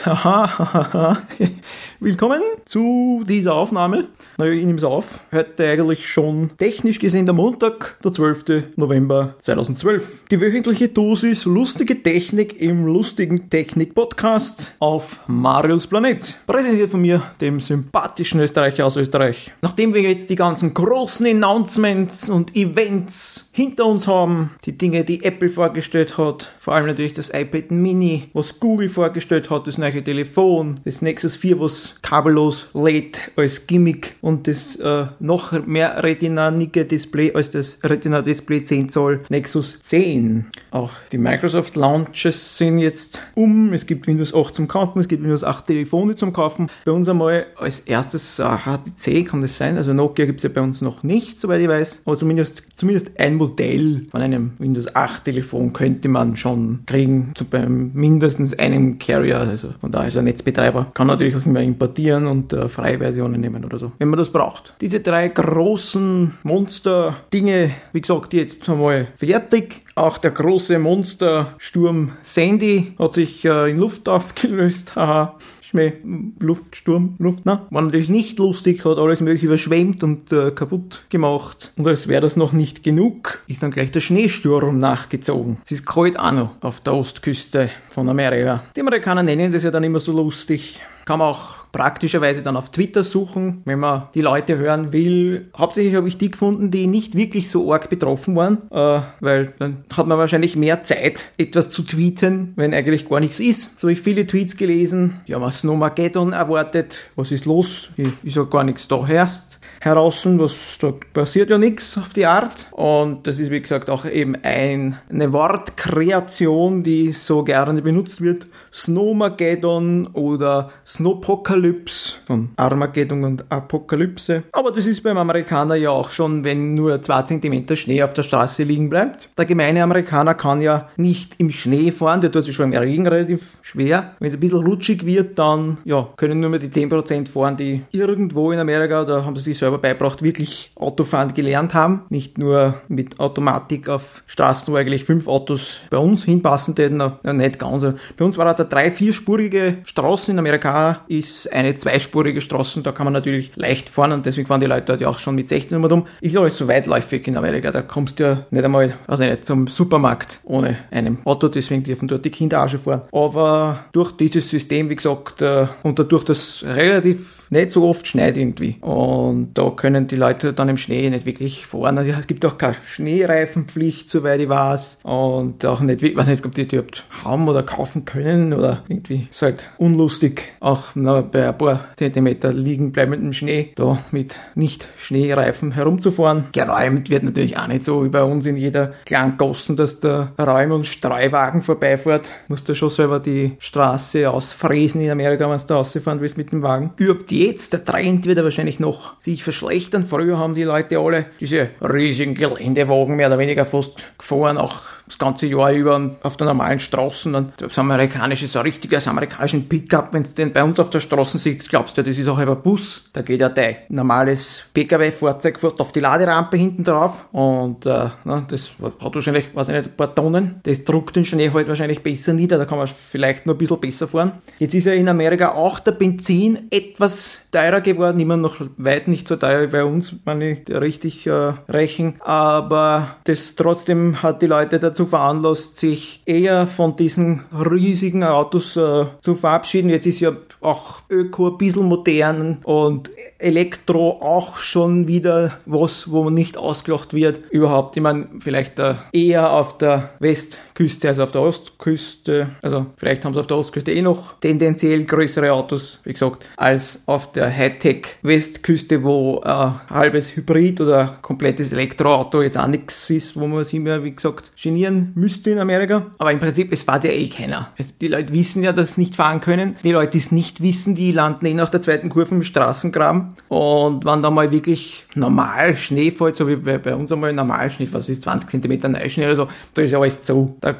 Willkommen zu dieser Aufnahme. Naja, ich nehme es auf. Heute eigentlich schon technisch gesehen der Montag, der 12. November 2012. Die wöchentliche Dosis lustige Technik im lustigen Technik-Podcast auf Marius Planet. Präsentiert von mir, dem sympathischen Österreicher aus Österreich. Nachdem wir jetzt die ganzen großen Announcements und Events hinter uns haben, die Dinge, die Apple vorgestellt hat, vor allem natürlich das iPad Mini, was Google vorgestellt hat, das neue Telefon, das Nexus 4, was kabellos lädt als Gimmick und das äh, noch mehr Retina-nicke Display als das Retina Display 10 Zoll Nexus 10. Auch die Microsoft Launches sind jetzt um. Es gibt Windows 8 zum Kaufen, es gibt Windows 8 Telefone zum Kaufen. Bei uns einmal als erstes äh, HTC kann das sein. Also Nokia gibt es ja bei uns noch nicht, soweit ich weiß. Aber zumindest, zumindest ein Modell von einem Windows 8 Telefon könnte man schon kriegen. So bei mindestens einem Carrier. Also von daher ist er Netzbetreiber. Kann natürlich auch immer importieren und äh, freie Versionen nehmen oder so, wenn man das braucht. Diese drei großen Monster-Dinge, wie gesagt, jetzt einmal fertig. Auch der große Monstersturm Sandy hat sich äh, in Luft aufgelöst. Schmäh, Luftsturm, Luft, na, war natürlich nicht lustig, hat alles mögliche überschwemmt und äh, kaputt gemacht. Und als wäre das noch nicht genug, ist dann gleich der Schneesturm nachgezogen. Es ist kalt auch noch auf der Ostküste von Amerika. Die Amerikaner nennen das ja dann immer so lustig. Kann man auch praktischerweise dann auf Twitter suchen, wenn man die Leute hören will. Hauptsächlich habe ich die gefunden, die nicht wirklich so arg betroffen waren, äh, weil dann hat man wahrscheinlich mehr Zeit, etwas zu tweeten, wenn eigentlich gar nichts ist. So habe ich viele Tweets gelesen, die haben ein Snowmageddon erwartet. Was ist los? Ist ja gar nichts da herrscht heraus, was da passiert ja nichts auf die Art. Und das ist wie gesagt auch eben ein, eine Wortkreation, die so gerne benutzt wird. Snowmageddon oder Snowpocalypse von Armageddon und Apokalypse. Aber das ist beim Amerikaner ja auch schon, wenn nur zwei Zentimeter Schnee auf der Straße liegen bleibt. Der gemeine Amerikaner kann ja nicht im Schnee fahren, der tut sich schon im Regen relativ schwer. Wenn es ein bisschen rutschig wird, dann ja, können nur mehr die 10% fahren, die irgendwo in Amerika, da haben sie sich selber beibracht, wirklich Autofahren gelernt haben. Nicht nur mit Automatik auf Straßen, wo eigentlich fünf Autos bei uns hinpassen täten, ja, nicht ganz. Bei uns war das eine drei-, vierspurige Straße. In Amerika ist eine zweispurige Straße. Da kann man natürlich leicht fahren und deswegen fahren die Leute dort ja auch schon mit 16 immer um. Ist ja alles so weitläufig in Amerika. Da kommst du ja nicht einmal also nicht zum Supermarkt ohne einem Auto. Deswegen dürfen dort die Kinder auch schon fahren. Aber durch dieses System, wie gesagt, äh, und dadurch, dass relativ nicht so oft schneit irgendwie. Und da können die Leute dann im Schnee nicht wirklich fahren. Also es gibt auch keine Schneereifenpflicht, soweit ich weiß. Und auch nicht, ich weiß nicht, ob die die überhaupt haben oder kaufen können oder irgendwie ist halt unlustig, auch na, bei ein paar Zentimeter liegen bleibendem Schnee da mit nicht Schneereifen herumzufahren. Geräumt wird natürlich auch nicht so wie bei uns in jeder kleinen Gossen, dass der Räum- und Streuwagen vorbeifährt. Musst du schon selber die Straße ausfräsen in Amerika, wenn du da rausfahren willst mit dem Wagen. Überhaupt jetzt, der Trend wird er wahrscheinlich noch sich verschlechtern. Früher haben die Leute alle diese riesigen Geländewagen mehr oder weniger fast gefahren, auch das ganze Jahr über auf der normalen Straßen. Und das amerikanische, so ein richtiges amerikanischen Pickup, wenn du den bei uns auf der Straße siehst, glaubst du, das ist auch ein Bus. Da geht ja dein normales Pkw-Fahrzeug fährst auf die Laderampe hinten drauf und äh, na, das hat wahrscheinlich, weiß ich nicht, ein paar Tonnen. Das druckt den Schnee halt wahrscheinlich besser nieder, da kann man vielleicht noch ein bisschen besser fahren. Jetzt ist ja in Amerika auch der Benzin etwas teurer geworden, immer noch weit nicht so teuer wie bei uns, wenn ich richtig äh, rechnen, aber das trotzdem hat die Leute dazu dazu veranlasst, sich eher von diesen riesigen Autos äh, zu verabschieden. Jetzt ist ja auch Öko ein bisschen modern und Elektro auch schon wieder was, wo man nicht ausgelacht wird. Überhaupt, ich meine, vielleicht äh, eher auf der Westküste als auf der Ostküste. Also vielleicht haben sie auf der Ostküste eh noch tendenziell größere Autos, wie gesagt, als auf der Hightech-Westküste, wo äh, halbes Hybrid oder komplettes Elektroauto jetzt auch nichts ist, wo man sich mehr, wie gesagt, genieren müsste in Amerika. Aber im Prinzip, es fährt ja eh keiner. Es, die Leute wissen ja, dass sie nicht fahren können. Die Leute, die es nicht wissen, die landen eh nach der zweiten Kurve im Straßengraben. Und wenn da mal wirklich normal Schnee fällt, so wie bei, bei uns einmal normal Schnee, was ist 20 cm Neuschnee oder so, da ist ja alles zu. Da,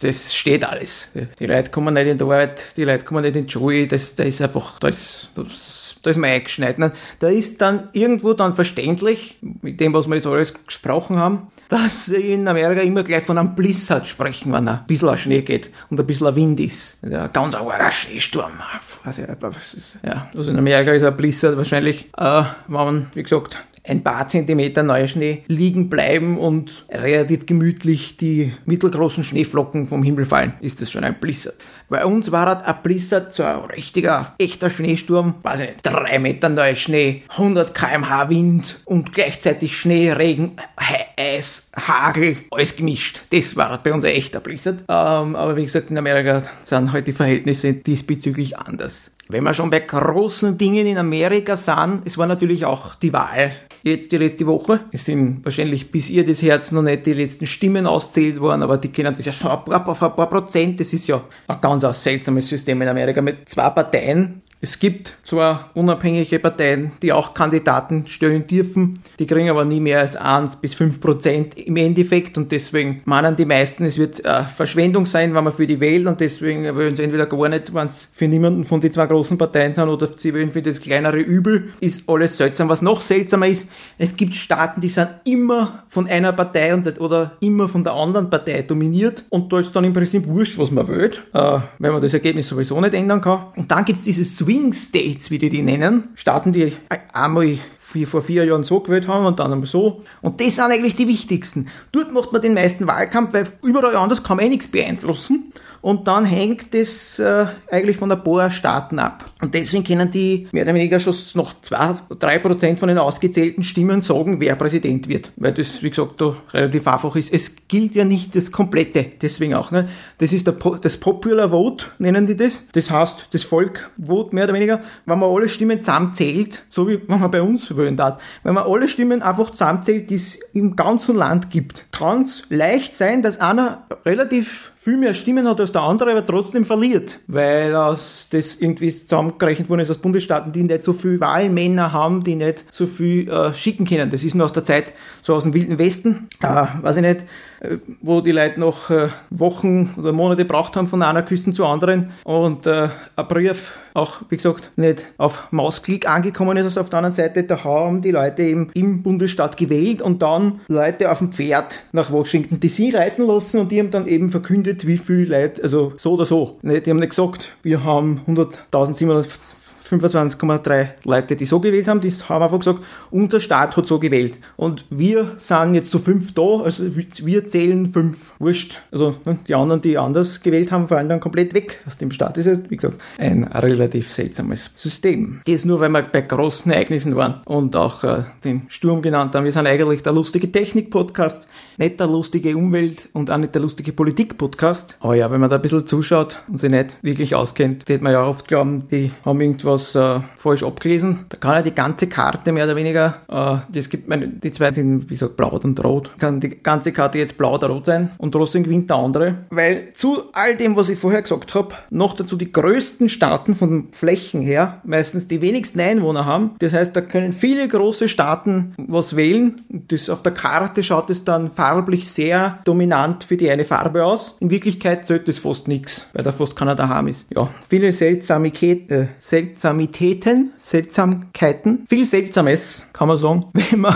das steht alles. Die Leute kommen nicht in die Arbeit, die Leute kommen nicht in die Schule, das, das ist einfach, das, das da ist man eingeschneit. Da ist dann irgendwo dann verständlich, mit dem, was wir jetzt alles gesprochen haben, dass sie in Amerika immer gleich von einem Blizzard sprechen, wenn ein bisschen Schnee geht und ein bisschen Wind ist. Ja, ganz ein Schneesturm. Also, ja, also in Amerika ist ein Blizzard wahrscheinlich, äh, wenn man, wie gesagt, ein paar Zentimeter Neuschnee liegen bleiben und relativ gemütlich die mittelgroßen Schneeflocken vom Himmel fallen, ist das schon ein Blizzard. Bei uns war das ein Blizzard, so ein richtiger, echter Schneesturm, weiß ich nicht, drei Meter Neuschnee, 100 kmh Wind und gleichzeitig Schnee, Regen, Eis, Hagel, alles gemischt. Das war bei uns ein echter Blizzard. Ähm, aber wie gesagt, in Amerika sind halt die Verhältnisse diesbezüglich anders. Wenn wir schon bei großen Dingen in Amerika sind, es war natürlich auch die Wahl jetzt die letzte Woche. Es sind wahrscheinlich bis ihr das Herz noch nicht die letzten Stimmen auszählt worden, aber die kennen das ja schon ein paar, ein paar Prozent. Das ist ja ein ganz seltsames System in Amerika mit zwei Parteien, es gibt zwar unabhängige Parteien, die auch Kandidaten stellen dürfen, die kriegen aber nie mehr als 1 bis 5 Prozent im Endeffekt und deswegen meinen die meisten, es wird äh, Verschwendung sein, wenn man für die wählt und deswegen wollen sie entweder gar nicht, wenn es für niemanden von den zwei großen Parteien sind oder sie wollen für das kleinere Übel, ist alles seltsam. Was noch seltsamer ist, es gibt Staaten, die sind immer von einer Partei und, oder immer von der anderen Partei dominiert und da ist dann im Prinzip wurscht, was man wählt, äh, weil man das Ergebnis sowieso nicht ändern kann. Und dann gibt es dieses Swing States, wie die die nennen. Staaten, die einmal vor vier Jahren so gewählt haben und dann einmal so. Und das sind eigentlich die wichtigsten. Dort macht man den meisten Wahlkampf, weil überall anders kann man eh nichts beeinflussen und dann hängt es äh, eigentlich von ein paar Staaten ab. Und deswegen können die mehr oder weniger schon noch zwei, drei Prozent von den ausgezählten Stimmen sagen, wer Präsident wird. Weil das, wie gesagt, da relativ einfach ist. Es gilt ja nicht das Komplette, deswegen auch. Ne? Das ist der, das Popular Vote, nennen die das. Das heißt, das Volk vote mehr oder weniger, wenn man alle Stimmen zusammenzählt, so wie wenn man bei uns wählen darf. Wenn man alle Stimmen einfach zusammenzählt, die es im ganzen Land gibt, kann es leicht sein, dass einer relativ viel mehr Stimmen hat als der andere, aber trotzdem verliert, weil das irgendwie zusammengerechnet worden ist aus Bundesstaaten, die nicht so viel Wahlmänner haben, die nicht so viel äh, schicken können. Das ist nur aus der Zeit so aus dem Wilden Westen, äh, weiß ich nicht, wo die Leute noch äh, Wochen oder Monate braucht haben von einer Küste zur anderen und äh, ein Brief auch, wie gesagt, nicht auf Mausklick angekommen ist. Also auf der anderen Seite, da haben die Leute eben im Bundesstaat gewählt und dann Leute auf dem Pferd nach Washington DC reiten lassen und die haben dann eben verkündet, wie viel Leute, also so oder so. Die haben nicht gesagt, wir haben 100.700 25,3 Leute, die so gewählt haben, die haben einfach gesagt, unser Staat hat so gewählt. Und wir sind jetzt zu fünf da, also wir zählen fünf. Wurscht. Also ne, die anderen, die anders gewählt haben, fallen dann komplett weg aus dem Staat. Das ist, wie gesagt, ein relativ seltsames System. Das nur, weil wir bei großen Ereignissen waren und auch äh, den Sturm genannt haben. Wir sind eigentlich der lustige Technik-Podcast, nicht der lustige Umwelt- und auch nicht der lustige Politik-Podcast. Aber ja, wenn man da ein bisschen zuschaut und sich nicht wirklich auskennt, wird man ja oft glauben, die haben irgendwas was äh, falsch abgelesen. Da kann er die ganze Karte mehr oder weniger, äh, das gibt meine, die zwei sind, wie gesagt, blau und rot. Kann die ganze Karte jetzt blau oder rot sein und trotzdem gewinnt der andere. Weil zu all dem, was ich vorher gesagt habe, noch dazu die größten Staaten von Flächen her meistens die wenigsten Einwohner haben. Das heißt, da können viele große Staaten was wählen. Das auf der Karte schaut es dann farblich sehr dominant für die eine Farbe aus. In Wirklichkeit zählt das fast nichts, weil da fast keiner daheim ist. Ja, viele seltsame, äh, seltsame Seltsamitäten, Seltsamkeiten, viel Seltsames, kann man sagen, wenn man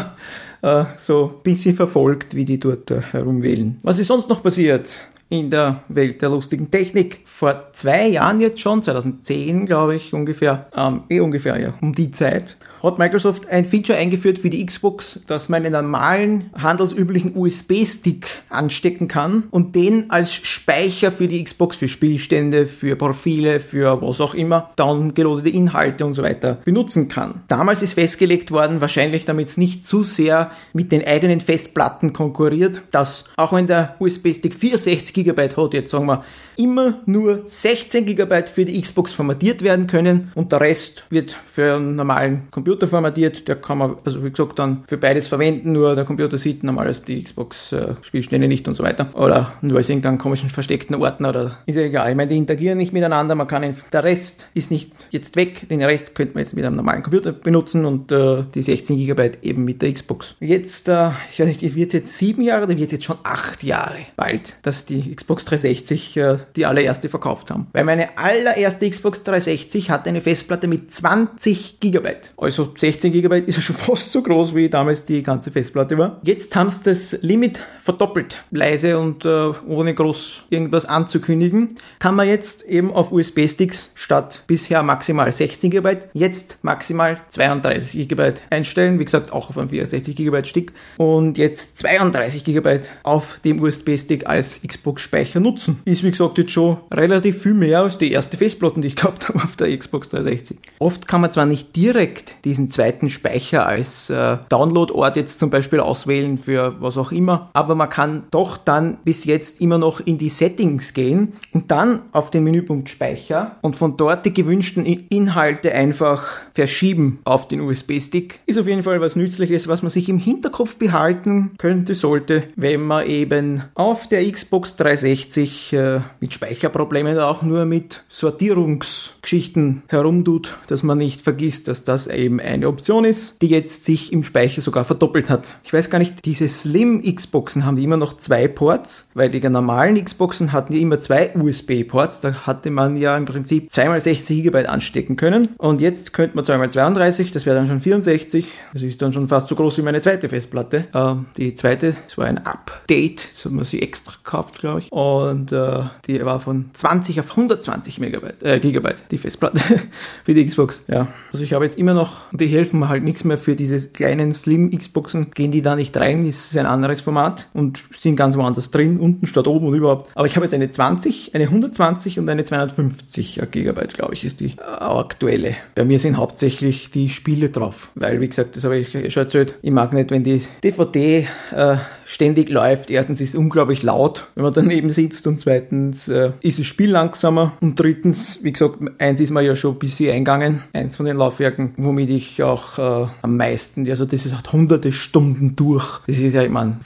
äh, so ein bisschen verfolgt, wie die dort äh, herumwählen. Was ist sonst noch passiert? in der Welt der lustigen Technik. Vor zwei Jahren jetzt schon, 2010 glaube ich ungefähr, ähm, eh ungefähr ja, um die Zeit, hat Microsoft ein Feature eingeführt für die Xbox, dass man einen normalen, handelsüblichen USB-Stick anstecken kann und den als Speicher für die Xbox, für Spielstände, für Profile, für was auch immer, downgeloadete Inhalte und so weiter benutzen kann. Damals ist festgelegt worden, wahrscheinlich damit es nicht zu sehr mit den eigenen Festplatten konkurriert, dass auch wenn der USB-Stick 64 GB hat, jetzt sagen wir, immer nur 16 GB für die Xbox formatiert werden können und der Rest wird für einen normalen Computer formatiert, der kann man, also wie gesagt, dann für beides verwenden, nur der Computer sieht normalerweise die Xbox-Spielstände nicht und so weiter. Oder nur aus irgendeinem komischen versteckten Ordner oder ist ja egal. Ich meine, die interagieren nicht miteinander, man kann, der Rest ist nicht jetzt weg, den Rest könnte man jetzt mit einem normalen Computer benutzen und äh, die 16 GB eben mit der Xbox. Jetzt, äh, ich weiß nicht, wird es jetzt sieben Jahre oder wird es jetzt schon acht Jahre bald, dass die Xbox 360 äh, die allererste verkauft haben. Weil meine allererste Xbox 360 hatte eine Festplatte mit 20 GB. Also 16 GB ist ja schon fast so groß, wie damals die ganze Festplatte war. Jetzt haben sie das Limit verdoppelt. Leise und äh, ohne groß irgendwas anzukündigen, kann man jetzt eben auf USB-Sticks statt bisher maximal 16 GB, jetzt maximal 32 GB einstellen. Wie gesagt, auch auf einem 64 GB Stick. Und jetzt 32 GB auf dem USB-Stick als Xbox-Speicher nutzen. Ist wie gesagt jetzt schon relativ viel mehr als die erste Festplatte, die ich gehabt habe auf der Xbox 360. Oft kann man zwar nicht direkt diesen zweiten Speicher als äh, Download-Ort jetzt zum Beispiel auswählen für was auch immer, aber man kann doch dann bis jetzt immer noch in die Settings gehen und dann auf den Menüpunkt Speicher und von dort die gewünschten Inhalte einfach verschieben auf den USB-Stick. Ist auf jeden Fall was Nützliches, was man sich im Hinterkopf behalten könnte, sollte, wenn man eben auf der Xbox 360 äh, mit Speicherproblemen auch nur mit Sortierungsgeschichten herumtut, dass man nicht vergisst, dass das eben eine Option ist, die jetzt sich im Speicher sogar verdoppelt hat. Ich weiß gar nicht, diese Slim Xboxen haben die immer noch zwei Ports, weil die normalen Xboxen hatten die immer zwei USB-Ports. Da hatte man ja im Prinzip zweimal 60 GB anstecken können. Und jetzt könnte man zweimal 32, das wäre dann schon 64. Das ist dann schon fast so groß wie meine zweite Festplatte. Äh, die zweite, das war ein Update, das hat man sie extra gekauft, glaube ich. Und äh, die war von 20 auf 120 Megabyte, äh, Gigabyte, die Festplatte für die Xbox. Ja, also ich habe jetzt immer noch, die helfen mir halt nichts mehr für diese kleinen Slim Xboxen, gehen die da nicht rein, ist ein anderes Format und sind ganz woanders drin, unten statt oben und überhaupt. Aber ich habe jetzt eine 20, eine 120 und eine 250 Gigabyte, glaube ich, ist die aktuelle. Bei mir sind hauptsächlich die Spiele drauf, weil, wie gesagt, das habe ich schon erzählt, ich mag nicht, wenn die DVD äh, ständig läuft. Erstens ist es unglaublich laut, wenn man daneben sitzt und zweitens äh, ist das Spiel langsamer und drittens, wie gesagt, eins ist mir ja schon ein bisschen eingegangen, eins von den Laufwerken, womit ich auch äh, am meisten, also das ist halt hunderte Stunden durch. Das ist ja, ich meine,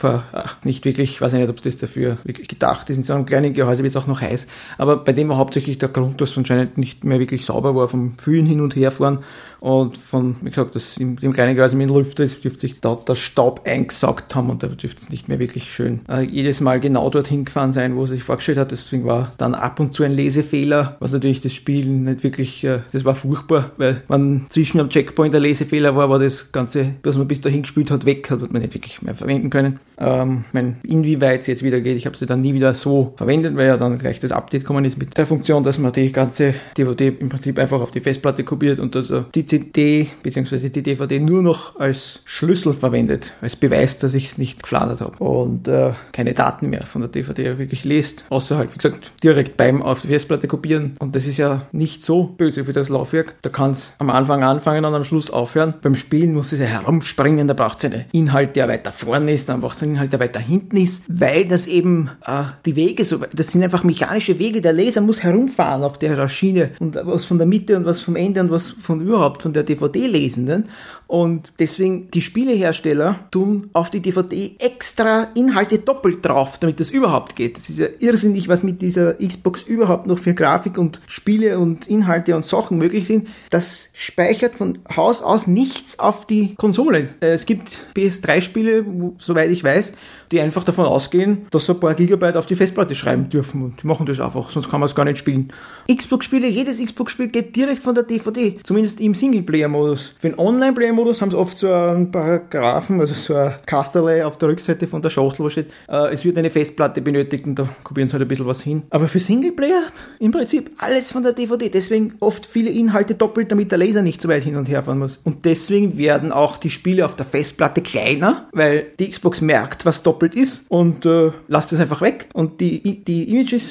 nicht wirklich, ich weiß nicht, ob das dafür wirklich gedacht ist. In so einem kleinen Gehäuse wird es auch noch heiß. Aber bei dem war hauptsächlich der Grund, dass es anscheinend nicht mehr wirklich sauber war vom Fühlen hin und her fahren und von, wie gesagt, das in dem kleinen mit dem Lüfter ist, dürfte sich dort der Staub eingesaugt haben und da dürfte es nicht mehr wirklich schön äh, jedes Mal genau dorthin gefahren sein, wo es sich vorgestellt hat. Deswegen war dann ab und zu ein Lesefehler, was natürlich das Spiel nicht wirklich, äh, das war furchtbar, weil man zwischen am Checkpoint der Lesefehler war, war das Ganze, was man bis dahin gespielt hat, weg, hat man nicht wirklich mehr verwenden können. Ähm, mein, inwieweit es jetzt wieder geht, ich habe sie dann nie wieder so verwendet, weil ja dann gleich das Update gekommen ist mit der Funktion, dass man die ganze DVD im Prinzip einfach auf die Festplatte kopiert und das, die CD bzw. die DVD nur noch als Schlüssel verwendet, als Beweis, dass ich es nicht gefladert habe und äh, keine Daten mehr von der DVD wirklich lest, außer halt, wie gesagt, direkt beim auf die Festplatte kopieren. Und das ist ja nicht so böse für das Laufwerk. Da kann es am Anfang anfangen und am Schluss aufhören. Beim Spielen muss es ja herumspringen, da braucht es einen Inhalt, der weiter vorne ist, dann braucht es einen Inhalt, der weiter hinten ist, weil das eben äh, die Wege so, das sind einfach mechanische Wege. Der Leser muss herumfahren auf der Schiene und was von der Mitte und was vom Ende und was von überhaupt von der DVD-Lesenden. Und deswegen die Spielehersteller tun auf die DVD extra Inhalte doppelt drauf, damit das überhaupt geht. Das ist ja irrsinnig, was mit dieser Xbox überhaupt noch für Grafik und Spiele und Inhalte und Sachen möglich sind. Das speichert von Haus aus nichts auf die Konsole. Äh, es gibt PS3-Spiele, soweit ich weiß, die einfach davon ausgehen, dass sie ein paar Gigabyte auf die Festplatte schreiben dürfen und die machen das einfach, sonst kann man es gar nicht spielen. Xbox-Spiele, jedes Xbox-Spiel geht direkt von der DVD, zumindest im Singleplayer-Modus. Für den Online-Player-Modus haben sie oft so ein paar Graphen, also so ein Kasterle auf der Rückseite von der Schachtel, wo steht, äh, es wird eine Festplatte benötigt und da kopieren sie halt ein bisschen was hin. Aber für Singleplayer im Prinzip alles von der DVD, deswegen oft viele Inhalte doppelt, damit der Laser nicht so weit hin und her fahren muss. Und deswegen werden auch die Spiele auf der Festplatte kleiner, weil die Xbox merkt, was doppelt doppelt ist und äh, lasst es einfach weg. Und die, die Images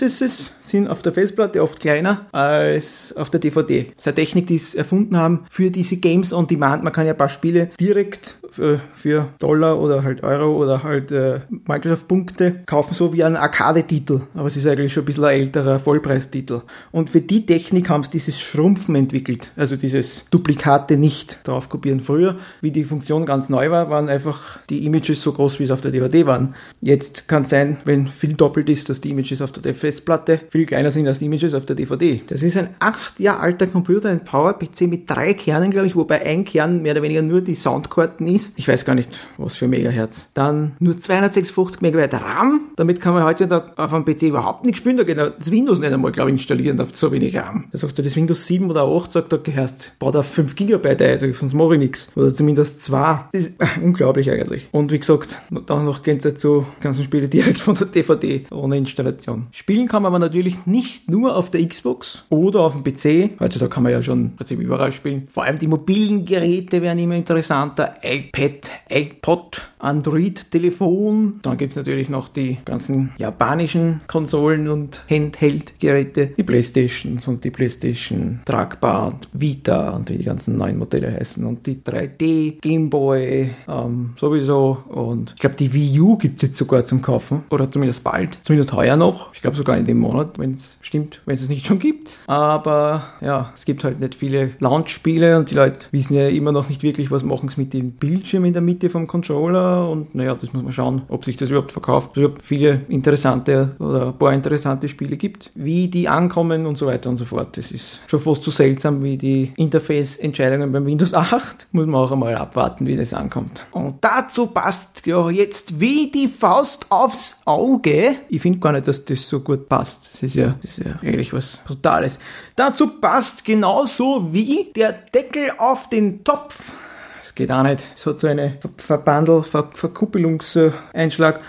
sind auf der Festplatte oft kleiner als auf der DVD. Das ist eine Technik, die sie erfunden haben für diese Games on Demand. Man kann ja ein paar Spiele direkt für, für Dollar oder halt Euro oder halt äh, Microsoft-Punkte kaufen, so wie ein Arcade-Titel. Aber es ist eigentlich schon ein bisschen ein älterer Vollpreistitel. Und für die Technik haben sie dieses Schrumpfen entwickelt. Also dieses Duplikate nicht drauf kopieren. Früher, wie die Funktion ganz neu war, waren einfach die Images so groß, wie es auf der DVD waren. Jetzt kann es sein, wenn viel doppelt ist, dass die Images auf der Festplatte viel kleiner sind als die Images auf der DVD. Das ist ein acht Jahre alter Computer, ein Power-PC mit drei Kernen, glaube ich, wobei ein Kern mehr oder weniger nur die Soundkarten ist. Ich weiß gar nicht, was für Megahertz. Dann nur 256 Megabyte RAM. Damit kann man heutzutage auf einem PC überhaupt nicht spielen. Da geht das Windows nicht einmal, glaube ich, installieren auf so wenig RAM. Da sagt er, das Windows 7 oder 8 sagt er, gehörst, baut auf 5 GB ein, sonst mache ich nichts. Oder zumindest 2. Das ist unglaublich eigentlich. Und wie gesagt, dann noch gehen dazu ganzen Spiele direkt von der DVD ohne Installation. Spielen kann man aber natürlich nicht nur auf der Xbox oder auf dem PC. Also da kann man ja schon prinzip überall spielen. Vor allem die mobilen Geräte werden immer interessanter. iPad, iPod, Android-Telefon. Dann gibt es natürlich noch die ganzen japanischen Konsolen und Handheld-Geräte, die Playstations und die Playstation Tragbar, Vita und wie die ganzen neuen Modelle heißen und die 3D, Gameboy ähm, sowieso und ich glaube die Wii U gibt es jetzt sogar zum Kaufen oder zumindest bald, zumindest heuer noch. Ich glaube sogar in dem Monat, wenn es stimmt, wenn es nicht schon gibt. Aber ja, es gibt halt nicht viele Launch-Spiele und die Leute wissen ja immer noch nicht wirklich, was machen sie mit dem Bildschirm in der Mitte vom Controller und naja, das muss man schauen, ob sich das überhaupt verkauft, es überhaupt viele interessante oder ein paar interessante Spiele gibt, wie die ankommen und so weiter und so fort. Das ist schon fast so seltsam wie die Interface-Entscheidungen beim Windows 8. Muss man auch einmal abwarten, wie das ankommt. Und dazu passt ja jetzt wie die Faust aufs Auge. Ich finde gar nicht, dass das so gut passt. Das ist ja, das ist ja eigentlich was Brutales. Dazu passt genauso wie der Deckel auf den Topf es geht auch nicht. Es hat so eine Verbandel, Ver Verkuppelungseinschlag.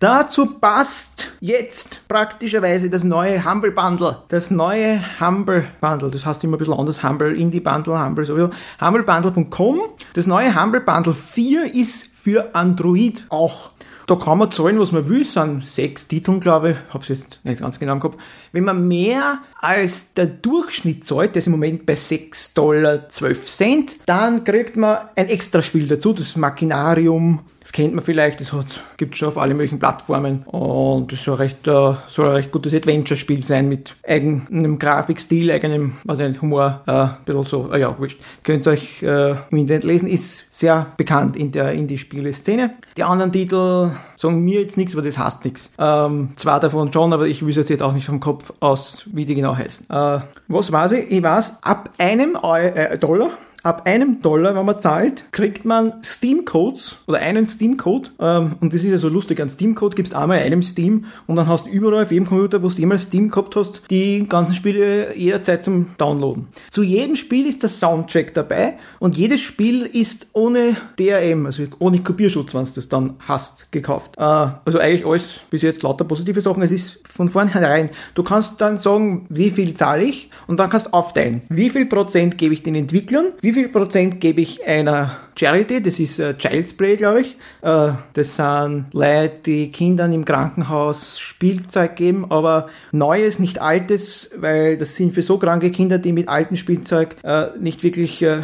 Dazu passt jetzt praktischerweise das neue Humble Bundle. Das neue Humble Bundle, das heißt immer ein bisschen anders, Humble Indie Bundle, Humble sowieso. HumbleBundle.com. Das neue Humble Bundle 4 ist für Android auch. Da kann man zahlen, was man will, es sind sechs Titeln, glaube ich, habe es jetzt nicht ganz genau im Kopf. Wenn man mehr als der Durchschnitt zahlt, das ist im Moment bei 6 Dollar 12 Cent, dann kriegt man ein extra Spiel dazu, das Machinarium, das kennt man vielleicht, das gibt es schon auf alle möglichen Plattformen und das soll, recht, uh, soll ein recht gutes Adventure-Spiel sein mit eigenem Grafikstil, eigenem, was nicht, Humor, uh, ein bisschen so, uh, ja, wurscht. Könnt ihr euch uh, im Internet lesen, ist sehr bekannt in der Indie-Spiele-Szene. Die anderen Titel sagen mir jetzt nichts, aber das heißt nichts. Ähm, zwei davon schon, aber ich wüsste jetzt auch nicht vom Kopf aus, wie die genau heißen. Äh, was weiß ich? Ich weiß, ab einem Eu äh, Dollar ab einem Dollar, wenn man zahlt, kriegt man Steam-Codes oder einen Steam-Code. Ähm, und das ist ja so lustig. Ein Steam-Code gibst einmal einem Steam und dann hast du überall auf jedem Computer, wo du jemals Steam gehabt hast, die ganzen Spiele jederzeit zum Downloaden. Zu jedem Spiel ist der Soundtrack dabei und jedes Spiel ist ohne DRM, also ohne Kopierschutz, wenn du das dann hast, gekauft. Äh, also eigentlich alles bis jetzt lauter positive Sachen. Es ist von vornherein. Du kannst dann sagen, wie viel zahle ich und dann kannst du aufteilen. Wie viel Prozent gebe ich den Entwicklern? Wie viel Prozent gebe ich einer Charity? Das ist äh, Child's Play, glaube ich. Äh, das sind Leute, die Kindern im Krankenhaus Spielzeug geben, aber Neues, nicht Altes, weil das sind für so kranke Kinder, die mit altem Spielzeug äh, nicht wirklich äh,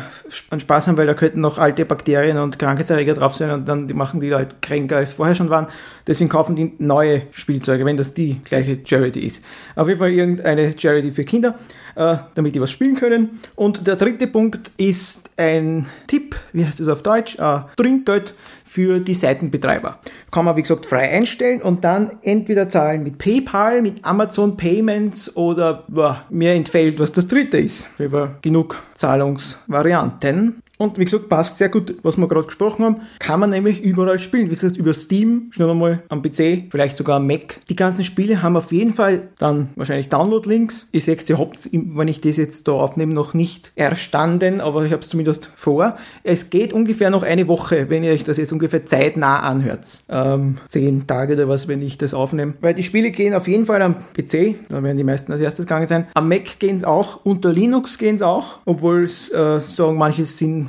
einen Spaß haben, weil da könnten noch alte Bakterien und Krankheitserreger drauf sein und dann machen die halt kränker als vorher schon waren. Deswegen kaufen die neue Spielzeuge, wenn das die gleiche Charity ist. Auf jeden Fall irgendeine Charity für Kinder, äh, damit die was spielen können. Und der dritte Punkt ist ein Tipp, wie heißt das auf Deutsch? Äh, Trinkgeld für die Seitenbetreiber. Kann man, wie gesagt, frei einstellen und dann entweder zahlen mit PayPal, mit Amazon Payments oder boah, mir entfällt, was das dritte ist. Wir genug Zahlungsvarianten. Und wie gesagt, passt sehr gut, was wir gerade gesprochen haben. Kann man nämlich überall spielen. Wie gesagt, über Steam, schnell einmal am PC, vielleicht sogar am Mac. Die ganzen Spiele haben auf jeden Fall dann wahrscheinlich Download-Links. Ich sehe, ihr habt wenn ich das jetzt da aufnehme, noch nicht erstanden, aber ich habe es zumindest vor. Es geht ungefähr noch eine Woche, wenn ihr euch das jetzt ungefähr zeitnah anhört. Ähm, zehn Tage oder was, wenn ich das aufnehme. Weil die Spiele gehen auf jeden Fall am PC, da werden die meisten als erstes gegangen sein. Am Mac gehen es auch, unter Linux gehen es auch, obwohl es, äh, sagen manche sind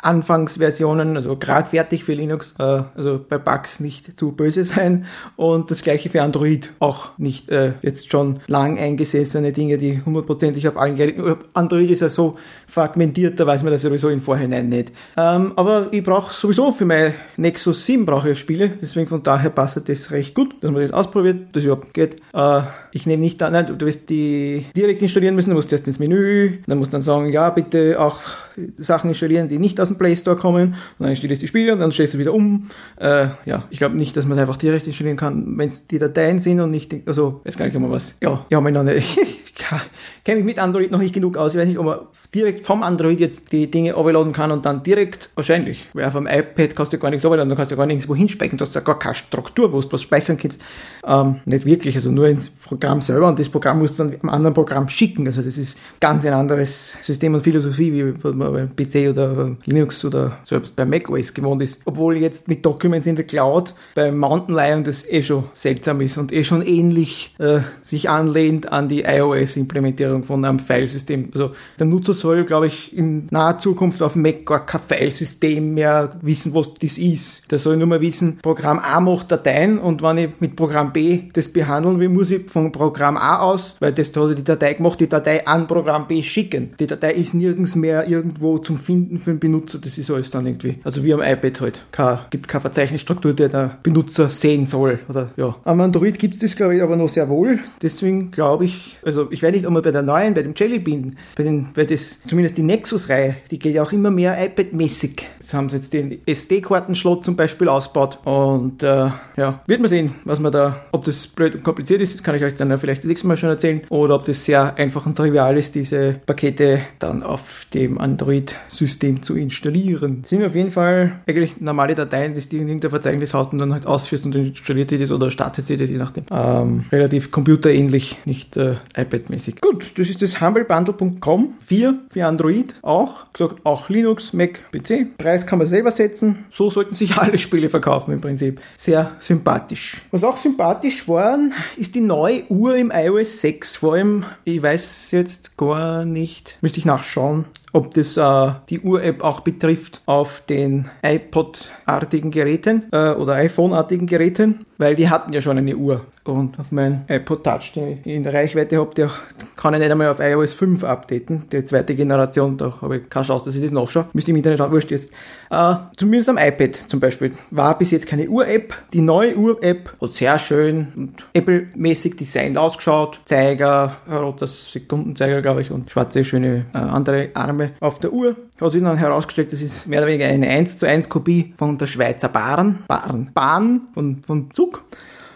Anfangsversionen, also gerade fertig für Linux, äh, also bei Bugs nicht zu böse sein und das gleiche für Android auch nicht äh, jetzt schon lang eingesessene Dinge, die hundertprozentig auf allen Geräten, Android ist ja so fragmentiert, da weiß man das sowieso im Vorhinein nicht. Ähm, aber ich brauche sowieso für mein Nexus 7 brauche ich Spiele, deswegen von daher passt das recht gut, dass man das ausprobiert, dass überhaupt geht. Äh, ich nehme nicht an, nein, du wirst die direkt installieren müssen, du musst erst ins Menü, dann musst du dann sagen, ja, bitte auch Sachen installieren, die nicht aus dem Play Store kommen, und dann installierst du die Spiele und dann stellst du wieder um. Äh, ja, ich glaube nicht, dass man es einfach direkt installieren kann, wenn es die Dateien sind und nicht, also, jetzt kann ich mal was, ja, ja, meine, kenne mich mit Android noch nicht genug aus, ich weiß nicht, ob man direkt vom Android jetzt die Dinge overladen kann und dann direkt, wahrscheinlich, weil auf dem iPad kannst du gar nichts overladen, du kannst ja gar nichts wohin speichern, du hast ja gar keine Struktur, wo du was speichern kannst. Ähm, nicht wirklich, also nur ins Programm selber. Und das Programm musst du dann einem anderen Programm schicken, also das ist ganz ein anderes System und Philosophie, wie man beim PC oder Linux oder selbst bei macOS gewohnt ist. Obwohl jetzt mit Documents in der Cloud bei Mountain Lion das eh schon seltsam ist und eh schon ähnlich äh, sich anlehnt an die iOS-Implementierung von einem Filesystem. Also der Nutzer soll, glaube ich, in naher Zukunft auf Mac gar kein Filesystem mehr wissen, was das ist. Der soll nur mal wissen, Programm A macht Dateien und wenn ich mit Programm B das behandeln will, muss ich von Programm A aus, weil das da die Datei gemacht, die Datei an Programm B schicken. Die Datei ist nirgends mehr irgendwo zum Finden für den Benutzer. Das ist alles dann irgendwie. Also wie am iPad halt. Kein, gibt keine Verzeichnisstruktur, die der Benutzer sehen soll. Oder ja. Am Android gibt es das, glaube ich, aber noch sehr wohl. Deswegen glaube ich, also ich weiß nicht, ob man bei der neuen, bei dem Jelly Bean, bei den, bei das, zumindest die Nexus-Reihe, die geht ja auch immer mehr iPad-mäßig. Jetzt haben sie jetzt den SD-Kartenschlot zum Beispiel ausgebaut. Und äh, ja, wird man sehen, was man da, ob das blöd und kompliziert ist, das kann ich euch dann vielleicht das nächste Mal schon erzählen, oder ob das sehr einfach und trivial ist, diese Pakete dann auf dem Android-System zu installieren. Das sind auf jeden Fall eigentlich normale Dateien, die in irgendein Verzeichnis haut und dann halt ausführst und installiert sie das oder startet sie das, je nachdem. Ähm, relativ computerähnlich, nicht äh, iPad-mäßig. Gut, das ist das humblebundle.com 4 für Android auch. Gesagt, auch Linux, Mac, PC. Preis kann man selber setzen. So sollten sich alle Spiele verkaufen im Prinzip. Sehr sympathisch. Was auch sympathisch war, ist die neue Uhr im iOS 6. Vor allem, ich weiß jetzt gar nicht, müsste ich nachschauen, ob das äh, die Uhr-App auch betrifft auf den iPod-artigen Geräten äh, oder iPhone-artigen Geräten, weil die hatten ja schon eine Uhr. Und auf meinem iPod Touch, den ich in der Reichweite habe, kann ich nicht einmal auf iOS 5 updaten, die zweite Generation, da habe ich keine Chance, dass ich das nachschaue. Müsste im Internet schauen, wurscht jetzt. Äh, zumindest am iPad zum Beispiel war bis jetzt keine Uhr-App. Die neue Uhr-App hat sehr schön und Apple-mäßig Design ausgeschaut. Zeiger, roter Sekundenzeiger, glaube ich, und schwarze, schöne äh, andere Arme auf der Uhr. Hat sich dann herausgestellt, das ist mehr oder weniger eine 1 zu 1 Kopie von der Schweizer Bahn, Bahn, Bahn von, von Zug.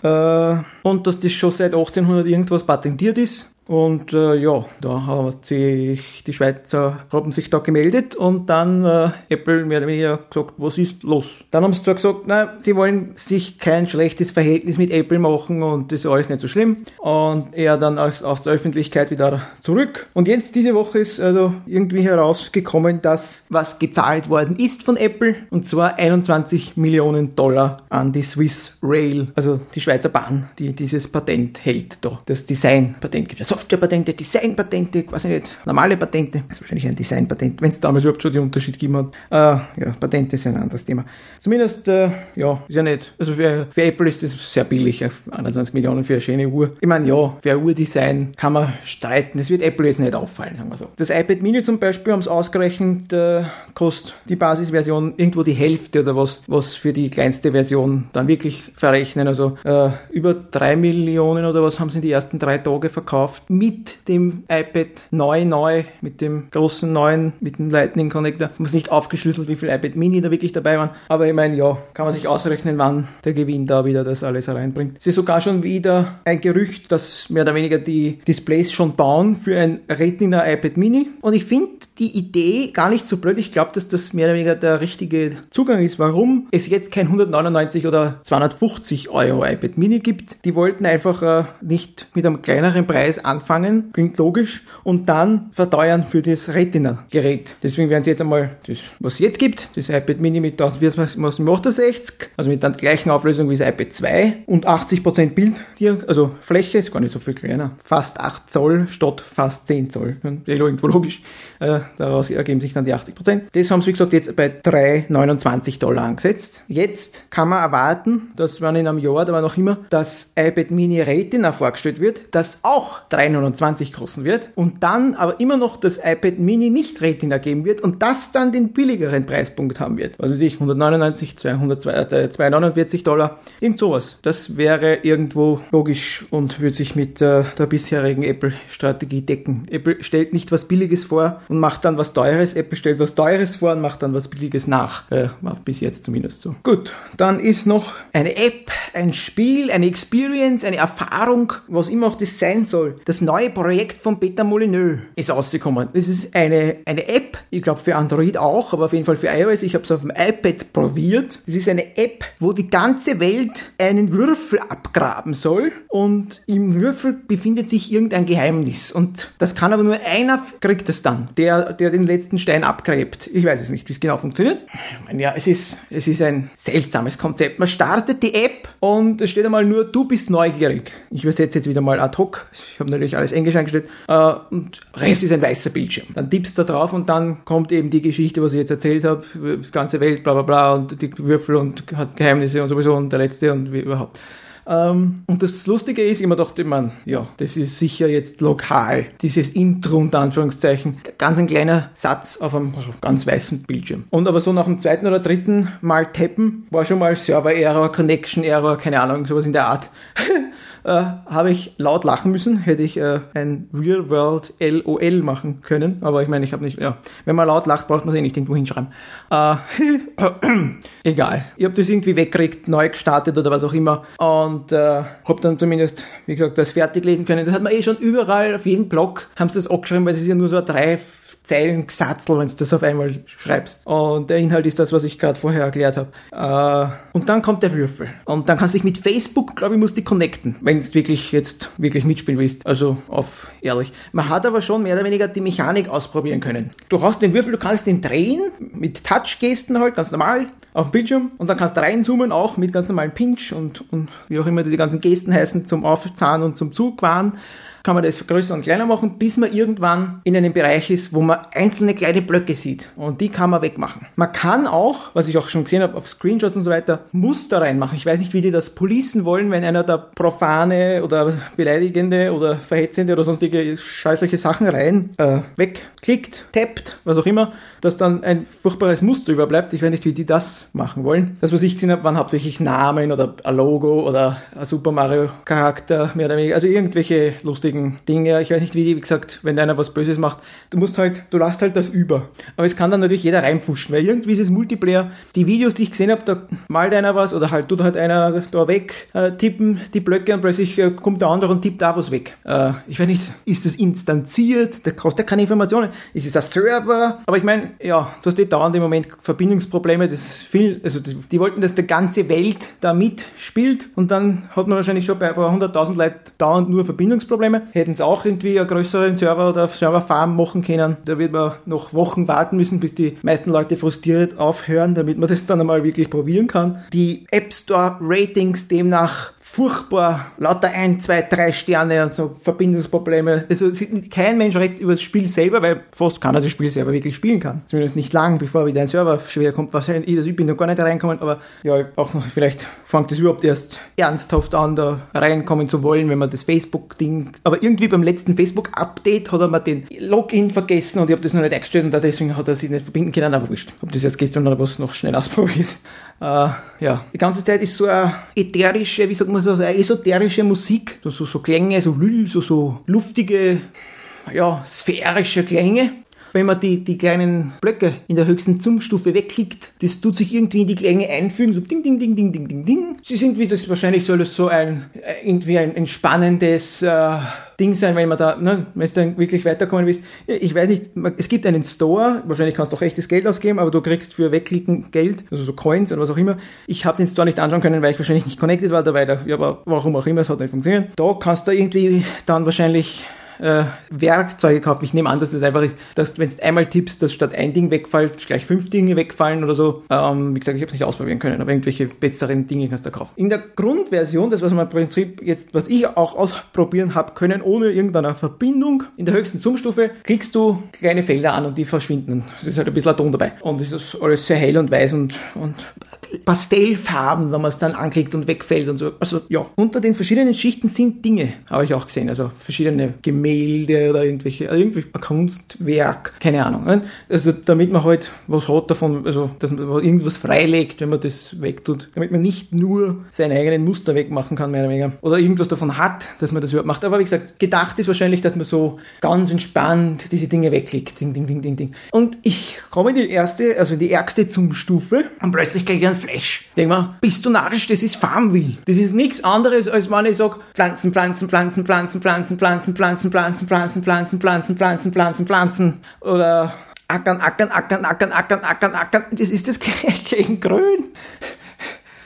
Äh, und dass das schon seit 1800 irgendwas patentiert ist und äh, ja, da hat sich die Schweizer haben sich da gemeldet und dann äh, Apple mehr oder weniger gesagt, was ist los? Dann haben sie zwar gesagt, na, sie wollen sich kein schlechtes Verhältnis mit Apple machen und das ist alles nicht so schlimm. Und er dann aus, aus der Öffentlichkeit wieder zurück. Und jetzt diese Woche ist also irgendwie herausgekommen, dass was gezahlt worden ist von Apple und zwar 21 Millionen Dollar an die Swiss Rail, also die Schweizer Bahn, die dieses Patent hält da, das Design-Patent gibt. Softwarepatente, Designpatente, quasi nicht normale Patente. Das ist wahrscheinlich ein Designpatent, wenn es damals überhaupt schon den Unterschied gegeben hat. Äh, ja, Patente sind ein anderes Thema. Zumindest, äh, ja, ist ja nicht. Also für, für Apple ist das sehr billig, 21 Millionen für eine schöne Uhr. Ich meine, ja, für ein Uhrdesign kann man streiten. Das wird Apple jetzt nicht auffallen, sagen wir so. Das iPad Mini zum Beispiel haben es ausgerechnet, äh, kostet die Basisversion irgendwo die Hälfte oder was, was für die kleinste Version dann wirklich verrechnen. Also äh, über 3 Millionen oder was haben sie in die ersten drei Tage verkauft mit dem iPad neu, neu, mit dem großen neuen, mit dem Lightning Connector. Ich muss nicht aufgeschlüsselt, wie viel iPad Mini da wirklich dabei waren. Aber ich meine, ja, kann man sich ausrechnen, wann der Gewinn da wieder das alles reinbringt. Es ist sogar schon wieder ein Gerücht, dass mehr oder weniger die Displays schon bauen für ein Retina iPad Mini. Und ich finde die Idee gar nicht so blöd. Ich glaube, dass das mehr oder weniger der richtige Zugang ist. Warum es jetzt kein 199 oder 250 Euro iPad Mini gibt. Die wollten einfach äh, nicht mit einem kleineren Preis anfangen, klingt logisch, und dann verteuern für das Retina-Gerät. Deswegen werden sie jetzt einmal das, was es jetzt gibt, das iPad Mini mit 1468, also mit der gleichen Auflösung wie das iPad 2 und 80% Bild, also Fläche, ist gar nicht so viel kleiner, fast 8 Zoll statt fast 10 Zoll. Irgendwo logisch, äh, daraus ergeben sich dann die 80%. Das haben sie, wie gesagt, jetzt bei 3,29 Dollar angesetzt. Jetzt kann man erwarten, dass wenn in einem Jahr, aber noch immer, das iPad Mini Retina vorgestellt wird, das auch 3,29 kosten wird und dann aber immer noch das iPad Mini nicht Retina geben wird und das dann den billigeren Preispunkt haben wird. Also sich 199, 200, äh, 249 Dollar, irgend sowas. Das wäre irgendwo logisch und würde sich mit äh, der bisherigen Apple-Strategie decken. Apple stellt nicht was Billiges vor und macht dann was Teures. Apple stellt was Teures vor und macht dann was Billiges nach. Äh, bis jetzt zumindest so. Gut, dann ist noch eine App, ein Spiel, eine Experience, eine Erfahrung, was immer auch das sein soll. Das neue Projekt von Peter Molyneux ist rausgekommen. Das ist eine, eine App, ich glaube für Android auch, aber auf jeden Fall für iOS. Ich habe es auf dem iPad probiert. Das ist eine App, wo die ganze Welt einen Würfel abgraben soll und im Würfel befindet sich irgendein Geheimnis und das kann aber nur einer kriegt es dann, der, der den letzten Stein abgräbt. Ich weiß es nicht, wie es genau funktioniert. Ja, es ist, es ist ein seltsames Konzept. Man startet die App und es steht einmal nur, du bist neugierig. Ich übersetze jetzt wieder mal ad hoc. Ich habe natürlich alles Englisch eingestellt. Äh, und Rest ist ein weißer Bildschirm. Dann tippst du da drauf und dann kommt eben die Geschichte, was ich jetzt erzählt habe. Die ganze Welt, bla bla bla und die Würfel und hat Geheimnisse und sowieso und der letzte und wie überhaupt. Ähm, und das Lustige ist, immer dachte man, ja, das ist sicher jetzt lokal. Dieses Intro unter Anführungszeichen, ganz ein kleiner Satz auf einem ganz weißen Bildschirm. Und aber so nach dem zweiten oder dritten Mal tappen war schon mal Server-Error, Connection-Error, keine Ahnung, sowas in der Art. äh, habe ich laut lachen müssen. Hätte ich äh, ein Real World LOL machen können. Aber ich meine, ich habe nicht, ja, wenn man laut lacht, braucht man es eh nicht irgendwo hinschreiben. Äh, egal. Ich habe das irgendwie weggekriegt, neu gestartet oder was auch immer. Und äh, habe dann zumindest, wie gesagt, das fertig lesen können. Das hat man eh schon überall, auf jedem Blog haben sie das auch geschrieben, weil es ist ja nur so ein drei, Zeilen Gesatzel, wenn du das auf einmal schreibst. Und der Inhalt ist das, was ich gerade vorher erklärt habe. Äh, und dann kommt der Würfel. Und dann kannst du dich mit Facebook, glaube ich, musst du connecten, wenn du wirklich jetzt wirklich mitspielen willst. Also auf ehrlich. Man hat aber schon mehr oder weniger die Mechanik ausprobieren können. Du hast den Würfel, du kannst den drehen mit Touch-Gesten halt, ganz normal, auf dem Bildschirm. Und dann kannst du reinzoomen, auch mit ganz normalen Pinch und, und wie auch immer die ganzen Gesten heißen, zum Aufzahnen und zum Zugfahren kann man das größer und kleiner machen, bis man irgendwann in einem Bereich ist, wo man einzelne kleine Blöcke sieht. Und die kann man wegmachen. Man kann auch, was ich auch schon gesehen habe auf Screenshots und so weiter, Muster reinmachen. Ich weiß nicht, wie die das policen wollen, wenn einer da profane oder beleidigende oder verhetzende oder sonstige scheißliche Sachen rein äh, wegklickt, tappt, was auch immer, dass dann ein furchtbares Muster überbleibt. Ich weiß nicht, wie die das machen wollen. Das, was ich gesehen habe, waren hauptsächlich Namen oder ein Logo oder ein Super Mario Charakter, mehr oder weniger. Also irgendwelche lustigen lustigen Dinge. Ich weiß nicht, wie, wie gesagt, wenn einer was Böses macht, du musst halt, du lässt halt das über. Aber es kann dann natürlich jeder reinpfuschen, weil irgendwie ist es Multiplayer. Die Videos, die ich gesehen habe, da malt einer was oder halt tut halt einer da weg, äh, tippen die Blöcke und plötzlich äh, kommt der andere und tippt da was weg. Äh, ich weiß nicht, ist das instanziert? Der kostet keine Informationen. Ist es ein Server? Aber ich meine, ja, du hast eh dauernd im Moment Verbindungsprobleme. Das viel, also die, die wollten, dass die ganze Welt da mitspielt und dann hat man wahrscheinlich schon bei ein paar hunderttausend Leuten dauernd nur Verbindungsprobleme hätten sie auch irgendwie einen größeren Server oder Serverfarm machen können. Da wird man noch Wochen warten müssen, bis die meisten Leute frustriert aufhören, damit man das dann einmal wirklich probieren kann. Die App Store Ratings demnach furchtbar, lauter ein, zwei, drei Sterne und so Verbindungsprobleme. Also kein Mensch redet über das Spiel selber, weil fast keiner das Spiel selber wirklich spielen kann. Zumindest nicht lang, bevor wieder ein Server schwer kommt. Wahrscheinlich, ich, also ich bin noch gar nicht reinkommen, aber ja, auch noch, vielleicht fängt das überhaupt erst ernsthaft an, da reinkommen zu wollen, wenn man das Facebook-Ding, aber irgendwie beim letzten Facebook-Update hat er mir den Login vergessen und ich habe das noch nicht eingestellt und deswegen hat er sich nicht verbinden können, aber wurscht. Ich habe das jetzt gestern oder was noch schnell ausprobiert. Äh, ja, die ganze Zeit ist so eine ätherische, wie sagt man so, eine esoterische Musik, so, so, Klänge, so, so, so luftige, ja, sphärische Klänge wenn man die, die kleinen Blöcke in der höchsten Zoom-Stufe wegklickt, das tut sich irgendwie in die Klänge einfügen, so ding, ding, ding, ding, ding, ding, ding. Sie sind wie das, wahrscheinlich soll es so ein, äh, irgendwie ein entspannendes, äh, Ding sein, wenn man da, ne, wenn du dann wirklich weiterkommen willst. Ich weiß nicht, es gibt einen Store, wahrscheinlich kannst du auch echtes Geld ausgeben, aber du kriegst für Wegklicken Geld, also so Coins oder was auch immer. Ich habe den Store nicht anschauen können, weil ich wahrscheinlich nicht connected war dabei, ja, aber warum auch immer, es hat nicht funktioniert. Da kannst du irgendwie dann wahrscheinlich äh, Werkzeuge kaufen. Ich nehme an, dass das einfach ist, dass wenn du einmal tippst, dass statt ein Ding wegfällt, gleich fünf Dinge wegfallen oder so. Ähm, wie gesagt, ich habe es nicht ausprobieren können, aber irgendwelche besseren Dinge kannst du da kaufen. In der Grundversion, das was man im Prinzip jetzt, was ich auch ausprobieren habe können, ohne irgendeine Verbindung, in der höchsten Zoom-Stufe kriegst du kleine Felder an und die verschwinden. Es ist halt ein bisschen ein Ton dabei. Und es ist alles sehr hell und weiß und, und Pastellfarben, wenn man es dann anklickt und wegfällt und so. Also ja, unter den verschiedenen Schichten sind Dinge, habe ich auch gesehen. Also verschiedene Gemälde oder irgendwelche, also irgendwie Kunstwerk, keine Ahnung. Ne? Also damit man halt was hat davon, also dass man irgendwas freilegt, wenn man das wegtut. Damit man nicht nur seine eigenen Muster wegmachen kann, mehr oder weniger. Oder irgendwas davon hat, dass man das überhaupt macht. Aber wie gesagt, gedacht ist wahrscheinlich, dass man so ganz entspannt diese Dinge wegklickt. Ding, ding, ding, ding, ding. Und ich komme in die erste, also in die ärgste zum Stufe und plötzlich kriege ich einen Flash. Denk mal, bist du narrisch, das ist Farmville. Das ist nichts anderes, als wenn ich sage, Pflanzen, Pflanzen, Pflanzen, Pflanzen, Pflanzen, Pflanzen, Pflanzen, Pflanzen, Pflanzen, Pflanzen, Pflanzen, Pflanzen, Pflanzen, Pflanzen. Oder ackern, ackern, ackern, ackern, ackern, ackern, ackern. Das ist das gleiche in grün.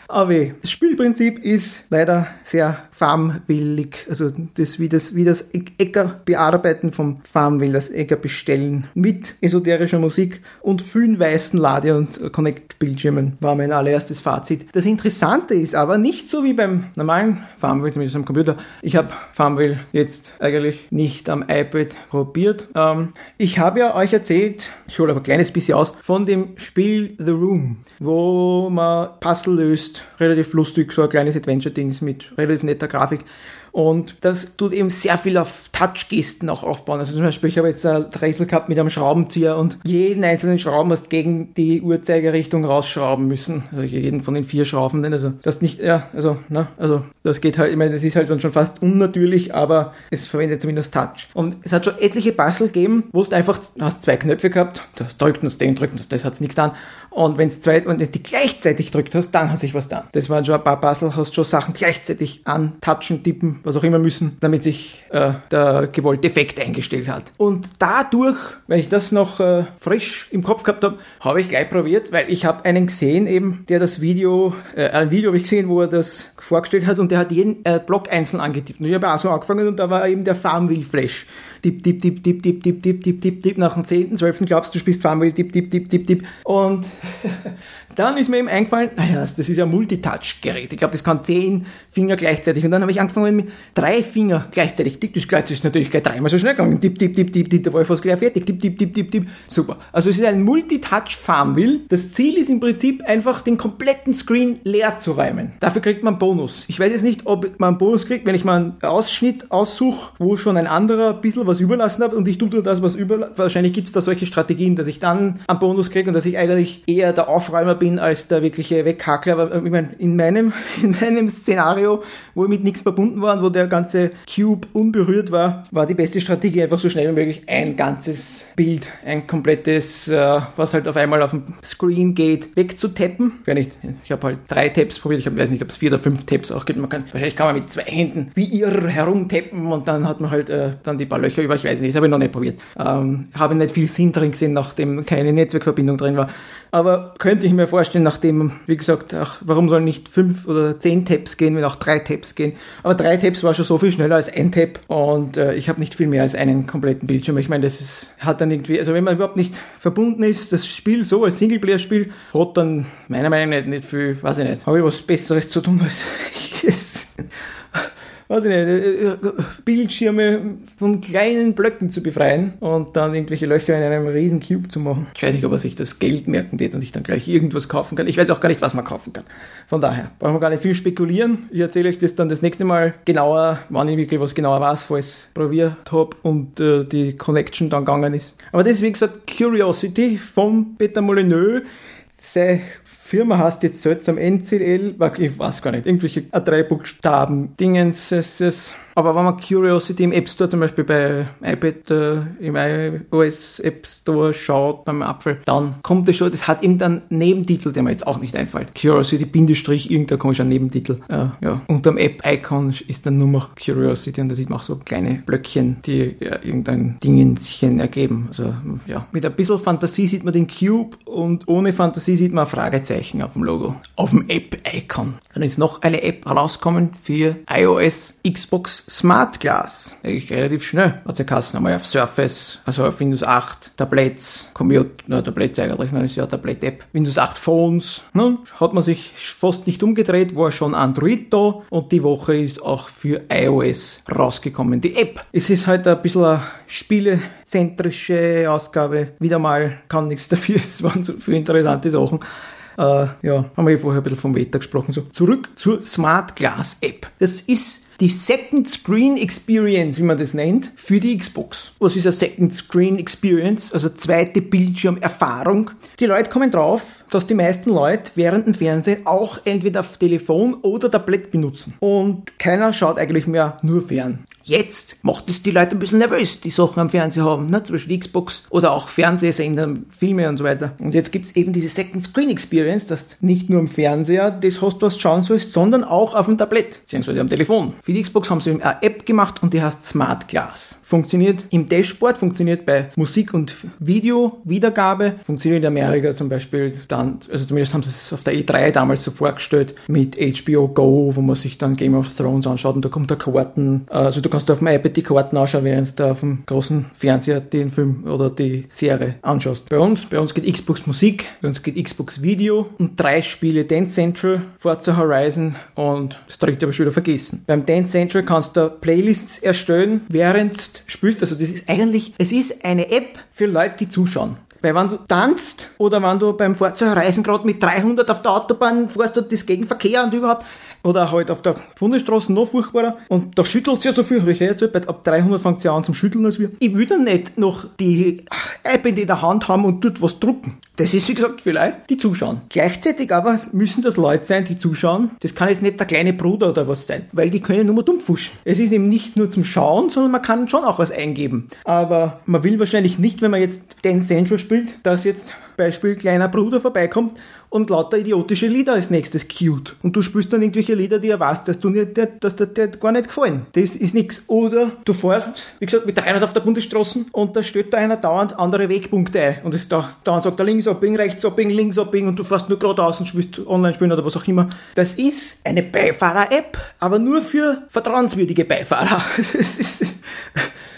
Aber das Spielprinzip ist leider sehr farmwillig. Also das wie das, wie das Äcker bearbeiten vom Farmville, das Äcker bestellen mit esoterischer Musik und vielen weißen Lade- und Connect-Bildschirmen war mein allererstes Fazit. Das Interessante ist aber nicht so wie beim normalen Farmville, zumindest am Computer. Ich habe Farmville jetzt eigentlich nicht am iPad probiert. Ähm, ich habe ja euch erzählt, ich hole aber ein kleines bisschen aus, von dem Spiel The Room, wo man Puzzle löst, relativ lustig, so ein kleines Adventure-Ding mit relativ netter Computergrafik Und das tut eben sehr viel auf Touch-Gesten auch aufbauen. Also zum Beispiel, ich habe jetzt ein Drechsel gehabt mit einem Schraubenzieher und jeden einzelnen Schrauben hast gegen die Uhrzeigerrichtung rausschrauben müssen. Also jeden von den vier Schrauben. Also das nicht, ja, also, na, also das geht halt, ich meine, das ist halt dann schon fast unnatürlich, aber es verwendet zumindest Touch. Und es hat schon etliche Puzzle gegeben, wo du einfach, hast zwei Knöpfe gehabt, das drückt und das, den drückt und das hat nichts getan. Und wenn es wenn du die gleichzeitig drückt hast, dann hat sich was da. Das waren schon ein paar Puzzle, hast schon Sachen gleichzeitig antatschen, tippen, was auch immer müssen, damit sich äh, der gewollte Effekt eingestellt hat. Und dadurch, wenn ich das noch äh, frisch im Kopf gehabt habe, habe ich gleich probiert, weil ich habe einen gesehen eben, der das Video, äh, ein Video habe ich gesehen, wo er das vorgestellt hat und der hat jeden äh, Block einzeln angetippt. Und ich habe auch so angefangen und da war eben der Farmville Flash tipp, tipp, tipp, tipp, tipp, tipp, tipp, tipp, tipp, tipp, nach dem 10., 12. glaubst du, spielst Farmville, tipp, tipp, tipp, tipp, tipp. Und dann ist mir eben eingefallen, naja, das ist ja Multitouch-Gerät. Ich glaube, das kann zehn Finger gleichzeitig. Und dann habe ich angefangen mit drei Finger gleichzeitig. Tipp, das ist natürlich gleich dreimal so schnell gegangen. Tipp, tipp, tipp, tipp, tipp, da war ich fast gleich fertig. Tipp, tipp, tipp, tipp, tipp. Super. Also es ist ein Multitouch-Farmville. Das Ziel ist im Prinzip einfach den kompletten Screen leer zu räumen. Dafür kriegt man Bonus. Ich weiß jetzt nicht, ob man Bonus kriegt, wenn ich mal einen Ausschnitt aussuche, wo schon ein anderer ein bisschen was was überlassen habe und ich tue nur das, was über. Wahrscheinlich gibt es da solche Strategien, dass ich dann einen Bonus kriege und dass ich eigentlich eher der Aufräumer bin als der wirkliche Weghackler. Aber ich meine, in meinem, in meinem Szenario, wo mit nichts verbunden war und wo der ganze Cube unberührt war, war die beste Strategie einfach so schnell wie möglich ein ganzes Bild, ein komplettes, äh, was halt auf einmal auf dem Screen geht, wegzutappen. Ja nicht, ich habe halt drei Tabs probiert, ich hab, weiß nicht, ob es vier oder fünf Tabs auch gibt. Man kann, wahrscheinlich kann man mit zwei Händen wie irr herumtappen und dann hat man halt äh, dann die paar Löcher über, ich weiß nicht, das habe ich noch nicht probiert. Ähm, habe nicht viel Sinn drin gesehen, nachdem keine Netzwerkverbindung drin war. Aber könnte ich mir vorstellen, nachdem, wie gesagt, ach, warum sollen nicht fünf oder zehn Tabs gehen, wenn auch drei Tabs gehen. Aber drei Tabs war schon so viel schneller als ein Tab und äh, ich habe nicht viel mehr als einen kompletten Bildschirm. Ich meine, das ist, hat dann irgendwie, also wenn man überhaupt nicht verbunden ist, das Spiel so als Singleplayer-Spiel, hat dann meiner Meinung nach nicht viel, weiß ich nicht, habe ich was Besseres zu tun als ich weiß ich nicht, äh, äh, Bildschirme von kleinen Blöcken zu befreien und dann irgendwelche Löcher in einem riesen Cube zu machen. Ich weiß nicht, ob er sich das Geld merken wird und ich dann gleich irgendwas kaufen kann. Ich weiß auch gar nicht, was man kaufen kann. Von daher brauchen wir gar nicht viel spekulieren. Ich erzähle euch das dann das nächste Mal genauer, wann ich wirklich was genauer weiß, falls ich probiert habe und äh, die Connection dann gegangen ist. Aber das ist wie gesagt Curiosity von Peter Molyneux. Seine Firma heißt jetzt seltsam NCL, ich weiß gar nicht, irgendwelche A3-Buchstaben, Dingens, es ist aber wenn man Curiosity im App Store, zum Beispiel bei iPad, äh, im iOS App Store schaut, beim Apfel, dann kommt es schon, das hat irgendeinen Nebentitel, der mir jetzt auch nicht einfällt. Curiosity, Bindestrich, irgendein komischer Nebentitel. Äh, ja. Unterm App-Icon ist dann nur noch Curiosity und da sieht man auch so kleine Blöckchen, die ja, irgendein Dingenschen ergeben. Also, ja. Mit ein bisschen Fantasie sieht man den Cube und ohne Fantasie sieht man ein Fragezeichen auf dem Logo. Auf dem App-Icon. Dann ist noch eine App rauskommen für iOS, Xbox Smart Glass. Eigentlich relativ schnell. Hat sie Kassen einmal auf Surface, also auf Windows 8, Tablets, Commute, na, Tablets eigentlich, nein, ist ja Tablet-App. Windows 8 Phones, ne? Hat man sich fast nicht umgedreht, war schon Android da und die Woche ist auch für iOS rausgekommen. Die App. Es ist halt ein bisschen eine spielezentrische Ausgabe. Wieder mal kann nichts dafür, es waren so viele interessante Sachen. Äh, ja, haben wir ja vorher ein bisschen vom Wetter gesprochen. So, zurück zur Smart Glass App. Das ist die Second Screen Experience, wie man das nennt, für die Xbox. Was ist eine Second Screen Experience? Also zweite Bildschirmerfahrung. Die Leute kommen drauf, dass die meisten Leute während dem Fernsehen auch entweder auf Telefon oder Tablet benutzen. Und keiner schaut eigentlich mehr nur fern. Jetzt macht es die Leute ein bisschen nervös, die Sachen am Fernseher haben, ne? zum Beispiel Xbox oder auch Fernsehsender, Filme und so weiter. Und jetzt gibt es eben diese Second Screen Experience, dass nicht nur am Fernseher das hast, was du schauen sollst, sondern auch auf dem Tablet, beziehungsweise am Telefon. Für die Xbox haben sie eine App gemacht und die heißt Smart Glass. Funktioniert im Dashboard, funktioniert bei Musik- und Video-Wiedergabe, funktioniert in Amerika zum Beispiel dann, also zumindest haben sie es auf der E3 damals so vorgestellt mit HBO Go, wo man sich dann Game of Thrones anschaut und da kommt der Karten, also du kannst du auf dem iPad die Karten anschauen, während du auf dem großen Fernseher den Film oder die Serie anschaust. Bei uns, bei uns geht Xbox Musik, bei uns geht Xbox Video und drei Spiele Dance Central, Forza Horizon und das dritte ich schon wieder vergessen. Beim Dance Central kannst du Playlists erstellen, während du spielst. Also das ist eigentlich, es ist eine App für Leute, die zuschauen. Weil wenn du tanzt oder wenn du beim Forza Horizon gerade mit 300 auf der Autobahn fährst und das Gegenverkehr und überhaupt, oder halt auf der Bundesstraße noch furchtbarer. Und da schüttelt es ja so viel, ich ja erzählt, ab 300 fängt es ja an zum Schütteln als wir. Ich will dann nicht noch die iPad in der Hand haben und dort was drucken. Das ist, wie gesagt, vielleicht die zuschauen. Gleichzeitig aber müssen das Leute sein, die zuschauen. Das kann jetzt nicht der kleine Bruder oder was sein, weil die können nur mal dumm fuschen. Es ist eben nicht nur zum Schauen, sondern man kann schon auch was eingeben. Aber man will wahrscheinlich nicht, wenn man jetzt Dance Central spielt, dass jetzt Beispiel kleiner Bruder vorbeikommt und lauter idiotische Lieder als nächstes cute. Und du spielst dann irgendwelche Lieder, die er weiß, dass du nicht, dass dir, dir gar nicht gefallen. Das ist nichts. Oder du fährst, wie gesagt, mit 300 auf der Bundesstraße und da steht da einer dauernd andere Wegpunkte ein. Und das, da, dauernd sagt er links abbiegen, rechts abbiegen, links abbiegen und du fährst nur geradeaus und spielst online spielen oder was auch immer. Das ist eine Beifahrer-App, aber nur für vertrauenswürdige Beifahrer. es ist,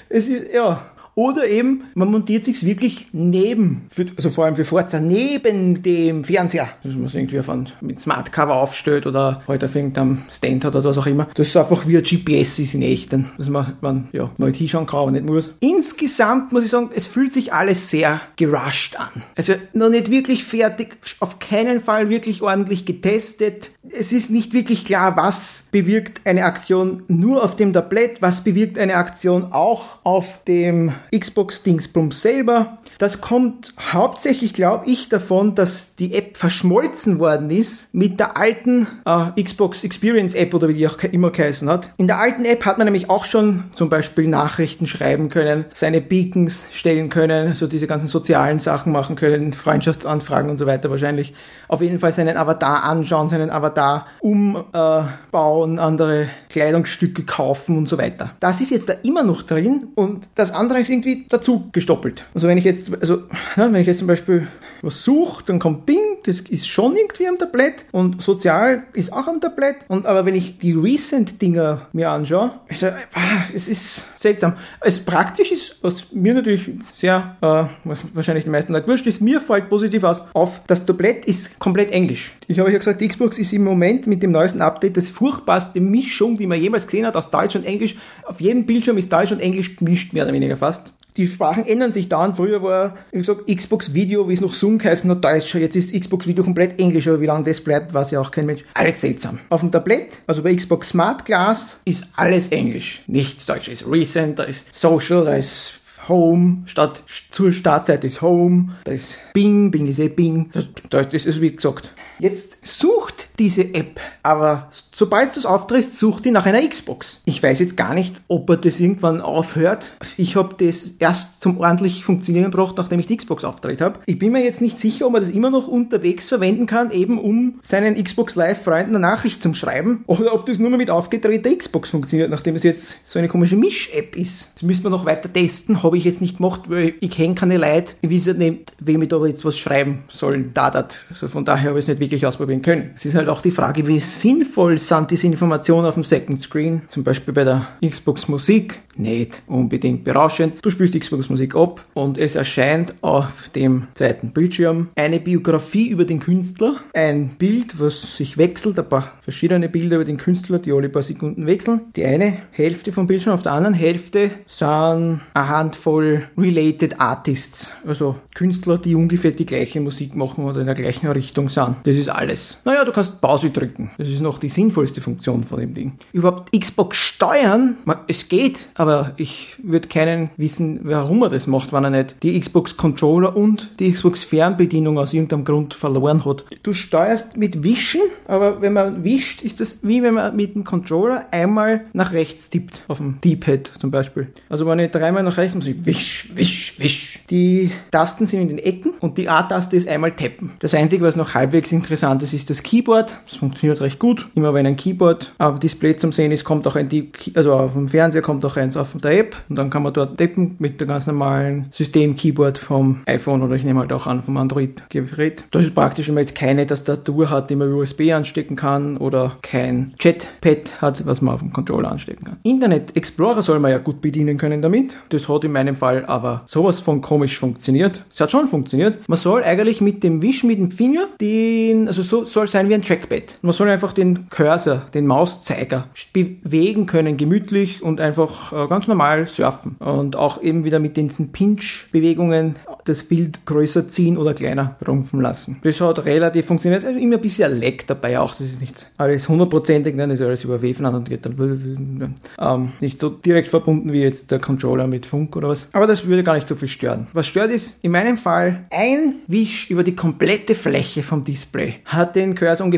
es ist, ja, oder eben, man montiert sich wirklich neben, für, also vor allem für Forza, neben dem Fernseher. Dass man es irgendwie auf ein, mit Smart aufstellt oder heute halt auf irgendeinem Stand hat oder was auch immer. Das ist einfach wie ein GPS ist in echt, dass man, man ja, mal hinschauen kann, aber nicht muss. Insgesamt muss ich sagen, es fühlt sich alles sehr gerusht an. Also noch nicht wirklich fertig, auf keinen Fall wirklich ordentlich getestet. Es ist nicht wirklich klar, was bewirkt eine Aktion nur auf dem Tablett, was bewirkt eine Aktion auch auf dem Xbox-Dingsbums selber. Das kommt hauptsächlich, glaube ich, davon, dass die App verschmolzen worden ist mit der alten äh, Xbox Experience App oder wie die auch immer geheißen hat. In der alten App hat man nämlich auch schon zum Beispiel Nachrichten schreiben können, seine Beacons stellen können, so diese ganzen sozialen Sachen machen können, Freundschaftsanfragen und so weiter wahrscheinlich. Auf jeden Fall seinen Avatar anschauen, seinen Avatar umbauen, andere Kleidungsstücke kaufen und so weiter. Das ist jetzt da immer noch drin und das andere ist irgendwie dazu gestoppelt. Also wenn ich jetzt, also ja, wenn ich jetzt zum Beispiel was suche, dann kommt Bing, das ist schon irgendwie am Tablett und sozial ist auch am Tablett. Und aber wenn ich die Recent-Dinger mir anschaue, also, ah, es ist seltsam. Es praktisch ist, was mir natürlich sehr, äh, was wahrscheinlich die meisten Leute wurscht ist, mir fällt positiv aus, auf, das Tablett ist komplett Englisch. Ich habe ja gesagt, Xbox ist im Moment mit dem neuesten Update das furchtbarste Mischung, die man jemals gesehen hat aus Deutsch und Englisch. Auf jedem Bildschirm ist Deutsch und Englisch gemischt, mehr oder weniger fast die Sprachen ändern sich da. Und früher war, wie gesagt, Xbox Video, wie es noch Zoom geheißen hat, deutscher. Jetzt ist Xbox Video komplett Englisch, aber wie lange das bleibt, weiß ja auch kein Mensch. Alles seltsam. Auf dem Tablett, also bei Xbox Smart Glass, ist alles Englisch. Nichts Deutsch. Ist Recent, da ist Social, da ist Home, statt zur Startseite ist Home, da ist Bing, Bing ist eh Bing. Das, das ist wie gesagt. Jetzt sucht diese App, aber sobald du es auftrittst, sucht die nach einer Xbox. Ich weiß jetzt gar nicht, ob er das irgendwann aufhört. Ich habe das erst zum ordentlich Funktionieren gebracht, nachdem ich die Xbox auftritt habe. Ich bin mir jetzt nicht sicher, ob man das immer noch unterwegs verwenden kann, eben um seinen Xbox Live-Freunden eine Nachricht zu schreiben, oder ob das nur mit aufgedrehter Xbox funktioniert, nachdem es jetzt so eine komische Misch-App ist. Das müssen wir noch weiter testen, habe ich jetzt nicht gemacht, weil ich kenne keine Leute, wie sie nicht, wem ich da jetzt was schreiben sollen, da, dat. Also von daher habe ich es nicht wirklich ausprobieren können. Es ist halt halt auch die Frage, wie sinnvoll sind diese Informationen auf dem Second Screen, zum Beispiel bei der Xbox Musik, nicht unbedingt berauschend. Du spielst Xbox Musik ab und es erscheint auf dem zweiten Bildschirm eine Biografie über den Künstler, ein Bild, was sich wechselt, ein paar verschiedene Bilder über den Künstler, die alle paar Sekunden wechseln. Die eine Hälfte vom Bildschirm, auf der anderen Hälfte sind eine Handvoll Related Artists, also Künstler, die ungefähr die gleiche Musik machen oder in der gleichen Richtung sind. Das ist alles. Naja, du kannst Pause drücken. Das ist noch die sinnvollste Funktion von dem Ding. Überhaupt Xbox steuern, es geht, aber ich würde keinen wissen, warum er das macht, wenn er nicht die Xbox Controller und die Xbox Fernbedienung aus irgendeinem Grund verloren hat. Du steuerst mit Wischen, aber wenn man wischt, ist das wie wenn man mit dem Controller einmal nach rechts tippt, auf dem D-Pad zum Beispiel. Also wenn ich dreimal nach rechts muss ich wisch, wisch, wisch. Die Tasten sind in den Ecken und die A-Taste ist einmal tappen. Das Einzige, was noch halbwegs interessant ist, ist das Keyboard. Das funktioniert recht gut. Immer wenn ein Keyboard auf Display zum Sehen ist, kommt auch ein, also auf dem Fernseher kommt auch eins auf der App und dann kann man dort tappen mit dem ganz normalen System-Keyboard vom iPhone oder ich nehme halt auch an vom Android-Gerät. Das ist praktisch, wenn man jetzt keine Tastatur hat, die man USB anstecken kann oder kein Chatpad hat, was man auf dem Controller anstecken kann. Internet Explorer soll man ja gut bedienen können damit. Das hat in meinem Fall aber sowas von komisch funktioniert. Es hat schon funktioniert. Man soll eigentlich mit dem Wischen mit dem Finger den, also so soll sein wie ein Trackpad. Man soll einfach den Cursor, den Mauszeiger bewegen können, gemütlich und einfach äh, ganz normal surfen. Und auch eben wieder mit diesen Pinch-Bewegungen das Bild größer ziehen oder kleiner rumpfen lassen. Das hat relativ funktioniert. Also immer ein bisschen Lag dabei auch. Das ist nicht alles hundertprozentig, das ist alles über WFAN und geht dann ähm, nicht so direkt verbunden wie jetzt der Controller mit Funk oder was. Aber das würde gar nicht so viel stören. Was stört ist, in meinem Fall, ein Wisch über die komplette Fläche vom Display hat den Cursor ungefähr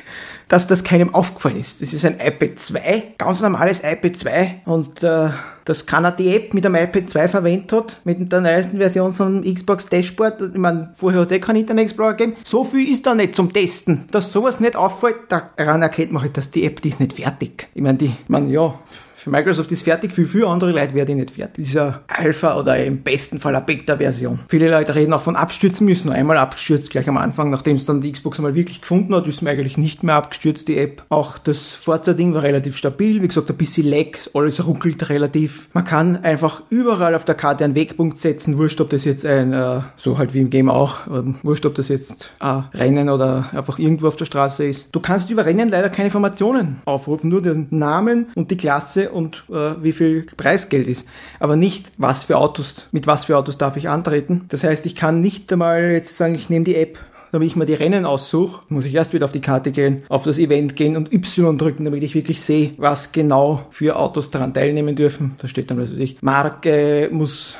dass das keinem aufgefallen ist. Das ist ein iPad 2, ganz normales iPad 2 und äh, dass keiner die App mit dem iPad 2 verwendet hat, mit der neuesten Version von Xbox Dashboard. Ich meine, vorher hat es eh keinen Internet Explorer gegeben. So viel ist da nicht zum Testen. Dass sowas nicht auffällt, daran erkennt man halt, dass die App, die ist nicht fertig. Ich meine, die, ich meine, ja, für Microsoft ist fertig, für viele andere Leute wäre die nicht fertig. Dieser Alpha oder im besten Fall eine Beta-Version. Viele Leute reden auch von abstürzen müssen. Nur einmal abgestürzt gleich am Anfang, nachdem es dann die Xbox einmal wirklich gefunden hat, ist mir eigentlich nicht mehr abgestürzt, die App. Auch das Forza-Ding war relativ stabil. Wie gesagt, ein bisschen Lag, alles ruckelt relativ. Man kann einfach überall auf der Karte einen Wegpunkt setzen, wurscht, ob das jetzt ein, äh, so halt wie im Game auch, ähm, wurscht, ob das jetzt ein Rennen oder einfach irgendwo auf der Straße ist. Du kannst über Rennen leider keine Informationen aufrufen, nur den Namen und die Klasse und äh, wie viel Preisgeld ist. Aber nicht, was für Autos, mit was für Autos darf ich antreten. Das heißt, ich kann nicht einmal jetzt sagen, ich nehme die App damit ich mir die Rennen aussuche, muss ich erst wieder auf die Karte gehen, auf das Event gehen und Y drücken, damit ich wirklich sehe, was genau für Autos daran teilnehmen dürfen. Da steht dann, was Marke muss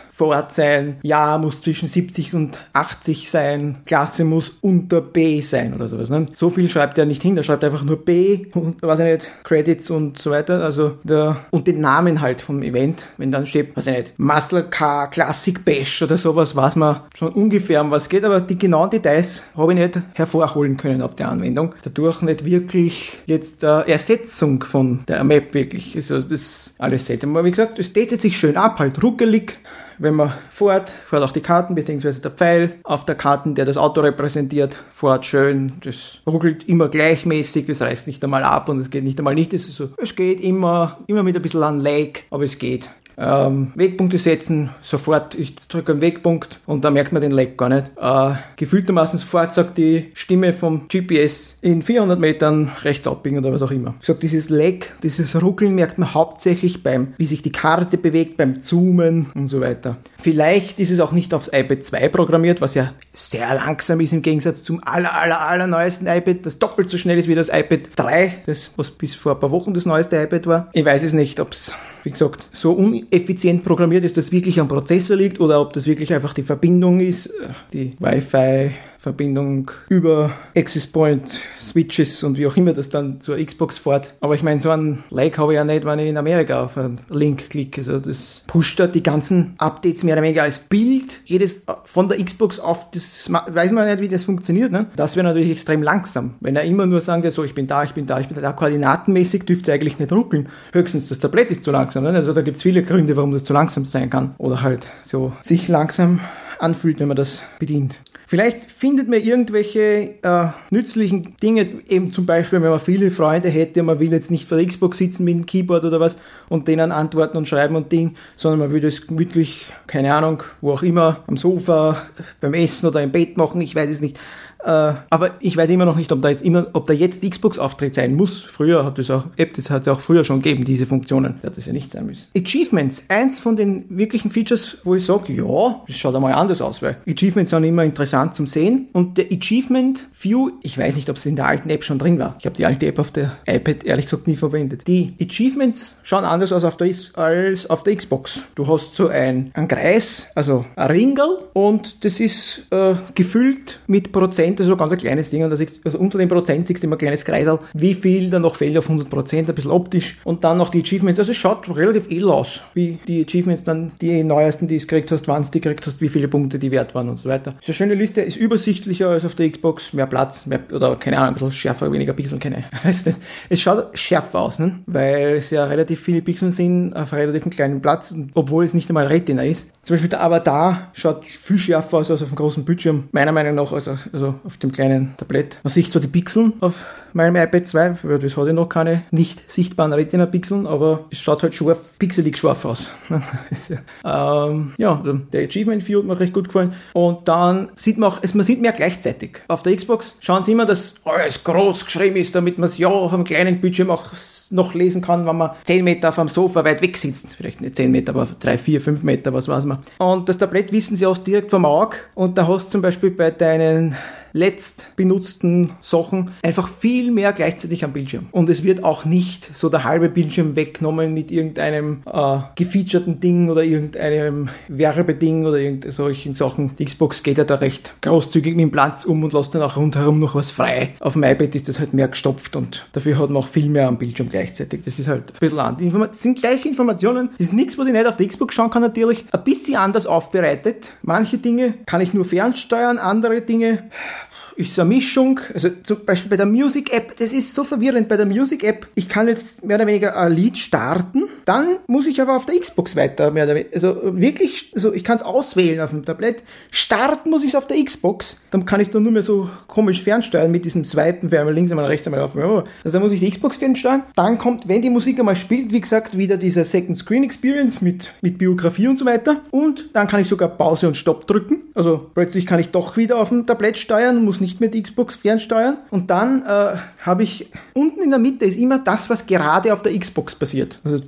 sein, Jahr muss zwischen 70 und 80 sein, Klasse muss unter B sein oder sowas. Ne? So viel schreibt er nicht hin, er schreibt einfach nur B und weiß ich nicht, Credits und so weiter. Also der, und den Namen halt vom Event. Wenn dann steht, weiß ich nicht, Muscle Car Classic Bash oder sowas, weiß man schon ungefähr um was geht, aber die genauen Details habe ich nicht hervorholen können auf der Anwendung. Dadurch nicht wirklich jetzt äh, Ersetzung von der Map wirklich. Also das ist alles seltsam. Aber wie gesagt, es datet sich schön ab, halt ruckelig wenn man fährt, fährt auch die Karten, beziehungsweise der Pfeil auf der Karten, der das Auto repräsentiert, fährt schön, das ruckelt immer gleichmäßig, es reißt nicht einmal ab und es geht nicht einmal nicht, es, so, es geht immer, immer mit ein bisschen an Lag, aber es geht ähm, Wegpunkte setzen, sofort, ich drücke einen Wegpunkt und dann merkt man den Lag gar nicht. Äh, gefühltermaßen sofort sagt die Stimme vom GPS in 400 Metern rechts abbiegen oder was auch immer. Ich sag, dieses Lag, dieses Ruckeln merkt man hauptsächlich beim, wie sich die Karte bewegt, beim Zoomen und so weiter. Vielleicht ist es auch nicht aufs iPad 2 programmiert, was ja sehr langsam ist im Gegensatz zum aller, aller, aller neuesten iPad, das doppelt so schnell ist wie das iPad 3, das was bis vor ein paar Wochen das neueste iPad war. Ich weiß es nicht, ob es wie gesagt, so uneffizient programmiert ist, dass wirklich am Prozessor liegt oder ob das wirklich einfach die Verbindung ist, die Wi-Fi Verbindung über Access Point, Switches und wie auch immer das dann zur Xbox fährt. Aber ich meine, so einen Like habe ich ja nicht, wenn ich in Amerika auf einen Link klicke. Also das pusht da die ganzen Updates mehr oder weniger als Bild. Jedes von der Xbox auf das, weiß man nicht, wie das funktioniert. Ne? Das wäre natürlich extrem langsam. Wenn er immer nur sagen so, ich bin da, ich bin da, ich bin da, koordinatenmäßig dürfte es eigentlich nicht ruckeln. Höchstens das Tablett ist zu langsam. Ne? Also da gibt es viele Gründe, warum das zu langsam sein kann. Oder halt so sich langsam anfühlt, wenn man das bedient. Vielleicht findet man irgendwelche äh, nützlichen Dinge, eben zum Beispiel, wenn man viele Freunde hätte, man will jetzt nicht vor der Xbox sitzen mit dem Keyboard oder was und denen antworten und schreiben und Ding, sondern man würde es gemütlich, keine Ahnung, wo auch immer, am Sofa, beim Essen oder im Bett machen, ich weiß es nicht. Äh, aber ich weiß immer noch nicht, ob da jetzt immer, ob da jetzt Xbox-Auftritt sein muss. Früher hat es auch, App, das hat es auch früher schon gegeben, diese Funktionen. Da hat es ja nicht sein müssen. Achievements, eins von den wirklichen Features, wo ich sage, ja, das schaut einmal anders aus, weil Achievements sind immer interessant zum Sehen. Und der Achievement View, ich weiß nicht, ob es in der alten App schon drin war. Ich habe die alte App auf der iPad ehrlich gesagt nie verwendet. Die Achievements schauen anders aus auf der, als auf der Xbox. Du hast so ein, ein Kreis, also ein Ringel und das ist äh, gefüllt mit Prozent Prozent, das ist so ganz ein kleines Ding, und das ist, also unter dem Prozent siehst du immer ein kleines Kreisel, wie viel dann noch fehlt auf 100 Prozent, ein bisschen optisch. Und dann noch die Achievements, also es schaut relativ edel aus, wie die Achievements dann, die neuesten, die du gekriegt hast, wann du die gekriegt hast, wie viele Punkte die wert waren und so weiter. Ist eine schöne Liste, ist übersichtlicher als auf der Xbox, mehr Platz, mehr, oder keine Ahnung, ein bisschen schärfer, weniger Pixel, keine, weiß. Es schaut schärfer aus, ne? weil es ja relativ viele Pixel sind auf relativ kleinen Platz, obwohl es nicht einmal Retina ist. Zum Beispiel der Avatar schaut viel schärfer aus als auf dem großen Bildschirm, meiner Meinung nach, also, also auf dem kleinen Tablett. Man sieht zwar die Pixeln auf meinem iPad 2, weil das hat ja noch keine nicht sichtbaren Retina-Pixeln, aber es schaut halt scharf, pixelig scharf aus. ähm, ja, der Achievement View hat mir recht gut gefallen. Und dann sieht man auch, man sieht mehr gleichzeitig. Auf der Xbox schauen Sie immer, dass alles groß geschrieben ist, damit man es ja auf einem kleinen Bildschirm auch noch lesen kann, wenn man 10 Meter vom Sofa weit weg sitzt. Vielleicht nicht 10 Meter, aber 3, 4, 5 Meter, was weiß man. Und das Tablett wissen Sie auch direkt vom Auge. Und da hast du zum Beispiel bei deinen letzt benutzten Sachen einfach viel mehr gleichzeitig am Bildschirm. Und es wird auch nicht so der halbe Bildschirm weggenommen mit irgendeinem äh, gefeaturten Ding oder irgendeinem Werbeding oder solchen Sachen. Die Xbox geht ja da recht großzügig mit dem Platz um und lässt dann auch rundherum noch was frei. Auf dem iPad ist das halt mehr gestopft und dafür hat man auch viel mehr am Bildschirm gleichzeitig. Das ist halt ein bisschen an. Die sind gleiche Informationen. Das ist nichts, was ich nicht auf der Xbox schauen kann, natürlich. Ein bisschen anders aufbereitet. Manche Dinge kann ich nur fernsteuern, andere Dinge ist eine Mischung. Also zum Beispiel bei der Music App, das ist so verwirrend. Bei der Music App, ich kann jetzt mehr oder weniger ein Lied starten, dann muss ich aber auf der Xbox weiter, mehr oder weniger. Also wirklich, also ich kann es auswählen auf dem Tablett. Starten muss ich es auf der Xbox. Dann kann ich dann nur mehr so komisch fernsteuern mit diesem Swipen, einmal links, einmal rechts, einmal auf. Also dann muss ich die Xbox fernsteuern. Dann kommt, wenn die Musik einmal spielt, wie gesagt, wieder dieser Second Screen Experience mit, mit Biografie und so weiter. Und dann kann ich sogar Pause und Stopp drücken. Also plötzlich kann ich doch wieder auf dem Tablett steuern, muss nicht mehr die Xbox fernsteuern. Und dann äh, habe ich unten in der Mitte ist immer das, was gerade auf der Xbox passiert. Also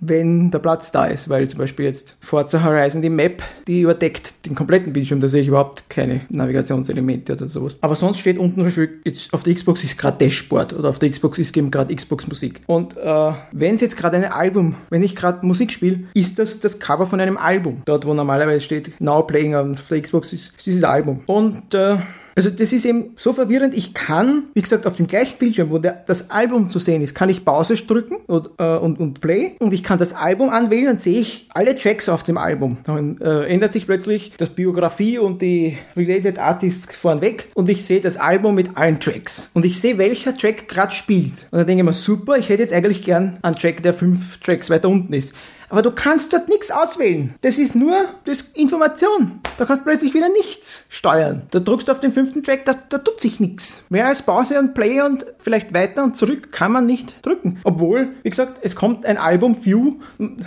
wenn der Platz da ist, weil zum Beispiel jetzt Forza Horizon, die Map, die überdeckt den kompletten Bildschirm, da sehe ich überhaupt keine Navigationselemente oder sowas. Aber sonst steht unten jetzt auf der Xbox ist gerade Dashboard oder auf der Xbox ist eben gerade Xbox Musik. Und äh, wenn es jetzt gerade ein Album, wenn ich gerade Musik spiele, ist das das Cover von einem Album. Dort, wo normalerweise steht Now Playing auf der Xbox, ist, ist dieses Album. Und äh, also das ist eben so verwirrend. Ich kann, wie gesagt, auf dem gleichen Bildschirm, wo der, das Album zu sehen ist, kann ich Pause drücken und, äh, und, und Play und ich kann das Album anwählen, dann sehe ich alle Tracks auf dem Album. Dann äh, ändert sich plötzlich das Biografie und die Related Artists vorn weg und ich sehe das Album mit allen Tracks. Und ich sehe, welcher Track gerade spielt. Und dann denke ich mir, super, ich hätte jetzt eigentlich gern einen Track, der fünf Tracks weiter unten ist. Aber du kannst dort nichts auswählen. Das ist nur das Information. Da kannst du plötzlich wieder nichts steuern. Da drückst du auf den fünften Track, da, da tut sich nichts. Mehr als Pause und Play und vielleicht weiter und zurück kann man nicht drücken. Obwohl, wie gesagt, es kommt ein Album-View.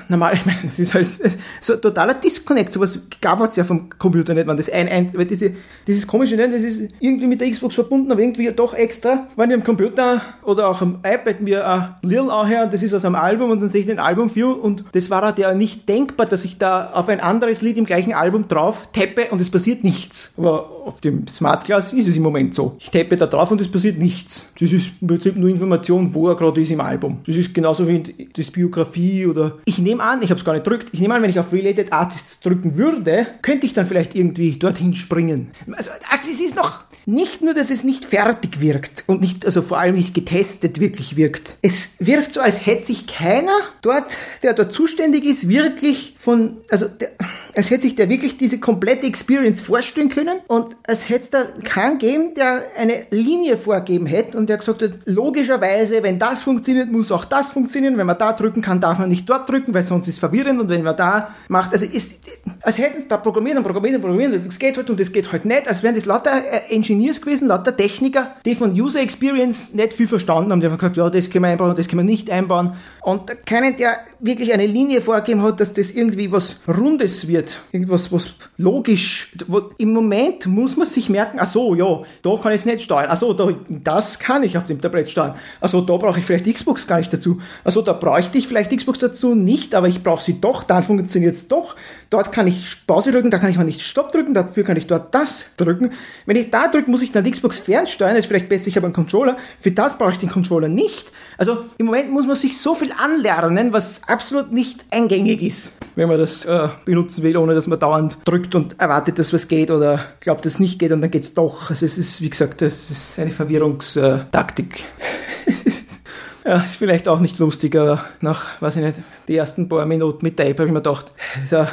Normal, ich meine, das ist halt so ein totaler Disconnect. Sowas gab es ja vom Computer nicht, wenn das ein, ein weil diese, dieses komische, ne, das ist irgendwie mit der Xbox verbunden, aber irgendwie doch extra, wenn ich am Computer oder auch am iPad mir ein Lil anhöre, das ist aus einem Album und dann sehe ich den Album-View und das war halt ja nicht denkbar, dass ich da auf ein anderes Lied im gleichen Album drauf tappe und es passiert nichts. Aber auf dem Smart Glass ist es im Moment so. Ich tappe da drauf und es passiert nichts. Das ist im Prinzip nur Information, wo er gerade ist im Album. Das ist genauso wie das Biografie oder... Ich nehme an, ich habe es gar nicht drückt, ich nehme an, wenn ich auf Related Artists drücken würde, könnte ich dann vielleicht irgendwie dorthin springen. Also, es ist noch nicht nur, dass es nicht fertig wirkt und nicht, also vor allem nicht getestet wirklich wirkt. Es wirkt so, als hätte sich keiner dort, der dort zuständig ist, wirklich von, also der, als hätte sich der wirklich diese komplette Experience vorstellen können und als hätte es da keinen gegeben, der eine Linie vorgeben hätte und der gesagt hat, logischerweise, wenn das funktioniert, muss auch das funktionieren. Wenn man da drücken kann, darf man nicht dort drücken, weil sonst ist es verwirrend und wenn man da macht, also ist, als hätten es da programmiert und programmiert und programmiert und es geht halt und es geht halt nicht, als wären das lauter äh, Engineers gewesen, lauter Techniker, die von User Experience nicht viel verstanden haben. Die haben gesagt, ja, das können wir einbauen, das können wir nicht einbauen. Und keinen, der wirklich eine Linie vorgegeben hat, dass das irgendwie was Rundes wird. Irgendwas, was logisch. Wo, Im Moment muss man sich merken, ach so, ja, da kann ich es nicht steuern. Ach so, da, das kann ich auf dem Tablett steuern. Ach so, da brauche ich vielleicht Xbox gar nicht dazu. Ach so, da bräuchte ich vielleicht Xbox dazu nicht, aber ich brauche sie doch, dann funktioniert es doch. Dort kann ich Pause drücken, da kann ich mal nicht Stopp drücken, dafür kann ich dort das drücken. Wenn ich da drücke, muss ich dann Xbox fernsteuern, das ist vielleicht besser, ich habe einen Controller. Für das brauche ich den Controller nicht. Also im Moment muss man sich so viel anlernen, was absolut nicht eingängig ist, wenn man das äh, benutzen will, ohne dass man dauernd drückt und erwartet, dass was geht oder glaubt, dass es nicht geht und dann geht es doch. Also es ist, wie gesagt, das ist eine Verwirrungstaktik. Ja, ist vielleicht auch nicht lustig, aber nach, weiß ich nicht, die ersten paar Minuten mit Tape habe ich mir gedacht, ist eine,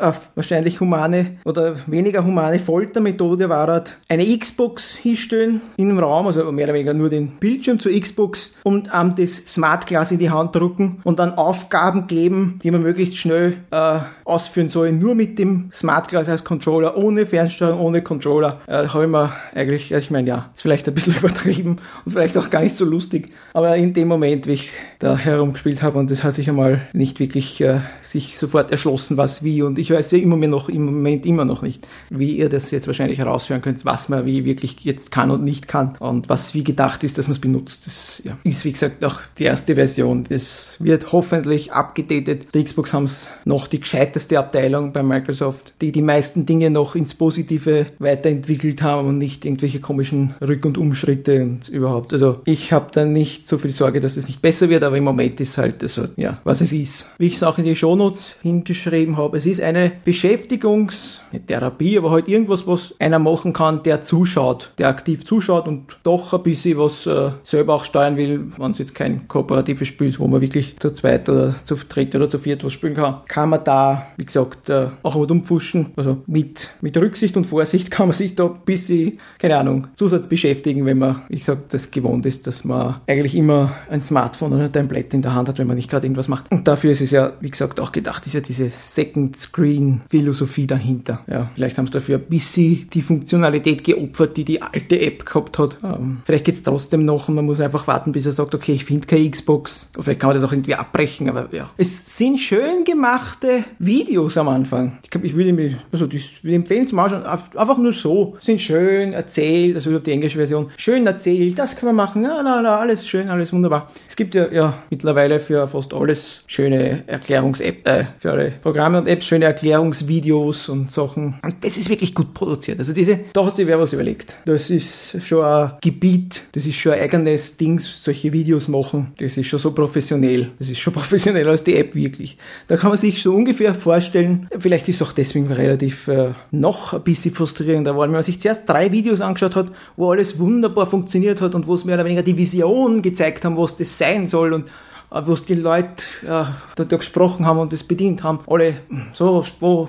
eine wahrscheinlich humane oder weniger humane Foltermethode war halt, eine Xbox hinstellen in einem Raum, also mehr oder weniger nur den Bildschirm zur Xbox und ähm, das Smart Glass in die Hand drucken und dann Aufgaben geben, die man möglichst schnell äh, ausführen soll, nur mit dem Smart Glass als Controller, ohne Fernsteuerung, ohne Controller. Äh, habe ich mir eigentlich, also ich meine, ja, ist vielleicht ein bisschen übertrieben und vielleicht auch gar nicht so lustig, aber in dem Moment, wie ich da herumgespielt habe und das hat sich einmal nicht wirklich äh, sich sofort erschlossen, was wie und ich weiß ja immer mehr noch, im Moment immer noch nicht, wie ihr das jetzt wahrscheinlich heraushören könnt, was man wie wirklich jetzt kann und nicht kann und was wie gedacht ist, dass man es benutzt. Das ja, ist wie gesagt auch die erste Version. Das wird hoffentlich abgedatet. Die Xbox haben es noch die gescheiteste Abteilung bei Microsoft, die die meisten Dinge noch ins Positive weiterentwickelt haben und nicht irgendwelche komischen Rück- und Umschritte und überhaupt. Also ich habe da nicht so viel Sorge, dass es nicht besser wird, aber im Moment ist halt also, ja, was es ist. Wie ich es auch in die Shownotes hingeschrieben habe, es ist eine Beschäftigungs-, eine Therapie, aber halt irgendwas, was einer machen kann, der zuschaut, der aktiv zuschaut und doch ein bisschen was äh, selber auch steuern will, wenn es jetzt kein kooperatives Spiel ist, wo man wirklich zu zweit oder zu dritt oder zu viert was spielen kann, kann man da, wie gesagt, äh, auch was umfuschen. Also mit, mit Rücksicht und Vorsicht kann man sich da ein bisschen, keine Ahnung, Zusatz beschäftigen, wenn man, wie gesagt, das gewohnt ist, dass man eigentlich immer ein Smartphone oder ein Tablet in der Hand hat, wenn man nicht gerade irgendwas macht. Und dafür ist es ja, wie gesagt, auch gedacht, ist ja diese Second Screen Philosophie dahinter. Ja, vielleicht haben sie dafür ein bisschen die Funktionalität geopfert, die die alte App gehabt hat. Ähm, vielleicht geht es trotzdem noch und man muss einfach warten, bis er sagt, okay, ich finde keine Xbox. Vielleicht kann man das auch irgendwie abbrechen, aber ja. Es sind schön gemachte Videos am Anfang. Ich, glaub, ich würde mir, also wir empfehlen es mal schon, einfach nur so. Sind schön erzählt, also die englische Version, schön erzählt, das kann man machen, ja, la, la, alles schön, alles wunderbar. Es gibt ja, ja mittlerweile für fast alles schöne Erklärungs-App, äh, für alle Programme und Apps schöne Erklärungsvideos und Sachen. Und das ist wirklich gut produziert. Also diese, da hat sich wer was überlegt. Das ist schon ein Gebiet, das ist schon ein eigenes Ding, solche Videos machen. Das ist schon so professionell. Das ist schon professioneller als die App wirklich. Da kann man sich so ungefähr vorstellen, vielleicht ist es auch deswegen relativ äh, noch ein bisschen frustrierender, weil wenn man sich zuerst drei Videos angeschaut hat, wo alles wunderbar funktioniert hat und wo es mehr oder weniger die Vision gezeigt haben, was das sein soll und wo die Leute da, da, gesprochen haben und das bedient haben, alle so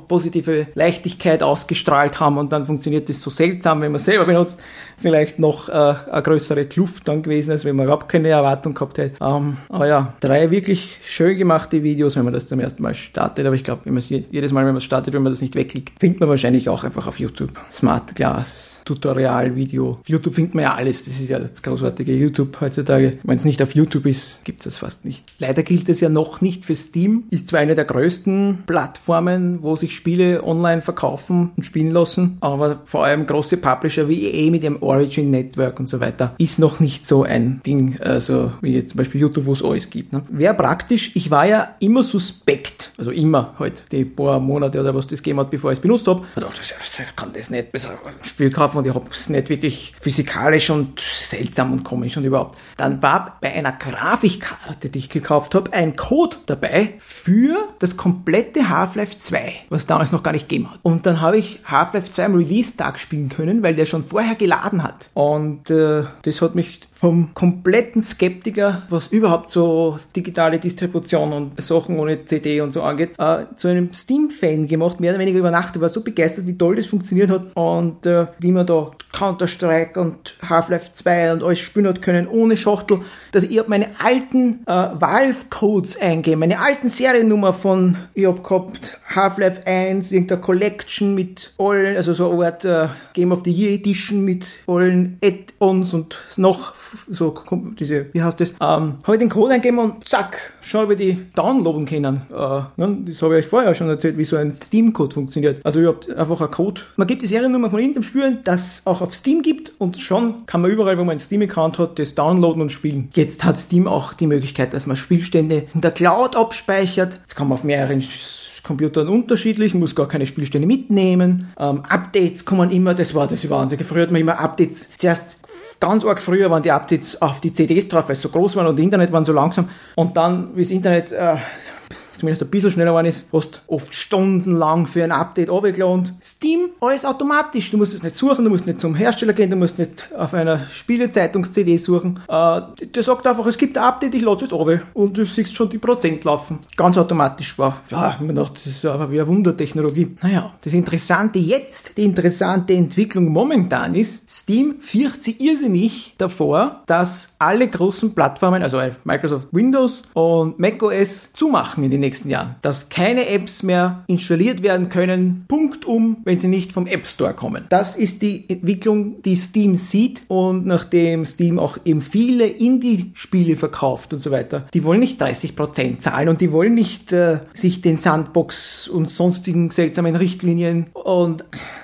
positive Leichtigkeit ausgestrahlt haben und dann funktioniert das so seltsam, wenn man selber benutzt, vielleicht noch äh, eine größere Kluft dann gewesen, als wenn man überhaupt keine Erwartung gehabt hätte. Ähm, aber ja, drei wirklich schön gemachte Videos, wenn man das zum ersten Mal startet, aber ich glaube, jedes Mal, wenn man es startet, wenn man das nicht wegklickt, findet man wahrscheinlich auch einfach auf YouTube. Smart Glass Tutorial-Video. Auf YouTube findet man ja alles. Das ist ja das großartige YouTube heutzutage. Wenn es nicht auf YouTube ist, gibt es das fast nicht. Leider gilt es ja noch nicht für Steam. Ist zwar eine der größten Plattformen, wo sich Spiele online verkaufen und spielen lassen, aber vor allem große Publisher wie EA mit ihrem Origin Network und so weiter ist noch nicht so ein Ding, also wie jetzt zum Beispiel YouTube, wo es alles gibt. Ne? Wäre praktisch, ich war ja immer suspekt, also immer halt die paar Monate oder was das gegeben hat, bevor ich es benutzt habe. Ich dachte, kann das nicht, besser Spiel kaufen kaufen und ich habe es nicht wirklich physikalisch und seltsam und komisch und überhaupt. Dann war bei einer Grafikkarte, die ich gekauft habe, ein Code dabei für das komplette Half-Life 2, was damals noch gar nicht gegeben hat. Und dann habe ich Half-Life 2 am Release-Tag spielen können, weil der schon vorher geladen hat. Und äh, das hat mich vom kompletten Skeptiker, was überhaupt so digitale Distribution und Sachen ohne CD und so angeht, äh, zu einem Steam-Fan gemacht, mehr oder weniger über Nacht. Ich war so begeistert, wie toll das funktioniert hat und äh, wie man da Counter-Strike und Half-Life 2 und alles spielen hat können ohne Schachtel, dass ich meine alten äh, Valve-Codes eingeben, meine alten Seriennummer von, ich hab gehabt Half-Life 1, irgendeine Collection mit allen, also so eine Art äh, Game of the Year Edition mit allen Add-ons und noch so diese, wie heißt das, ähm, habe ich den Code eingeben und zack, schon habe ich die downloaden können. Äh, ne? Das habe ich euch vorher schon erzählt, wie so ein Steam-Code funktioniert. Also ihr habt einfach einen Code, man gibt die Seriennummer von irgendeinem Spiel, das auch auf Steam gibt und schon kann man überall, wo man einen Steam-Account hat, das downloaden und spielen. Jetzt hat Steam auch die Möglichkeit, dass man Spielstände in der Cloud abspeichert. Das kann man auf mehreren Computern unterschiedlich, muss gar keine Spielstände mitnehmen. Ähm, Updates kommen immer, das war das Wahnsinn. Früher hat man immer Updates, zuerst ganz arg früher waren die Updates auf die CDs drauf, weil sie so groß waren und das Internet waren so langsam. Und dann, wie das Internet äh, zumindest ein bisschen schneller geworden ist, hast oft stundenlang für ein Update runtergeladen. Steam, alles automatisch. Du musst es nicht suchen, du musst nicht zum Hersteller gehen, du musst nicht auf einer Spielezeitungs-CD suchen. Äh, der sagt einfach, es gibt ein Update, ich lade es runter und du siehst schon die Prozent laufen. Ganz automatisch war. Ja, mir gedacht, das ist einfach wie eine Wundertechnologie. Naja, das Interessante jetzt, die interessante Entwicklung momentan ist, Steam fürchtet sich irrsinnig davor, dass alle großen Plattformen, also Microsoft Windows und macOS zumachen in den nächsten nächsten Jahren. Dass keine Apps mehr installiert werden können, punktum, wenn sie nicht vom App Store kommen. Das ist die Entwicklung, die Steam sieht und nachdem Steam auch eben viele Indie-Spiele verkauft und so weiter, die wollen nicht 30% zahlen und die wollen nicht äh, sich den Sandbox und sonstigen seltsamen Richtlinien und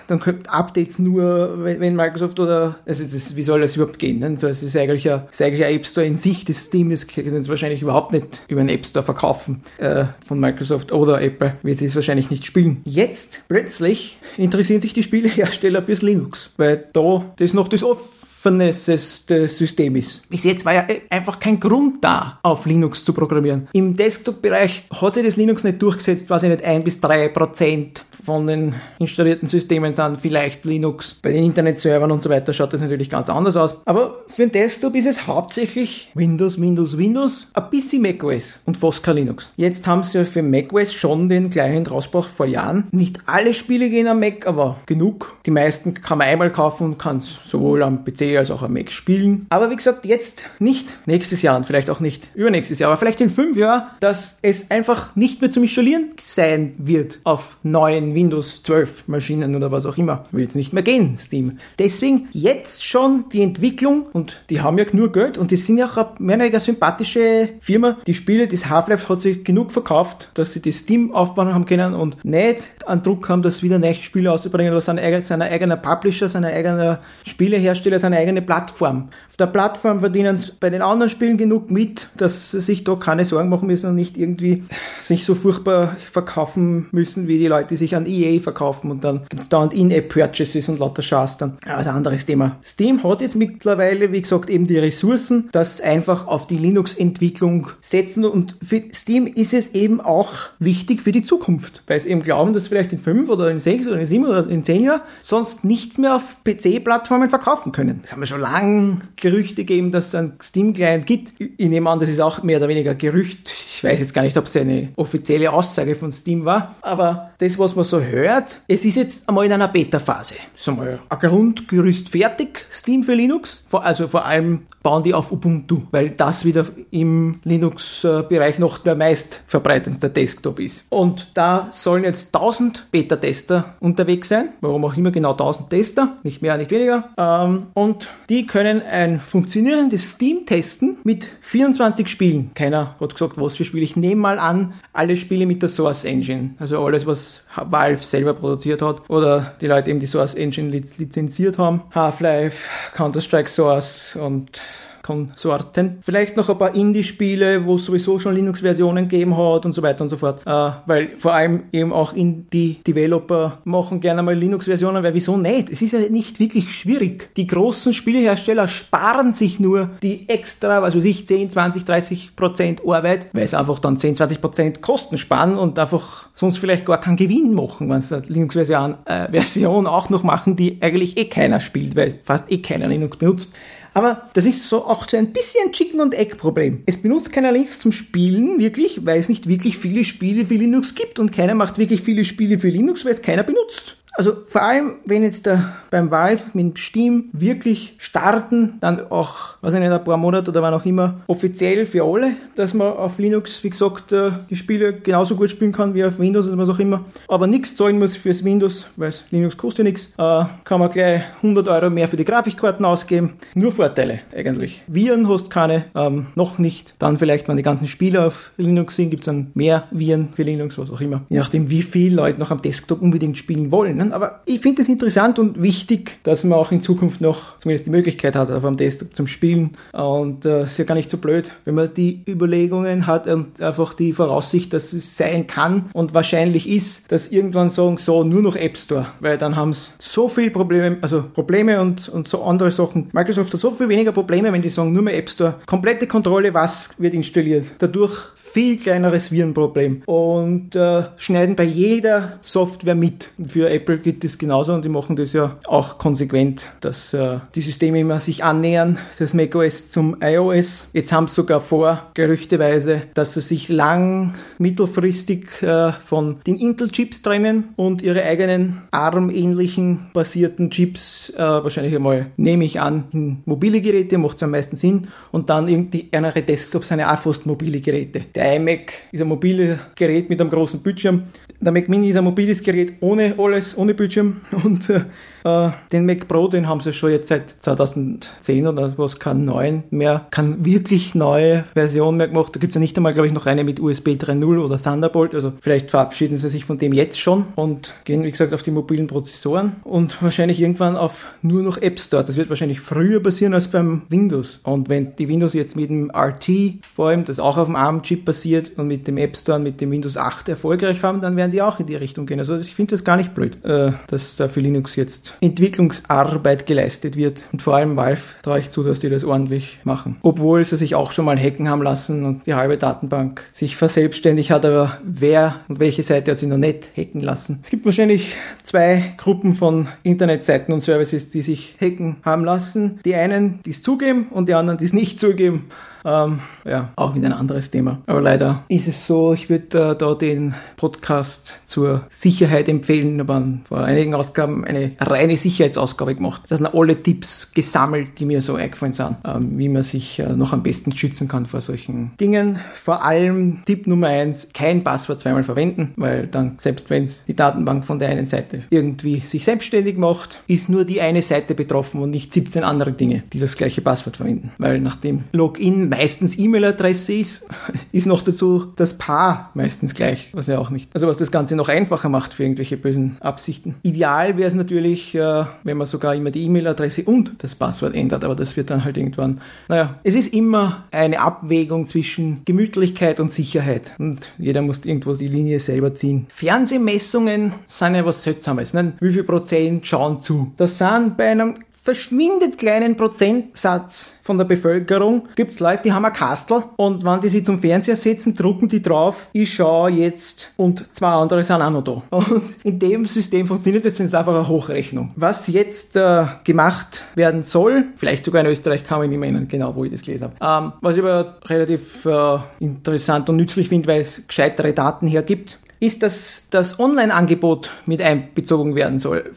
dann kommt Updates nur, wenn, Microsoft oder, also das, wie soll das überhaupt gehen? Ne? Es ist eigentlich ein, ist eigentlich ein App Store in sich, das Steam, das können sie wahrscheinlich überhaupt nicht über einen App Store verkaufen äh, von Microsoft oder Apple, wird sie es wahrscheinlich nicht spielen. Jetzt plötzlich interessieren sich die Spielehersteller fürs Linux, weil da das noch das off offenes System ist. Bis jetzt war ja äh, einfach kein Grund da, auf Linux zu programmieren. Im Desktop-Bereich hat sich das Linux nicht durchgesetzt, weiß ich nicht, ein bis drei Prozent von den installierten Systemen sind vielleicht Linux. Bei den Internetservern und so weiter schaut das natürlich ganz anders aus. Aber für den Desktop ist es hauptsächlich Windows, Windows, Windows, ein bisschen macOS und fast kein Linux. Jetzt haben sie für macOS schon den kleinen rausgebracht vor Jahren. Nicht alle Spiele gehen am Mac, aber genug. Die meisten kann man einmal kaufen und kann sowohl am PC als auch am Mac spielen. Aber wie gesagt, jetzt nicht nächstes Jahr und vielleicht auch nicht übernächstes Jahr, aber vielleicht in fünf Jahren, dass es einfach nicht mehr zum Installieren sein wird auf neuen Windows 12 Maschinen oder was auch immer. Wird es nicht mehr gehen, Steam. Deswegen jetzt schon die Entwicklung und die haben ja nur Geld und die sind ja auch mehr oder sympathische Firma. Die Spiele, das Half-Life hat sich genug verkauft, dass sie die Steam aufbauen haben können und nicht an Druck haben, dass wieder neue Spiele auszubringen oder seine, seine eigener Publisher, seine eigener Spielehersteller, seine eigene Plattform. Auf der Plattform verdienen sie bei den anderen Spielen genug mit, dass sie sich da keine Sorgen machen müssen und nicht irgendwie sich so furchtbar verkaufen müssen, wie die Leute, die sich an EA verkaufen und dann gibt es dauernd In-App-Purchases und lauter Schaß dann. Also anderes Thema. Steam hat jetzt mittlerweile, wie gesagt, eben die Ressourcen, das einfach auf die Linux-Entwicklung setzen und für Steam ist es eben auch wichtig für die Zukunft, weil sie eben glauben, dass vielleicht in fünf oder in sechs oder in sieben oder in zehn Jahren sonst nichts mehr auf PC-Plattformen verkaufen können. Das haben wir schon lange Gerüchte gegeben, dass es einen Steam-Client gibt. Ich nehme an, das ist auch mehr oder weniger Gerücht. Ich weiß jetzt gar nicht, ob es eine offizielle Aussage von Steam war. Aber das, was man so hört, es ist jetzt einmal in einer Beta-Phase. So mal ein Grundgerüst fertig, Steam für Linux. Also vor allem bauen die auf Ubuntu, weil das wieder im Linux-Bereich noch der meist verbreitendste Desktop ist. Und da sollen jetzt 1000 Beta-Tester unterwegs sein. Warum auch immer genau 1000 Tester, nicht mehr, nicht weniger. Ähm, und die können ein funktionierendes Steam testen mit 24 Spielen. Keiner hat gesagt, was für Spiele. Ich nehme mal an, alle Spiele mit der Source Engine. Also alles, was Valve selber produziert hat oder die Leute eben die Source Engine lizenziert haben. Half-Life, Counter-Strike Source und Konsorten. Vielleicht noch ein paar Indie-Spiele, wo es sowieso schon Linux-Versionen gegeben hat und so weiter und so fort. Äh, weil vor allem eben auch Indie-Developer machen gerne mal Linux-Versionen, weil wieso nicht? Es ist ja nicht wirklich schwierig. Die großen Spielehersteller sparen sich nur die extra, was weiß ich, 10, 20, 30 Prozent Arbeit, weil es einfach dann 10, 20 Prozent Kosten sparen und einfach sonst vielleicht gar keinen Gewinn machen, wenn sie eine Linux-Version äh, auch noch machen, die eigentlich eh keiner spielt, weil fast eh keiner Linux benutzt. Aber das ist so auch so ein bisschen Chicken- und Egg-Problem. Es benutzt keiner Linux zum Spielen, wirklich, weil es nicht wirklich viele Spiele für Linux gibt und keiner macht wirklich viele Spiele für Linux, weil es keiner benutzt. Also vor allem, wenn jetzt da beim Valve mit Steam wirklich starten, dann auch, was ich nicht, ein paar Monate oder wann auch immer, offiziell für alle, dass man auf Linux, wie gesagt, äh, die Spiele genauso gut spielen kann wie auf Windows oder was auch immer. Aber nichts zahlen muss fürs Windows, weil Linux kostet ja nichts. Äh, kann man gleich 100 Euro mehr für die Grafikkarten ausgeben. Nur Vorteile eigentlich. Viren hast keine, ähm, noch nicht. Dann vielleicht, wenn die ganzen Spiele auf Linux sind, gibt es dann mehr Viren für Linux, was auch immer. Je nachdem, wie viele Leute noch am Desktop unbedingt spielen wollen. Ne? Aber ich finde es interessant und wichtig, dass man auch in Zukunft noch zumindest die Möglichkeit hat, auf einem Desktop zum Spielen. Und äh, ist ja gar nicht so blöd, wenn man die Überlegungen hat und einfach die Voraussicht, dass es sein kann und wahrscheinlich ist, dass irgendwann sagen, so nur noch App Store, weil dann haben sie so viele Probleme, also Probleme und, und so andere Sachen. Microsoft hat so viel weniger Probleme, wenn die sagen, nur mehr App Store. Komplette Kontrolle, was wird installiert. Dadurch viel kleineres Virenproblem und äh, schneiden bei jeder Software mit. Für Apple geht das genauso und die machen das ja auch konsequent, dass äh, die Systeme immer sich annähern, das macOS zum iOS. Jetzt haben sie sogar vor, gerüchteweise, dass sie sich lang, mittelfristig äh, von den Intel-Chips trennen und ihre eigenen ARM-ähnlichen basierten Chips äh, wahrscheinlich einmal, nehme ich an, in mobile Geräte, macht es am meisten Sinn und dann irgendwie andere Desktops sind ja auch fast mobile Geräte. Der iMac ist ein mobiles Gerät mit einem großen Bildschirm. Der Mac Mini ist ein mobiles Gerät ohne alles, ohne Bildschirm und äh, äh, den Mac Pro, den haben sie schon jetzt seit 2010 oder was, keinen neuen mehr, keine wirklich neue Version mehr gemacht. Da gibt es ja nicht einmal, glaube ich, noch eine mit USB 3.0 oder Thunderbolt. Also vielleicht verabschieden sie sich von dem jetzt schon und gehen, wie gesagt, auf die mobilen Prozessoren und wahrscheinlich irgendwann auf nur noch App Store. Das wird wahrscheinlich früher passieren als beim Windows. Und wenn die Windows jetzt mit dem RT vor allem, das auch auf dem ARM-Chip basiert und mit dem App Store und mit dem Windows 8 erfolgreich haben, dann werden die auch in die Richtung gehen. Also ich finde das gar nicht blöd, äh, dass da für Linux jetzt Entwicklungsarbeit geleistet wird. Und vor allem Valve traue ich zu, dass die das ordentlich machen. Obwohl sie sich auch schon mal hacken haben lassen und die halbe Datenbank sich verselbstständigt hat, aber wer und welche Seite hat sich noch nicht hacken lassen. Es gibt wahrscheinlich zwei Gruppen von Internetseiten und Services, die sich hacken haben lassen. Die einen, die es zugeben und die anderen, die es nicht zugeben. Ähm, ja, auch wieder ein anderes Thema. Aber leider ist es so, ich würde äh, da den Podcast zur Sicherheit empfehlen. Da waren vor einigen Ausgaben eine reine Sicherheitsausgabe gemacht. Das sind alle Tipps gesammelt, die mir so eingefallen sind, ähm, wie man sich äh, noch am besten schützen kann vor solchen Dingen. Vor allem Tipp Nummer eins, kein Passwort zweimal verwenden, weil dann, selbst wenn es die Datenbank von der einen Seite irgendwie sich selbstständig macht, ist nur die eine Seite betroffen und nicht 17 andere Dinge, die das gleiche Passwort verwenden. Weil nach dem Login meistens E-Mail-Adresse ist, ist noch dazu das Paar meistens gleich, was ja auch nicht, also was das Ganze noch einfacher macht für irgendwelche bösen Absichten. Ideal wäre es natürlich, äh, wenn man sogar immer die E-Mail-Adresse und das Passwort ändert, aber das wird dann halt irgendwann, naja, es ist immer eine Abwägung zwischen Gemütlichkeit und Sicherheit und jeder muss irgendwo die Linie selber ziehen. Fernsehmessungen sind ja was Seltsames, ne? wie viel Prozent schauen zu? Das sind bei einem verschwindet kleinen Prozentsatz von der Bevölkerung gibt es Leute, die haben ein Kastel und wenn die sich zum Fernseher setzen, drucken die drauf, ich schaue jetzt und zwei andere sind auch noch da. Und in dem System funktioniert das jetzt einfach eine Hochrechnung. Was jetzt äh, gemacht werden soll, vielleicht sogar in Österreich, kann ich nicht mehr erinnern, genau wo ich das gelesen habe. Ähm, was ich aber relativ äh, interessant und nützlich finde, weil es gescheitere Daten hergibt, ist, dass das Online-Angebot mit einbezogen werden soll.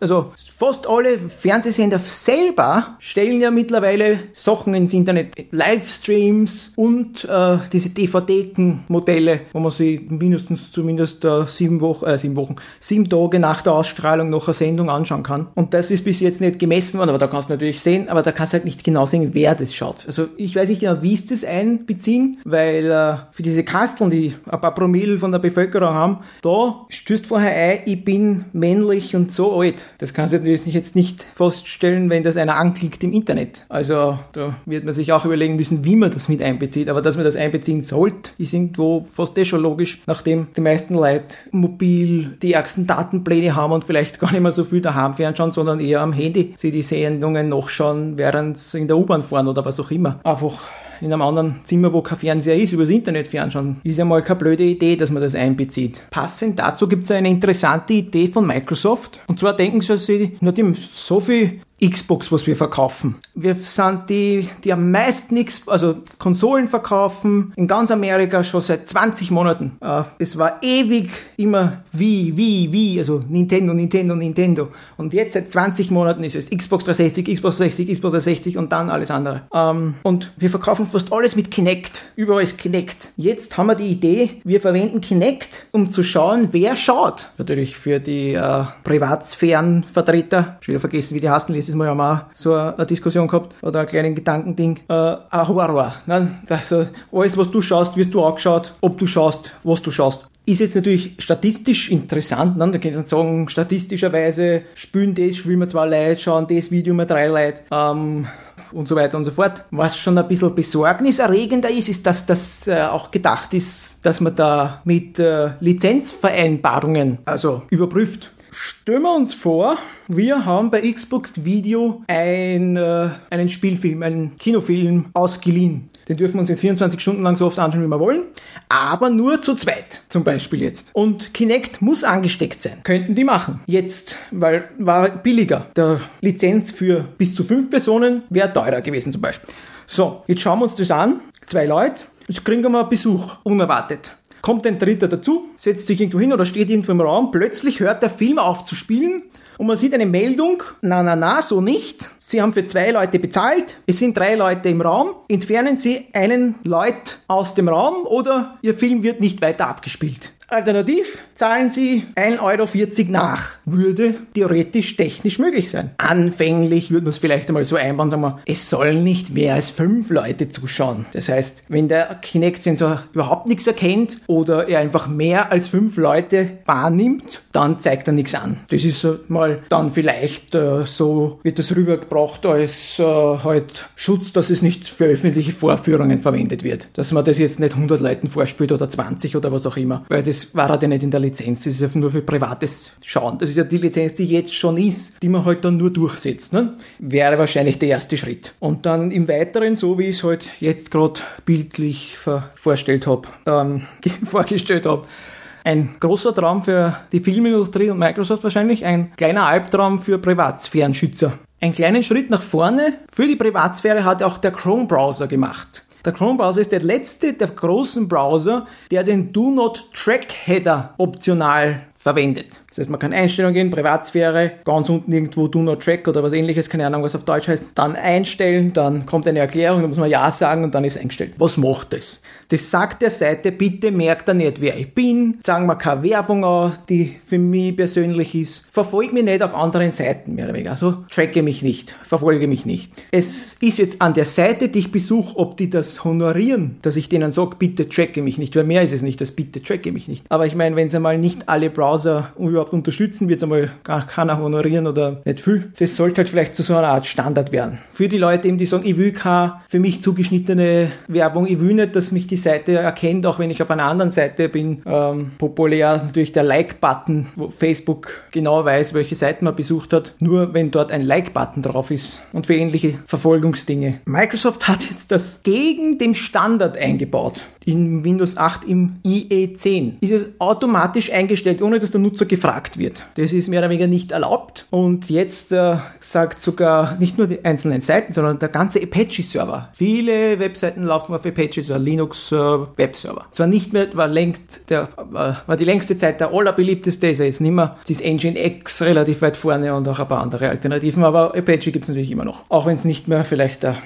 Also fast alle Fernsehsender selber stellen ja mittlerweile Sachen ins Internet, Livestreams und äh, diese DVD-Modelle, wo man sie mindestens zumindest äh, sieben Wochen, äh, sieben Wochen, sieben Tage nach der Ausstrahlung noch eine Sendung anschauen kann. Und das ist bis jetzt nicht gemessen worden, aber da kannst du natürlich sehen, aber da kannst du halt nicht genau sehen, wer das schaut. Also ich weiß nicht genau, wie sie das einbeziehen, weil äh, für diese Kasteln, die ein paar Promille von der Bevölkerung Bevölkerung haben, da stößt vorher ein, ich bin männlich und so alt. Das kannst du natürlich jetzt nicht feststellen, wenn das einer anklickt im Internet. Also da wird man sich auch überlegen müssen, wie man das mit einbezieht. Aber dass man das einbeziehen sollte, ist irgendwo fast eh schon logisch, nachdem die meisten Leute mobil die ärgsten Datenpläne haben und vielleicht gar nicht mehr so viel daheim fernschauen, sondern eher am Handy sie die Sendungen nachschauen, während sie in der U-Bahn fahren oder was auch immer. Einfach in einem anderen Zimmer, wo kein Fernseher ist, übers Internet fernschauen. Ist ja mal keine blöde Idee, dass man das einbezieht. Passend dazu gibt es eine interessante Idee von Microsoft. Und zwar denken sie sich, nachdem so viel Xbox, was wir verkaufen. Wir sind die, die am meisten X, also Konsolen verkaufen in ganz Amerika schon seit 20 Monaten. Äh, es war ewig immer wie, wie, wie, also Nintendo, Nintendo, Nintendo. Und jetzt seit 20 Monaten ist es Xbox 360, Xbox 60, Xbox 360 und dann alles andere. Ähm, und wir verkaufen fast alles mit Kinect. Überall ist Kinect. Jetzt haben wir die Idee, wir verwenden Kinect, um zu schauen, wer schaut. Natürlich für die äh, Privatsphärenvertreter, schon wieder vergessen, wie die heißen, letztes Mal haben wir auch so eine Diskussion gehabt oder ein kleines Gedankending. Äh, ein Horror. Ne? Also alles, was du schaust, wirst du angeschaut, ob du schaust, was du schaust. Ist jetzt natürlich statistisch interessant, ne? da kann man sagen, statistischerweise spielen das, spielen wir zwei Leute, schauen das Video mal drei Leute. Ähm, und so weiter und so fort. Was schon ein bisschen besorgniserregender ist, ist, dass das äh, auch gedacht ist, dass man da mit äh, Lizenzvereinbarungen also überprüft. Stellen wir uns vor, wir haben bei Xbox Video ein, äh, einen Spielfilm, einen Kinofilm ausgeliehen. Den dürfen wir uns jetzt 24 Stunden lang so oft anschauen, wie wir wollen, aber nur zu zweit, zum Beispiel jetzt. Und Kinect muss angesteckt sein. Könnten die machen. Jetzt, weil war billiger. Der Lizenz für bis zu fünf Personen wäre teurer gewesen zum Beispiel. So, jetzt schauen wir uns das an. Zwei Leute. Jetzt kriegen wir mal Besuch, unerwartet kommt ein Dritter dazu, setzt sich irgendwo hin oder steht irgendwo im Raum, plötzlich hört der Film auf zu spielen und man sieht eine Meldung, na na na, so nicht. Sie haben für zwei Leute bezahlt, es sind drei Leute im Raum, entfernen Sie einen Leut aus dem Raum oder Ihr Film wird nicht weiter abgespielt. Alternativ zahlen Sie 1,40 Euro nach. Würde theoretisch technisch möglich sein. Anfänglich würde man es vielleicht einmal so einbauen, sagen wir, es sollen nicht mehr als fünf Leute zuschauen. Das heißt, wenn der Kinect-Sensor überhaupt nichts erkennt oder er einfach mehr als fünf Leute wahrnimmt, dann zeigt er nichts an. Das ist mal dann vielleicht äh, so, wird das rübergebracht als äh, halt Schutz, dass es nicht für öffentliche Vorführungen verwendet wird. Dass man das jetzt nicht 100 Leuten vorspielt oder 20 oder was auch immer. Weil das das war halt ja nicht in der Lizenz, das ist ja nur für privates Schauen. Das ist ja die Lizenz, die jetzt schon ist, die man halt dann nur durchsetzt. Ne? Wäre wahrscheinlich der erste Schritt. Und dann im Weiteren, so wie ich es halt jetzt gerade bildlich vorgestellt habe, ähm, vorgestellt habe, ein großer Traum für die Filmindustrie und Microsoft wahrscheinlich, ein kleiner Albtraum für Privatsphärenschützer. Einen kleinen Schritt nach vorne für die Privatsphäre hat auch der Chrome-Browser gemacht. Der Chrome-Browser ist der letzte der großen Browser, der den Do Not Track Header optional verwendet. Das heißt, man kann Einstellungen gehen, Privatsphäre, ganz unten irgendwo Do Not Track oder was ähnliches, keine Ahnung, was auf Deutsch heißt, dann einstellen, dann kommt eine Erklärung, dann muss man Ja sagen und dann ist eingestellt. Was macht das? Das sagt der Seite, bitte merkt er nicht, wer ich bin, sagen wir keine Werbung an, die für mich persönlich ist, verfolge mich nicht auf anderen Seiten, mehr oder weniger. Also tracke mich nicht, verfolge mich nicht. Es ist jetzt an der Seite, die ich besuche, ob die das honorieren, dass ich denen sage, bitte tracke mich nicht, weil mehr ist es nicht, als bitte tracke mich nicht. Aber ich meine, wenn sie mal nicht alle Browser überhaupt unterstützen, wird es einmal gar keiner honorieren oder nicht viel. Das sollte halt vielleicht zu so einer Art Standard werden. Für die Leute eben, die sagen, ich will keine für mich zugeschnittene Werbung, ich will nicht, dass mich die Seite erkennt, auch wenn ich auf einer anderen Seite bin. Ähm, populär natürlich der Like-Button, wo Facebook genau weiß, welche Seiten man besucht hat, nur wenn dort ein Like-Button drauf ist und für ähnliche Verfolgungsdinge. Microsoft hat jetzt das gegen den Standard eingebaut in Windows 8 im IE10. Ist es automatisch eingestellt, ohne dass der Nutzer gefragt wird. Das ist mehr oder weniger nicht erlaubt. Und jetzt äh, sagt sogar nicht nur die einzelnen Seiten, sondern der ganze Apache-Server. Viele Webseiten laufen auf Apache, so ein Äh, Zwar nicht mehr, war längst der, äh, war die längste Zeit der allerbeliebteste, ist er jetzt nicht mehr. Das ist Engine X relativ weit vorne und auch ein paar andere Alternativen, aber Apache gibt es natürlich immer noch. Auch wenn es nicht mehr vielleicht der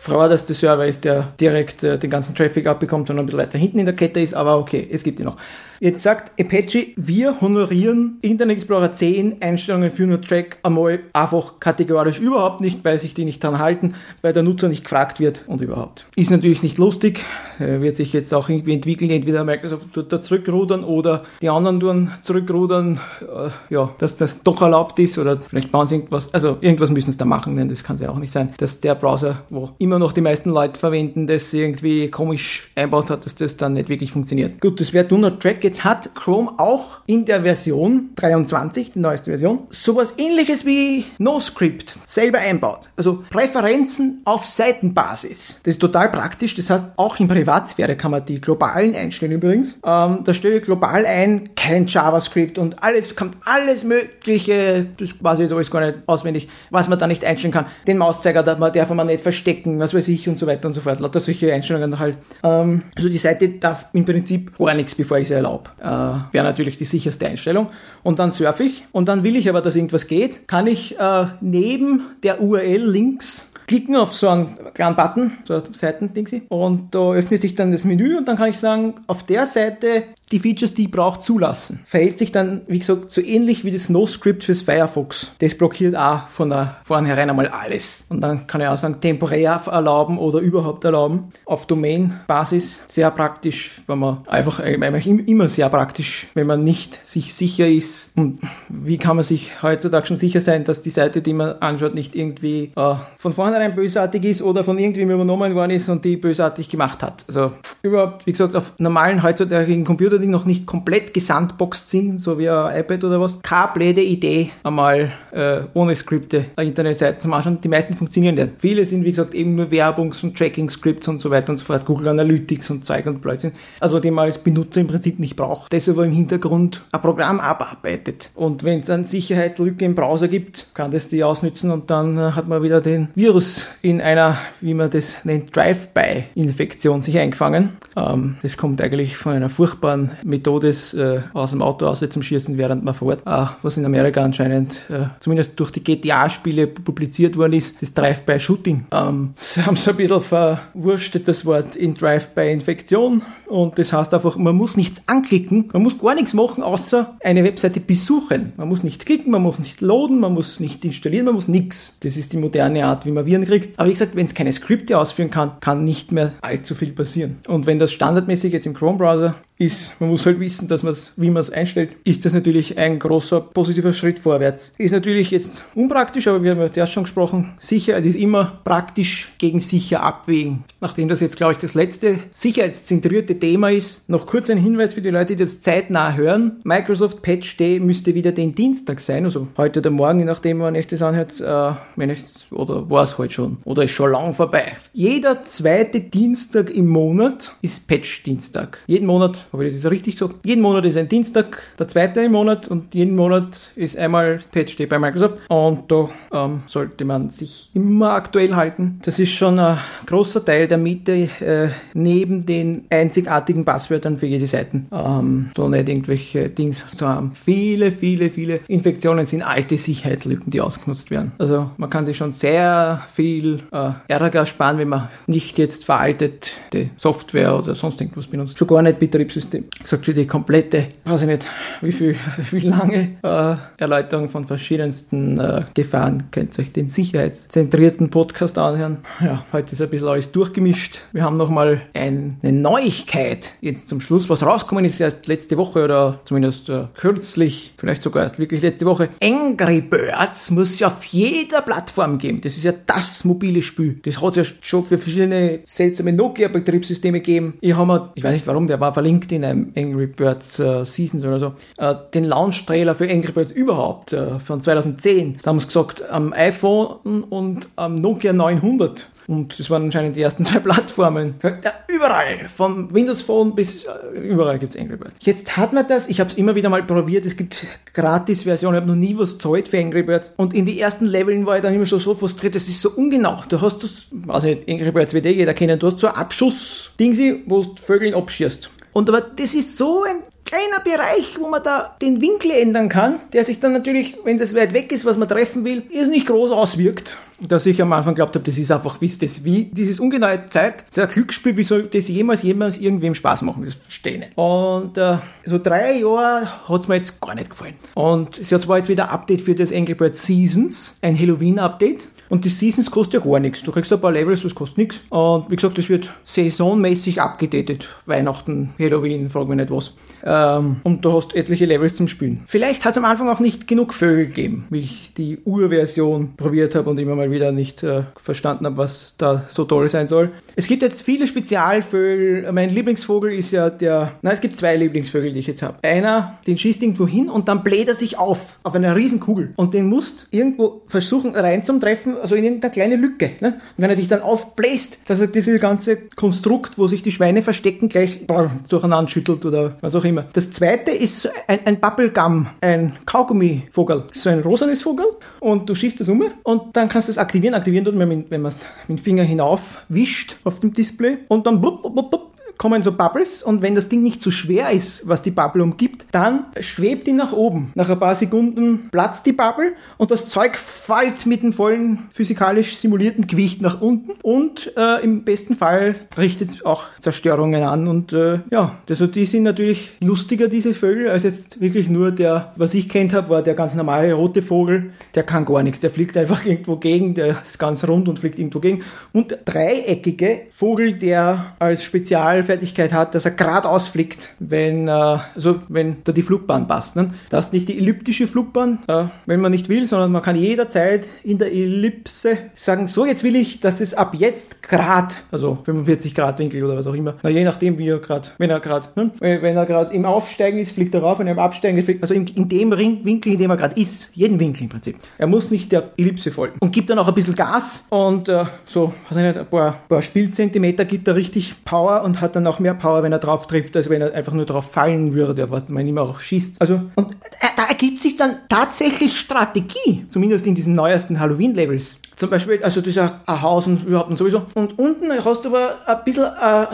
vorderste Server ist, der direkt äh, den ganzen Traffic abbekommt, sondern ein bisschen weiter hinten in der Kette ist, aber okay, es gibt ihn noch. Jetzt sagt Apache, wir honorieren Internet Explorer 10 Einstellungen für nur Track einmal einfach kategorisch überhaupt nicht, weil sich die nicht dran halten, weil der Nutzer nicht gefragt wird und überhaupt. Ist natürlich nicht lustig, äh, wird sich jetzt auch irgendwie entwickeln, entweder Microsoft tut da zurückrudern oder die anderen tun zurückrudern, äh, ja, dass das doch erlaubt ist oder vielleicht bauen sie irgendwas, also irgendwas müssen sie da machen, denn das kann es ja auch nicht sein, dass der Browser, wo immer noch die meisten Leute verwenden, das irgendwie komisch einbaut hat, dass das dann nicht wirklich funktioniert. Gut, das wäre Do Track. Jetzt hat Chrome auch in der Version 23, die neueste Version, sowas ähnliches wie NoScript selber einbaut. Also Präferenzen auf Seitenbasis. Das ist total praktisch. Das heißt, auch in Privatsphäre kann man die globalen einstellen übrigens. Ähm, da stelle ich global ein, kein JavaScript und alles, kommt alles mögliche, das weiß ich jetzt alles gar nicht auswendig, was man da nicht einstellen kann. Den Mauszeiger darf man, darf man nicht verstecken, was weiß ich und so weiter und so fort. Lauter solche Einstellungen halt. Ähm, also die Seite darf im Prinzip gar nichts, bevor ich sie erlaube. Äh, Wäre natürlich die sicherste Einstellung. Und dann surfe ich. Und dann will ich aber, dass irgendwas geht, kann ich äh, neben der URL links klicken auf so einen kleinen Button, so ein Seitendingsy, und da öffnet sich dann das Menü und dann kann ich sagen, auf der Seite die Features, die ich brauche, zulassen. Verhält sich dann, wie gesagt, so ähnlich wie das NoScript fürs Firefox. Das blockiert auch von der vornherein einmal alles. Und dann kann ich auch sagen, temporär erlauben oder überhaupt erlauben. Auf Domain-Basis sehr praktisch, wenn man einfach, eigentlich immer sehr praktisch, wenn man nicht sich sicher ist. Und wie kann man sich heutzutage schon sicher sein, dass die Seite, die man anschaut, nicht irgendwie äh, von vornherein bösartig ist oder von irgendwem übernommen worden ist und die bösartig gemacht hat. Also überhaupt, wie gesagt, auf normalen heutzutage Computer die noch nicht komplett gesandboxt sind, so wie ein iPad oder was, keine blöde Idee, einmal äh, ohne Skripte Internetseiten zu anschauen. Die meisten funktionieren nicht. Viele sind, wie gesagt, eben nur Werbungs- und Tracking-Scripts und so weiter und so fort, Google Analytics und Zeug und Blödsinn. Also die man als Benutzer im Prinzip nicht braucht. Das aber im Hintergrund ein Programm abarbeitet. Und wenn es eine Sicherheitslücke im Browser gibt, kann das die ausnützen und dann äh, hat man wieder den Virus in einer, wie man das nennt, Drive-by-Infektion sich eingefangen. Ähm, das kommt eigentlich von einer furchtbaren Methode äh, aus dem Auto aus zum Schießen, während man fährt, äh, was in Amerika anscheinend äh, zumindest durch die GTA-Spiele publiziert worden ist, das Drive-by-Shooting. Ähm, sie haben so ein bisschen verwurstet das Wort in Drive-by-Infektion und das heißt einfach, man muss nichts anklicken, man muss gar nichts machen, außer eine Webseite besuchen. Man muss nicht klicken, man muss nicht loaden, man muss nicht installieren, man muss nichts. Das ist die moderne Art, wie man Viren kriegt. Aber wie gesagt, wenn es keine Skripte ausführen kann, kann nicht mehr allzu viel passieren. Und wenn das standardmäßig jetzt im Chrome-Browser ist, man muss halt wissen, dass man wie man es einstellt, ist das natürlich ein großer positiver Schritt vorwärts. Ist natürlich jetzt unpraktisch, aber wir haben ja zuerst schon gesprochen, Sicherheit ist immer praktisch gegen sicher abwägen. Nachdem das jetzt, glaube ich, das letzte sicherheitszentrierte Thema ist, noch kurz ein Hinweis für die Leute, die das zeitnah hören. Microsoft Patch Day müsste wieder den Dienstag sein, also heute oder morgen, je nachdem, wann ich das anhört, äh, wenn ich's, oder war es heute schon, oder ist schon lang vorbei. Jeder zweite Dienstag im Monat ist Patch-Dienstag. Jeden Monat, ich das jetzt richtig gesagt, jeden Monat ist ein Dienstag, der zweite im Monat und jeden Monat ist einmal Patch Day bei Microsoft und da ähm, sollte man sich immer aktuell halten. Das ist schon ein großer Teil der Miete äh, neben den einzigartigen Passwörtern für jede Seite. Ähm, da nicht irgendwelche Dings zu haben. Viele, viele, viele Infektionen sind alte Sicherheitslücken, die ausgenutzt werden. Also man kann sich schon sehr viel äh, Ärger sparen, wenn man nicht jetzt veraltete Software oder sonst irgendwas benutzt. Schon gar nicht Betriebssystem. Sagt schon die komplette, weiß ich nicht, wie viel, wie lange äh, Erläuterung von verschiedensten äh, Gefahren. Könnt ihr euch den sicherheitszentrierten Podcast anhören. Ja, heute ist ein bisschen alles durchgemischt. Wir haben nochmal eine Neuigkeit jetzt zum Schluss. Was rausgekommen ist erst letzte Woche oder zumindest äh, kürzlich, vielleicht sogar erst wirklich letzte Woche. Angry Birds muss ja auf jeder Plattform geben. Das ist ja das mobile Spiel. Das hat es ja schon für verschiedene seltsame Nokia-Betriebssysteme gegeben. Ich habe mir, ich weiß nicht warum, der war verlinkt in einem Angry Birds äh, Seasons oder so, äh, den Launch-Trailer für Angry Birds überhaupt äh, von 2010. Da haben sie gesagt, am iPhone und am Nokia 900. Und das waren anscheinend die ersten zwei Plattformen. Ja, überall, vom Windows Phone bis äh, überall gibt es Angry Birds. Jetzt hat man das, ich habe es immer wieder mal probiert, es gibt Gratis-Versionen, ich habe noch nie was zahlt für Angry Birds. Und in die ersten Leveln war ich dann immer schon so frustriert, das ist so ungenau. Du hast das, also nicht, Angry Birds WD, jeder kennen, du hast so ein Abschuss-Dingsi, wo du Vögeln abschießt. Und aber das ist so ein kleiner Bereich, wo man da den Winkel ändern kann, der sich dann natürlich, wenn das weit weg ist, was man treffen will, ist nicht groß auswirkt. Dass ich am Anfang glaubt habe, das ist einfach, wie das wie dieses ungenaue Zeug, das ist ein Glücksspiel, wie soll das jemals jemals irgendwem Spaß machen? Das verstehe ich nicht. Und äh, so drei Jahre hat es mir jetzt gar nicht gefallen. Und es hat zwar jetzt wieder ein Update für das Angry Birds Seasons, ein Halloween-Update. Und die Seasons kostet ja gar nichts. Du kriegst ein paar Levels, das kostet nichts. Und wie gesagt, das wird saisonmäßig abgedatet. Weihnachten, Halloween, frag mich nicht was. Ähm, und du hast etliche Levels zum Spielen. Vielleicht hat es am Anfang auch nicht genug Vögel gegeben, wie ich die Urversion probiert habe und immer mal wieder nicht äh, verstanden habe, was da so toll sein soll. Es gibt jetzt viele Spezialvögel. Mein Lieblingsvogel ist ja der. Nein, es gibt zwei Lieblingsvögel, die ich jetzt habe. Einer, den schießt irgendwo hin und dann bläht er sich auf, auf einer riesen Kugel. Und den musst irgendwo versuchen reinzutreffen also in irgendeine kleine Lücke. Ne? Und wenn er sich dann aufbläst, dass er dieses ganze Konstrukt, wo sich die Schweine verstecken, gleich durcheinander schüttelt oder was auch immer. Das zweite ist ein, ein Bubblegum, ein Kaugummivogel. So ein rosanes Vogel und du schießt das um und dann kannst du es aktivieren. Aktivieren wenn man es mit dem Finger hinauf wischt auf dem Display und dann blub, blub, blub, kommen so Bubbles und wenn das Ding nicht zu schwer ist, was die Bubble umgibt, dann schwebt die nach oben. Nach ein paar Sekunden platzt die Bubble und das Zeug fällt mit dem vollen physikalisch simulierten Gewicht nach unten und äh, im besten Fall richtet es auch Zerstörungen an und äh, ja, also die sind natürlich lustiger, diese Vögel, als jetzt wirklich nur der, was ich kennt habe, war der ganz normale rote Vogel, der kann gar nichts, der fliegt einfach irgendwo gegen, der ist ganz rund und fliegt irgendwo gegen und dreieckige Vogel, der als Spezial Fertigkeit hat, dass er geradeaus fliegt, wenn, äh, also wenn da die Flugbahn passt. Ne? Das ist nicht die elliptische Flugbahn, äh, wenn man nicht will, sondern man kann jederzeit in der Ellipse sagen, so jetzt will ich, dass es ab jetzt Grad, also 45 Grad Winkel oder was auch immer, na, je nachdem wie er gerade, wenn er gerade, ne? wenn er gerade im Aufsteigen ist, fliegt er rauf, wenn er im Absteigen ist, fliegt, also in, in dem Ring, Winkel, in dem er gerade ist, jeden Winkel im Prinzip. Er muss nicht der Ellipse folgen und gibt dann auch ein bisschen Gas und äh, so, was ich nicht, ein paar, paar Spielzentimeter gibt er richtig Power und hat dann dann auch mehr Power, wenn er drauf trifft, als wenn er einfach nur drauf fallen würde, was man immer auch schießt. Also, und da ergibt sich dann tatsächlich Strategie, zumindest in diesen neuesten Halloween-Levels. Zum Beispiel, also dieser Haus und überhaupt und sowieso. Und unten hast du aber ein bisschen äh,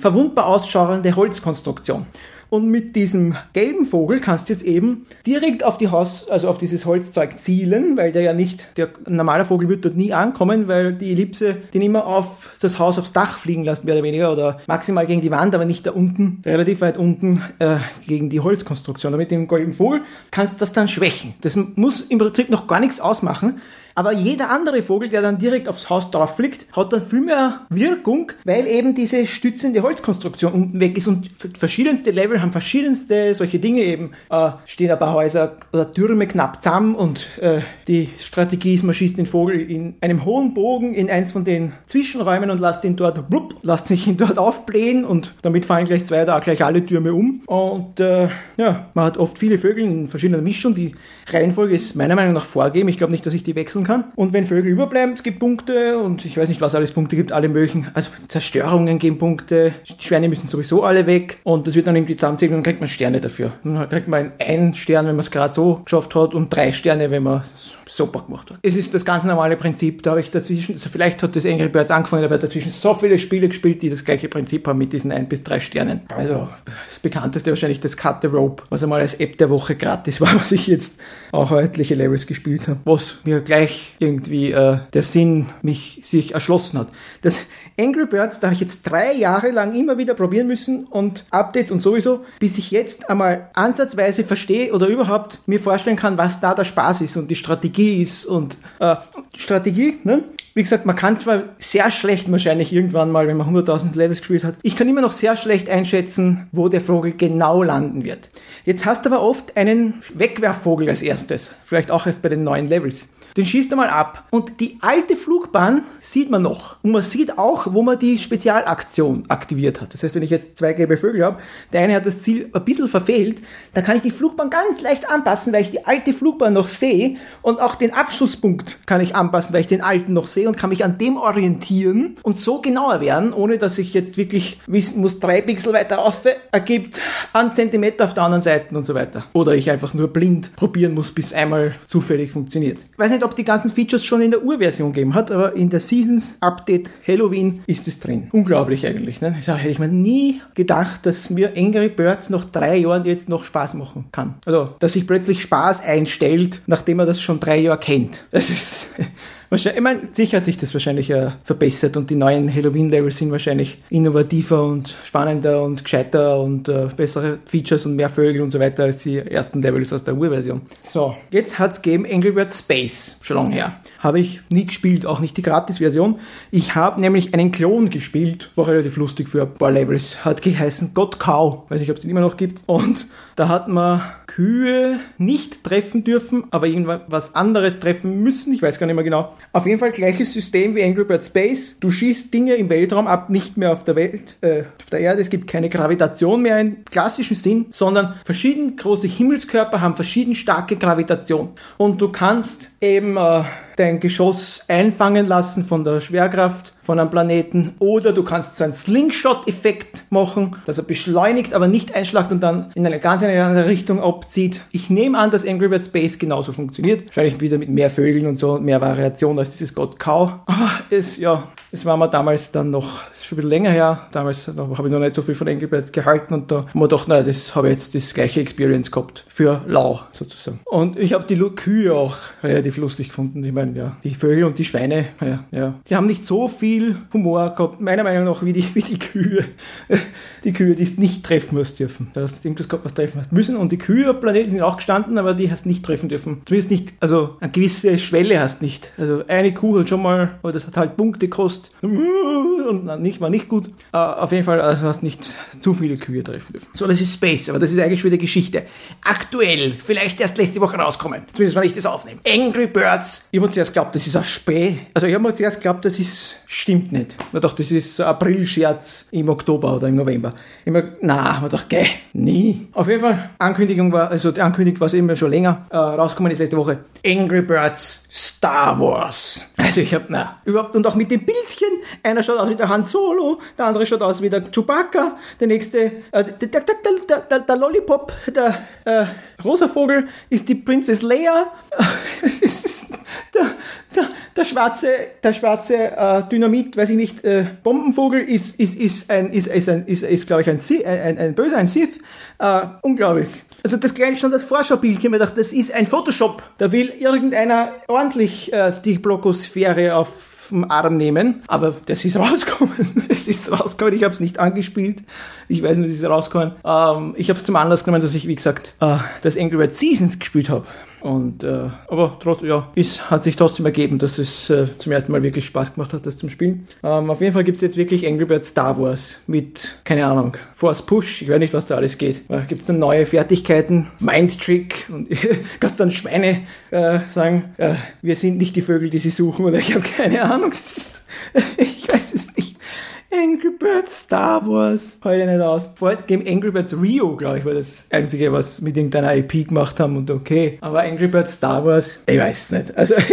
verwundbar ausschauende Holzkonstruktion. Und mit diesem gelben Vogel kannst du jetzt eben direkt auf die Haus, also auf dieses Holzzeug zielen, weil der ja nicht, der normale Vogel wird dort nie ankommen, weil die Ellipse den immer auf das Haus aufs Dach fliegen lässt, mehr oder weniger, oder maximal gegen die Wand, aber nicht da unten, relativ weit unten äh, gegen die Holzkonstruktion. Und mit dem gelben Vogel kannst du das dann schwächen. Das muss im Prinzip noch gar nichts ausmachen, aber jeder andere Vogel, der dann direkt aufs Haus drauf fliegt, hat dann viel mehr Wirkung, weil eben diese stützende Holzkonstruktion unten weg ist und verschiedenste Level haben verschiedenste solche Dinge eben. Äh, stehen ein paar Häuser oder Türme knapp zusammen und äh, die Strategie ist, man schießt den Vogel in einem hohen Bogen in eins von den Zwischenräumen und lässt ihn dort, blub, lässt sich ihn dort aufblähen und damit fallen gleich zwei oder gleich alle Türme um. Und äh, ja, man hat oft viele Vögel in verschiedenen Mischungen. Die Reihenfolge ist meiner Meinung nach vorgegeben. Ich glaube nicht, dass ich die wechseln kann. Und wenn Vögel überbleiben, es gibt Punkte und ich weiß nicht, was alles Punkte gibt, alle möglichen. Also Zerstörungen geben Punkte. Die Schweine müssen sowieso alle weg und das wird dann irgendwie zusammenzählen und dann kriegt man Sterne dafür. Dann kriegt man einen Stern, wenn man es gerade so geschafft hat und drei Sterne, wenn man es super gemacht hat. Es ist das ganz normale Prinzip. Da habe ich dazwischen, also vielleicht hat das Angry Birds angefangen, aber dazwischen so viele Spiele gespielt, die das gleiche Prinzip haben mit diesen ein bis drei Sternen. Also das bekannteste wahrscheinlich das Cut the Rope, was einmal als App der Woche gratis war, was ich jetzt auch etliche Levels gespielt habe, was mir gleich irgendwie äh, der Sinn mich sich erschlossen hat. Das Angry Birds, da habe ich jetzt drei Jahre lang immer wieder probieren müssen und Updates und sowieso, bis ich jetzt einmal ansatzweise verstehe oder überhaupt mir vorstellen kann, was da der Spaß ist und die Strategie ist und äh, Strategie, ne? Wie gesagt, man kann zwar sehr schlecht wahrscheinlich irgendwann mal, wenn man 100.000 Levels gespielt hat, ich kann immer noch sehr schlecht einschätzen, wo der Vogel genau landen wird. Jetzt hast du aber oft einen Wegwerfvogel als erstes, vielleicht auch erst bei den neuen Levels. Den schießt er mal ab. Und die alte Flugbahn sieht man noch. Und man sieht auch, wo man die Spezialaktion aktiviert hat. Das heißt, wenn ich jetzt zwei gelbe Vögel habe, der eine hat das Ziel ein bisschen verfehlt, dann kann ich die Flugbahn ganz leicht anpassen, weil ich die alte Flugbahn noch sehe. Und auch den Abschusspunkt kann ich anpassen, weil ich den alten noch sehe sehe und kann mich an dem orientieren und so genauer werden, ohne dass ich jetzt wirklich wissen muss, drei Pixel weiter auf ergibt einen Zentimeter auf der anderen Seite und so weiter. Oder ich einfach nur blind probieren muss, bis einmal zufällig funktioniert. Ich weiß nicht, ob die ganzen Features schon in der Urversion gegeben hat, aber in der Seasons Update Halloween ist es drin. Unglaublich eigentlich. Ne? Da hätte ich mir nie gedacht, dass mir Angry Birds nach drei Jahren jetzt noch Spaß machen kann. Also, dass sich plötzlich Spaß einstellt, nachdem er das schon drei Jahre kennt. Das ist Ich meine, sicher hat sich das wahrscheinlich äh, verbessert und die neuen Halloween-Levels sind wahrscheinlich innovativer und spannender und gescheiter und äh, bessere Features und mehr Vögel und so weiter als die ersten Levels aus der Urversion. So, jetzt hat es gegeben Angry Birds Space, schon lange her. Habe ich nie gespielt, auch nicht die Gratis-Version. Ich habe nämlich einen Klon gespielt, war relativ lustig für ein paar Levels. Hat geheißen God Cow, weiß nicht, ob es den immer noch gibt. Und da hat man Kühe nicht treffen dürfen, aber irgendwas anderes treffen müssen. Ich weiß gar nicht mehr genau. Auf jeden Fall gleiches System wie Angry Bird Space. Du schießt Dinge im Weltraum ab, nicht mehr auf der Welt, äh, auf der Erde. Es gibt keine Gravitation mehr im klassischen Sinn, sondern verschieden große Himmelskörper haben verschieden starke Gravitation. Und du kannst eben äh, dein Geschoss einfangen lassen von der Schwerkraft von einem Planeten oder du kannst so einen Slingshot-Effekt machen, dass er beschleunigt, aber nicht einschlagt und dann in eine ganz andere Richtung abzieht. Ich nehme an, dass Angry Birds Space genauso funktioniert. Wahrscheinlich wieder mit mehr Vögeln und so, mehr Variation als dieses God Cow. Aber es, ja, es war mir damals dann noch, schon ein bisschen länger her, damals habe ich noch nicht so viel von Angry gehalten und da haben wir gedacht, naja, das habe ich jetzt das gleiche Experience gehabt für Lau sozusagen. Und ich habe die Kühe auch relativ lustig gefunden. Ich meine, ja, die Vögel und die Schweine, ja, ja, die haben nicht so viel Humor gehabt, meiner Meinung nach, wie die, wie die Kühe. Die Kühe, die es nicht treffen musst dürfen. Da hast irgendwas gehabt, was treffen hast müssen. Und die Kühe auf Planeten sind auch gestanden, aber die hast nicht treffen dürfen. Zumindest nicht, also eine gewisse Schwelle hast nicht. Also eine Kuh hat schon mal, aber das hat halt Punkte gekostet und nicht, war nicht gut. Uh, auf jeden Fall, also hast nicht zu viele Kühe treffen dürfen. So, das ist Space, aber das ist eigentlich schon wieder Geschichte. Aktuell, vielleicht erst letzte Woche rauskommen. Zumindest, wenn ich das aufnehme. Angry Birds. Ich habe zuerst geglaubt, das ist ein Spä. Also ich habe mir zuerst geglaubt, das ist, stimmt nicht. Ich dachte, das ist April-Scherz im Oktober oder im November. Ich mir, na, man dachte, geh, nie. Auf jeden Fall, Ankündigung war, also die Ankündigung war es immer schon länger, äh, rausgekommen ist letzte Woche. Angry Birds Star Wars. Also ich hab, na, überhaupt, und auch mit dem Bildchen. Einer schaut aus wie der Han Solo, der andere schaut aus wie der Chewbacca, der nächste, äh, der, der, der, der, Lollipop, der äh, rosa Vogel ist die Princess Leia. der, der, der schwarze, der schwarze äh, Dynamit, weiß ich nicht, äh, Bombenvogel ist, ist, ist, ein, ist, ist, ein, ist, ist glaube ich, ein, ein, ein, ein Böser, ein Sith. Äh, unglaublich. Also das kleine schon das Vorschaubildchen, mir dachte, das ist ein Photoshop. Da will irgendeiner ordentlich äh, die Blogosphäre auf den Arm nehmen. Aber das ist rausgekommen. es ist rausgekommen. Ich habe es nicht angespielt. Ich weiß nicht, es ist rausgekommen. Ähm, ich habe es zum Anlass genommen, dass ich, wie gesagt, äh, das Angry Birds Seasons gespielt habe. Und, äh, aber trotzdem, ja, es hat sich trotzdem ergeben, dass es äh, zum ersten Mal wirklich Spaß gemacht hat, das zum Spielen. Ähm, auf jeden Fall gibt es jetzt wirklich Angry Birds Star Wars mit, keine Ahnung, Force Push, ich weiß nicht, was da alles geht. Da gibt es dann neue Fertigkeiten, Mind Trick und kannst dann Schweine äh, sagen, äh, wir sind nicht die Vögel, die sie suchen oder ich habe keine Ahnung. ich weiß es nicht. Angry Birds Star Wars. Heute nicht aus. Vor Game Angry Birds Rio, glaube ich, war das einzige, was mit irgendeiner IP gemacht haben und okay. Aber Angry Birds Star Wars, ich weiß es nicht. Also,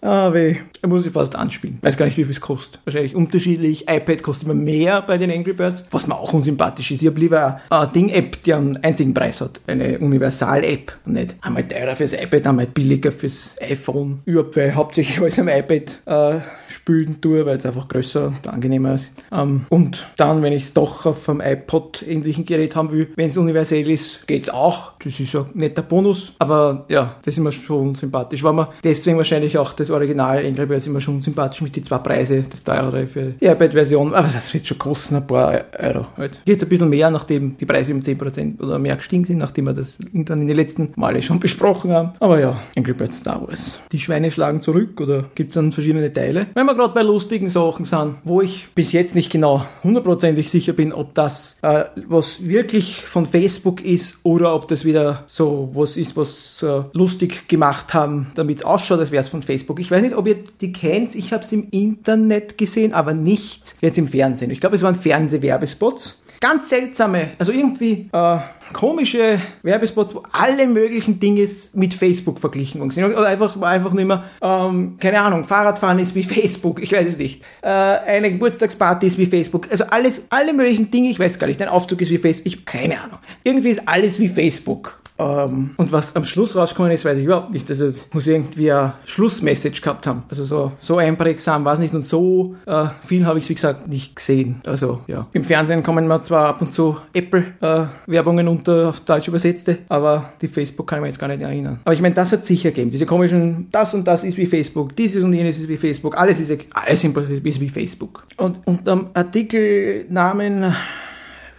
Ah, weh. Da muss ich fast anspielen. Weiß gar nicht, wie viel es kostet. Wahrscheinlich unterschiedlich. iPad kostet immer mehr bei den Angry Birds, was mir auch unsympathisch ist. Ich habe lieber eine Ding-App, die einen einzigen Preis hat. Eine Universal-App. Nicht einmal teurer fürs iPad, einmal billiger fürs iPhone. Überhaupt, weil ich hauptsächlich alles am iPad äh, spülen tue, weil es einfach größer und angenehmer ist. Ähm, und dann, wenn ich es doch auf einem iPod ähnlichen Gerät haben will, wenn es universell ist, geht es auch. Das ist ein netter Bonus. Aber ja, das ist mir schon sympathisch. War mir deswegen wahrscheinlich auch das Original Angry Birds immer schon sympathisch mit den zwei Preise. Das teurere für die iPad-Version. Aber das wird schon kosten, ein paar Euro. Halt. Geht ein bisschen mehr, nachdem die Preise um 10% oder mehr gestiegen sind, nachdem wir das irgendwann in den letzten Male schon besprochen haben. Aber ja, Angry Birds Star Wars. Die Schweine schlagen zurück oder gibt es dann verschiedene Teile? Wenn wir gerade bei lustigen Sachen sind, wo ich bis jetzt nicht genau hundertprozentig sicher bin, ob das äh, was wirklich von Facebook ist oder ob das wieder so was ist, was äh, lustig gemacht haben, damit es ausschaut, als wäre es von Facebook. Ich weiß nicht, ob ihr die kennt. Ich habe es im Internet gesehen, aber nicht jetzt im Fernsehen. Ich glaube, es waren Fernsehwerbespots ganz seltsame, also irgendwie äh, komische Werbespots, wo alle möglichen Dinge mit Facebook verglichen worden sind. Oder einfach, einfach nur immer, ähm, keine Ahnung, Fahrradfahren ist wie Facebook, ich weiß es nicht. Äh, eine Geburtstagsparty ist wie Facebook. Also alles, alle möglichen Dinge, ich weiß gar nicht. Ein Aufzug ist wie Facebook, ich keine Ahnung. Irgendwie ist alles wie Facebook. Ähm, und was am Schluss rausgekommen ist, weiß ich überhaupt nicht. Also muss irgendwie eine Schlussmessage gehabt haben. Also so, so einprägsam war es nicht und so äh, viel habe ich wie gesagt, nicht gesehen. Also ja. Im Fernsehen kommen mir zwar ab und zu Apple-Werbungen äh, unter auf Deutsch übersetzte, aber die Facebook kann ich mir jetzt gar nicht erinnern. Aber ich meine, das hat sicher gegeben. Diese komischen, das und das ist wie Facebook, dieses und jenes ist wie Facebook, alles ist, alles ist wie Facebook. Und unter dem Artikelnamen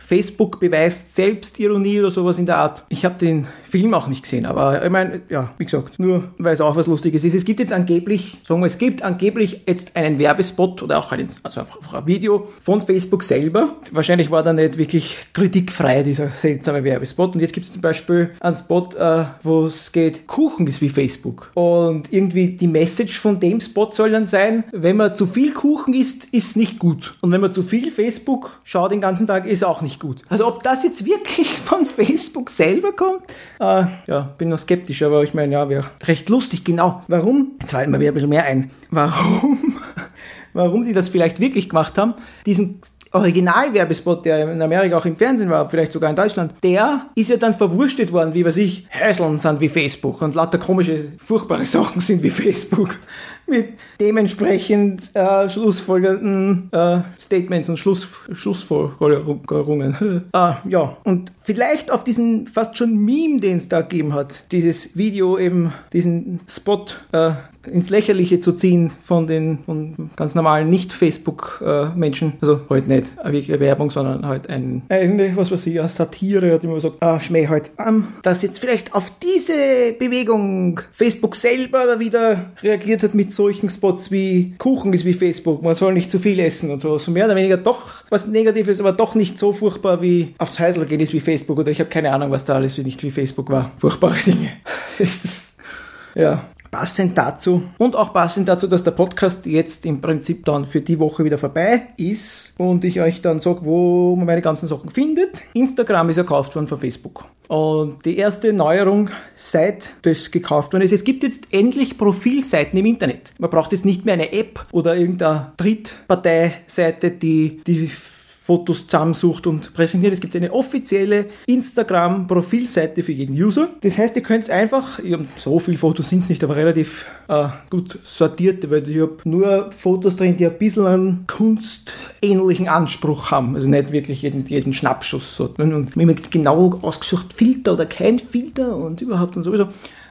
Facebook beweist Selbstironie oder sowas in der Art. Ich habe den Film auch nicht gesehen, aber ich meine, ja, wie gesagt, nur weil es auch was Lustiges ist. Es gibt jetzt angeblich, sagen wir, es gibt angeblich jetzt einen Werbespot oder auch einen, also einfach ein Video von Facebook selber. Wahrscheinlich war da nicht wirklich kritikfrei, dieser seltsame Werbespot. Und jetzt gibt es zum Beispiel einen Spot, äh, wo es geht, Kuchen ist wie Facebook. Und irgendwie die Message von dem Spot soll dann sein, wenn man zu viel Kuchen isst, ist nicht gut. Und wenn man zu viel Facebook schaut den ganzen Tag, ist auch nicht gut. Also ob das jetzt wirklich von Facebook selber kommt, äh, ja, bin noch skeptisch, aber ich meine, ja, wäre recht lustig, genau. Warum? Jetzt fallen mir wieder ein bisschen mehr ein. Warum? Warum die das vielleicht wirklich gemacht haben, diesen Originalwerbespot, der in Amerika auch im Fernsehen war, vielleicht sogar in Deutschland, der ist ja dann verwurstet worden, wie weiß ich, Häuseln sind wie Facebook und lauter komische, furchtbare Sachen sind wie Facebook mit dementsprechend äh, schlussfolgernden äh, Statements und Schluss, Schlussfolgerungen. äh, ja, und vielleicht auf diesen fast schon Meme, den es da gegeben hat, dieses Video eben, diesen Spot äh, ins Lächerliche zu ziehen von den von ganz normalen Nicht-Facebook-Menschen. also heute halt nicht wirklich Werbung, sondern halt ein, eine, was weiß ich, Satire, hat immer gesagt, ah, Schmäh halt. Ähm, dass jetzt vielleicht auf diese Bewegung Facebook selber wieder reagiert hat mit solchen Spots wie Kuchen ist wie Facebook, man soll nicht zu viel essen und so. So mehr oder weniger doch was Negatives, aber doch nicht so furchtbar wie aufs Häusl gehen ist wie Facebook oder ich habe keine Ahnung, was da alles nicht wie Facebook war. Furchtbare Dinge. ja. Passend dazu und auch passend dazu, dass der Podcast jetzt im Prinzip dann für die Woche wieder vorbei ist und ich euch dann sage, wo man meine ganzen Sachen findet. Instagram ist ja gekauft worden von Facebook. Und die erste Neuerung, seit das gekauft worden ist, es gibt jetzt endlich Profilseiten im Internet. Man braucht jetzt nicht mehr eine App oder irgendeine Drittparteiseite, die die Fotos zusammensucht und präsentiert. Es gibt eine offizielle Instagram-Profilseite für jeden User. Das heißt, ihr könnt einfach, so viele Fotos sind es nicht, aber relativ äh, gut sortiert, weil ich habe nur Fotos drin, die ein bisschen einen kunstähnlichen Anspruch haben. Also nicht wirklich jeden, jeden Schnappschuss. So. Und immer genau ausgesucht, Filter oder kein Filter und überhaupt und sowieso.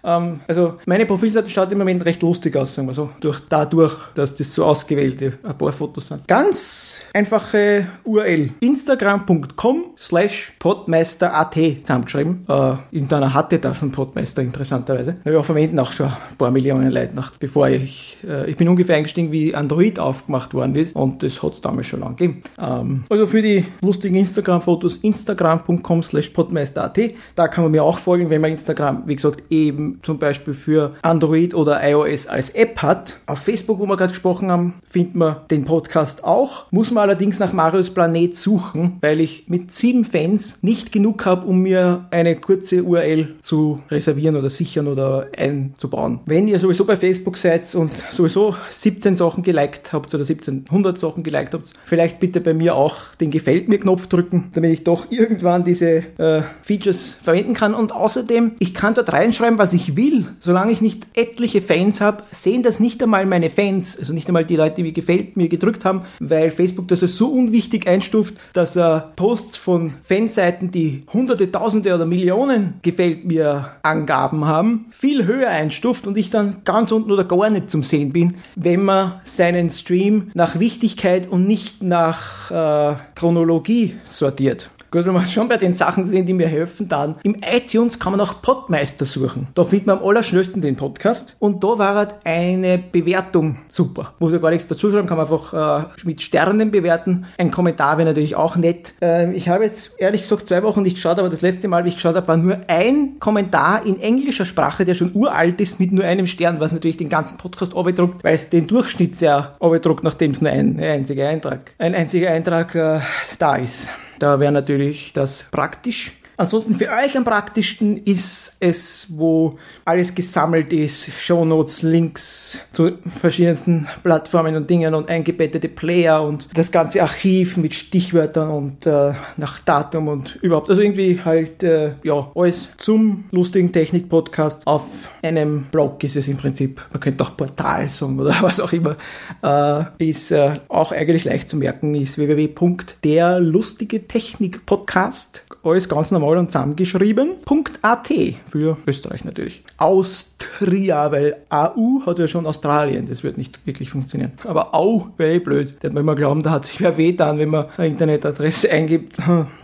Ähm, also meine Profilseite schaut im Moment recht lustig aus, sagen wir so, durch, dadurch, dass das so ausgewählte ein paar Fotos sind. Ganz einfache URL, instagram.com slash podmeister.at zusammengeschrieben. Äh, irgendeiner hatte da schon Podmeister, interessanterweise. Wir verwenden auch schon ein paar Millionen Leute nach, bevor ich, äh, ich bin ungefähr eingestiegen, wie Android aufgemacht worden ist und das hat es damals schon lange gegeben. Ähm, also für die lustigen Instagram-Fotos, instagram.com slash podmeister.at, da kann man mir auch folgen, wenn man Instagram, wie gesagt, eben zum Beispiel für Android oder iOS als App hat. Auf Facebook, wo wir gerade gesprochen haben, findet man den Podcast auch. Muss man allerdings nach Marius Planet suchen, weil ich mit sieben Fans nicht genug habe, um mir eine kurze URL zu reservieren oder sichern oder einzubauen. Wenn ihr sowieso bei Facebook seid und sowieso 17 Sachen geliked habt oder 1700 Sachen geliked habt, vielleicht bitte bei mir auch den Gefällt mir Knopf drücken, damit ich doch irgendwann diese äh, Features verwenden kann. Und außerdem, ich kann dort reinschreiben, was ich ich will, solange ich nicht etliche Fans habe, sehen das nicht einmal meine Fans, also nicht einmal die Leute, die mir gefällt, mir gedrückt haben, weil Facebook das so unwichtig einstuft, dass er Posts von Fanseiten, die hunderte, tausende oder Millionen gefällt mir Angaben haben, viel höher einstuft und ich dann ganz unten oder gar nicht zum Sehen bin, wenn man seinen Stream nach Wichtigkeit und nicht nach äh, Chronologie sortiert. Gut, wenn wir schon bei den Sachen sehen, die mir helfen, dann im iTunes kann man auch Podmeister suchen. Da findet man am allerschnellsten den Podcast. Und da war halt eine Bewertung super. Muss ja gar nichts dazu schreiben, kann man einfach äh, mit Sternen bewerten. Ein Kommentar wäre natürlich auch nett. Äh, ich habe jetzt ehrlich gesagt zwei Wochen nicht geschaut, aber das letzte Mal, wie ich geschaut habe, war nur ein Kommentar in englischer Sprache, der schon uralt ist, mit nur einem Stern, was natürlich den ganzen Podcast abdruckt, weil es den Durchschnitt sehr abdruckt, nachdem es nur ein, ein einziger Eintrag, ein einziger Eintrag äh, da ist. Da wäre natürlich das praktisch. Ansonsten für euch am praktischsten ist es, wo alles gesammelt ist, Shownotes, Links zu verschiedensten Plattformen und Dingen und eingebettete Player und das ganze Archiv mit Stichwörtern und äh, nach Datum und überhaupt. Also irgendwie halt, äh, ja, alles zum lustigen Technik-Podcast auf einem Blog ist es im Prinzip. Man könnte auch Portal sagen oder was auch immer. Äh, ist äh, auch eigentlich leicht zu merken, ist www.derlustigetechnik-podcast alles ganz normal und zusammengeschrieben. .at für Österreich natürlich. Austria, weil AU hat ja schon Australien. Das wird nicht wirklich funktionieren. Aber Au wäre eh blöd. Da hat man immer glauben, da hat sich wer weh dann, wenn man eine Internetadresse eingibt.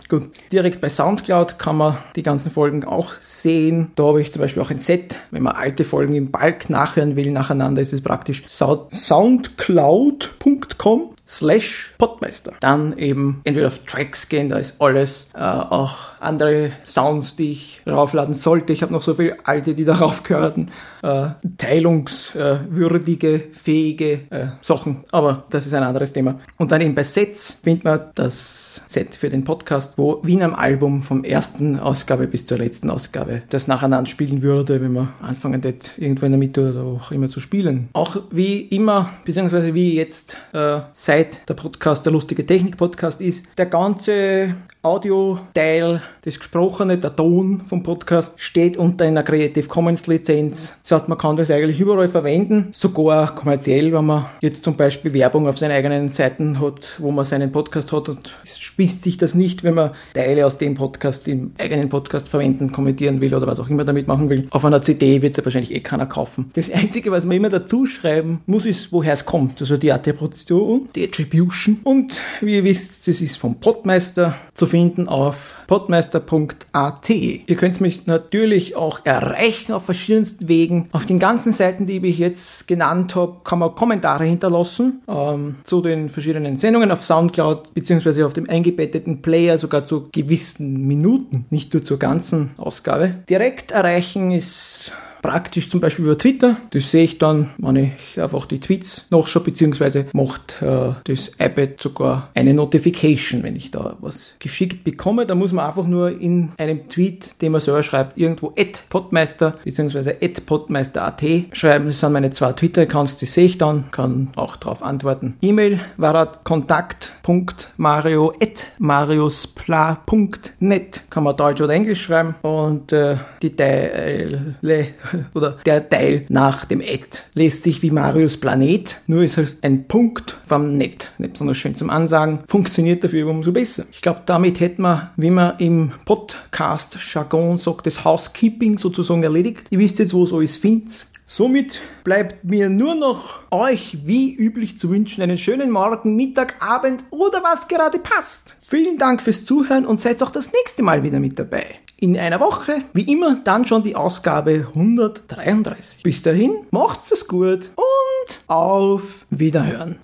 Gut, direkt bei Soundcloud kann man die ganzen Folgen auch sehen. Da habe ich zum Beispiel auch ein Set. Wenn man alte Folgen im Balk nachhören will, nacheinander ist es praktisch soundcloud.com slash Podmeister. Dann eben entweder auf Tracks gehen, da ist alles, äh, auch andere Sounds, die ich raufladen sollte. Ich habe noch so viele alte, die darauf gehörten. Äh, teilungswürdige, fähige äh, Sachen, aber das ist ein anderes Thema. Und dann eben bei Sets findet man das Set für den Podcast, wo wie in einem Album vom ersten Ausgabe bis zur letzten Ausgabe das nacheinander spielen würde, wenn man anfangen wird, irgendwo in der Mitte oder auch immer zu spielen. Auch wie immer, beziehungsweise wie jetzt äh, seit der Podcast, der lustige Technik-Podcast ist, der ganze Audio-Teil, das Gesprochene, der Ton vom Podcast steht unter einer Creative Commons Lizenz. Das heißt, man kann das eigentlich überall verwenden, sogar kommerziell, wenn man jetzt zum Beispiel Werbung auf seinen eigenen Seiten hat, wo man seinen Podcast hat und es spießt sich das nicht, wenn man Teile aus dem Podcast im eigenen Podcast verwenden, kommentieren will oder was auch immer damit machen will. Auf einer CD wird es ja wahrscheinlich eh keiner kaufen. Das Einzige, was man immer dazu schreiben muss, ist, woher es kommt. Also die Attribution, die Attribution. Und wie ihr wisst, das ist vom Podmeister zu finden auf podmeister.at. Ihr könnt mich natürlich auch erreichen auf verschiedensten Wegen. Auf den ganzen Seiten, die ich jetzt genannt habe, kann man Kommentare hinterlassen ähm, zu den verschiedenen Sendungen auf Soundcloud beziehungsweise auf dem eingebetteten Player sogar zu gewissen Minuten, nicht nur zur ganzen Ausgabe. Direkt erreichen ist praktisch zum Beispiel über Twitter. Das sehe ich dann, wenn ich einfach die Tweets nachschaue, beziehungsweise macht äh, das iPad sogar eine Notification, wenn ich da was geschickt bekomme. Da muss man einfach nur in einem Tweet, den man selber schreibt, irgendwo podmeister beziehungsweise podmeister.at schreiben. Das sind meine zwei Twitter-Accounts, die sehe ich dann, kann auch darauf antworten. E-Mail war kontakt.mario mariuspla.net kann man Deutsch oder Englisch schreiben und äh, die Teile oder der Teil nach dem Ad lässt sich wie Marius Planet, nur ist halt ein Punkt vom Net. Nicht besonders schön zum Ansagen, funktioniert dafür umso besser. Ich glaube, damit hätten wir, wie man im Podcast-Jargon sagt, das Housekeeping sozusagen erledigt. Ihr wisst jetzt, wo es alles findet. Somit bleibt mir nur noch euch wie üblich zu wünschen einen schönen Morgen, Mittag, Abend oder was gerade passt. Vielen Dank fürs Zuhören und seid auch das nächste Mal wieder mit dabei. In einer Woche, wie immer, dann schon die Ausgabe 133. Bis dahin, macht's es gut und auf Wiederhören.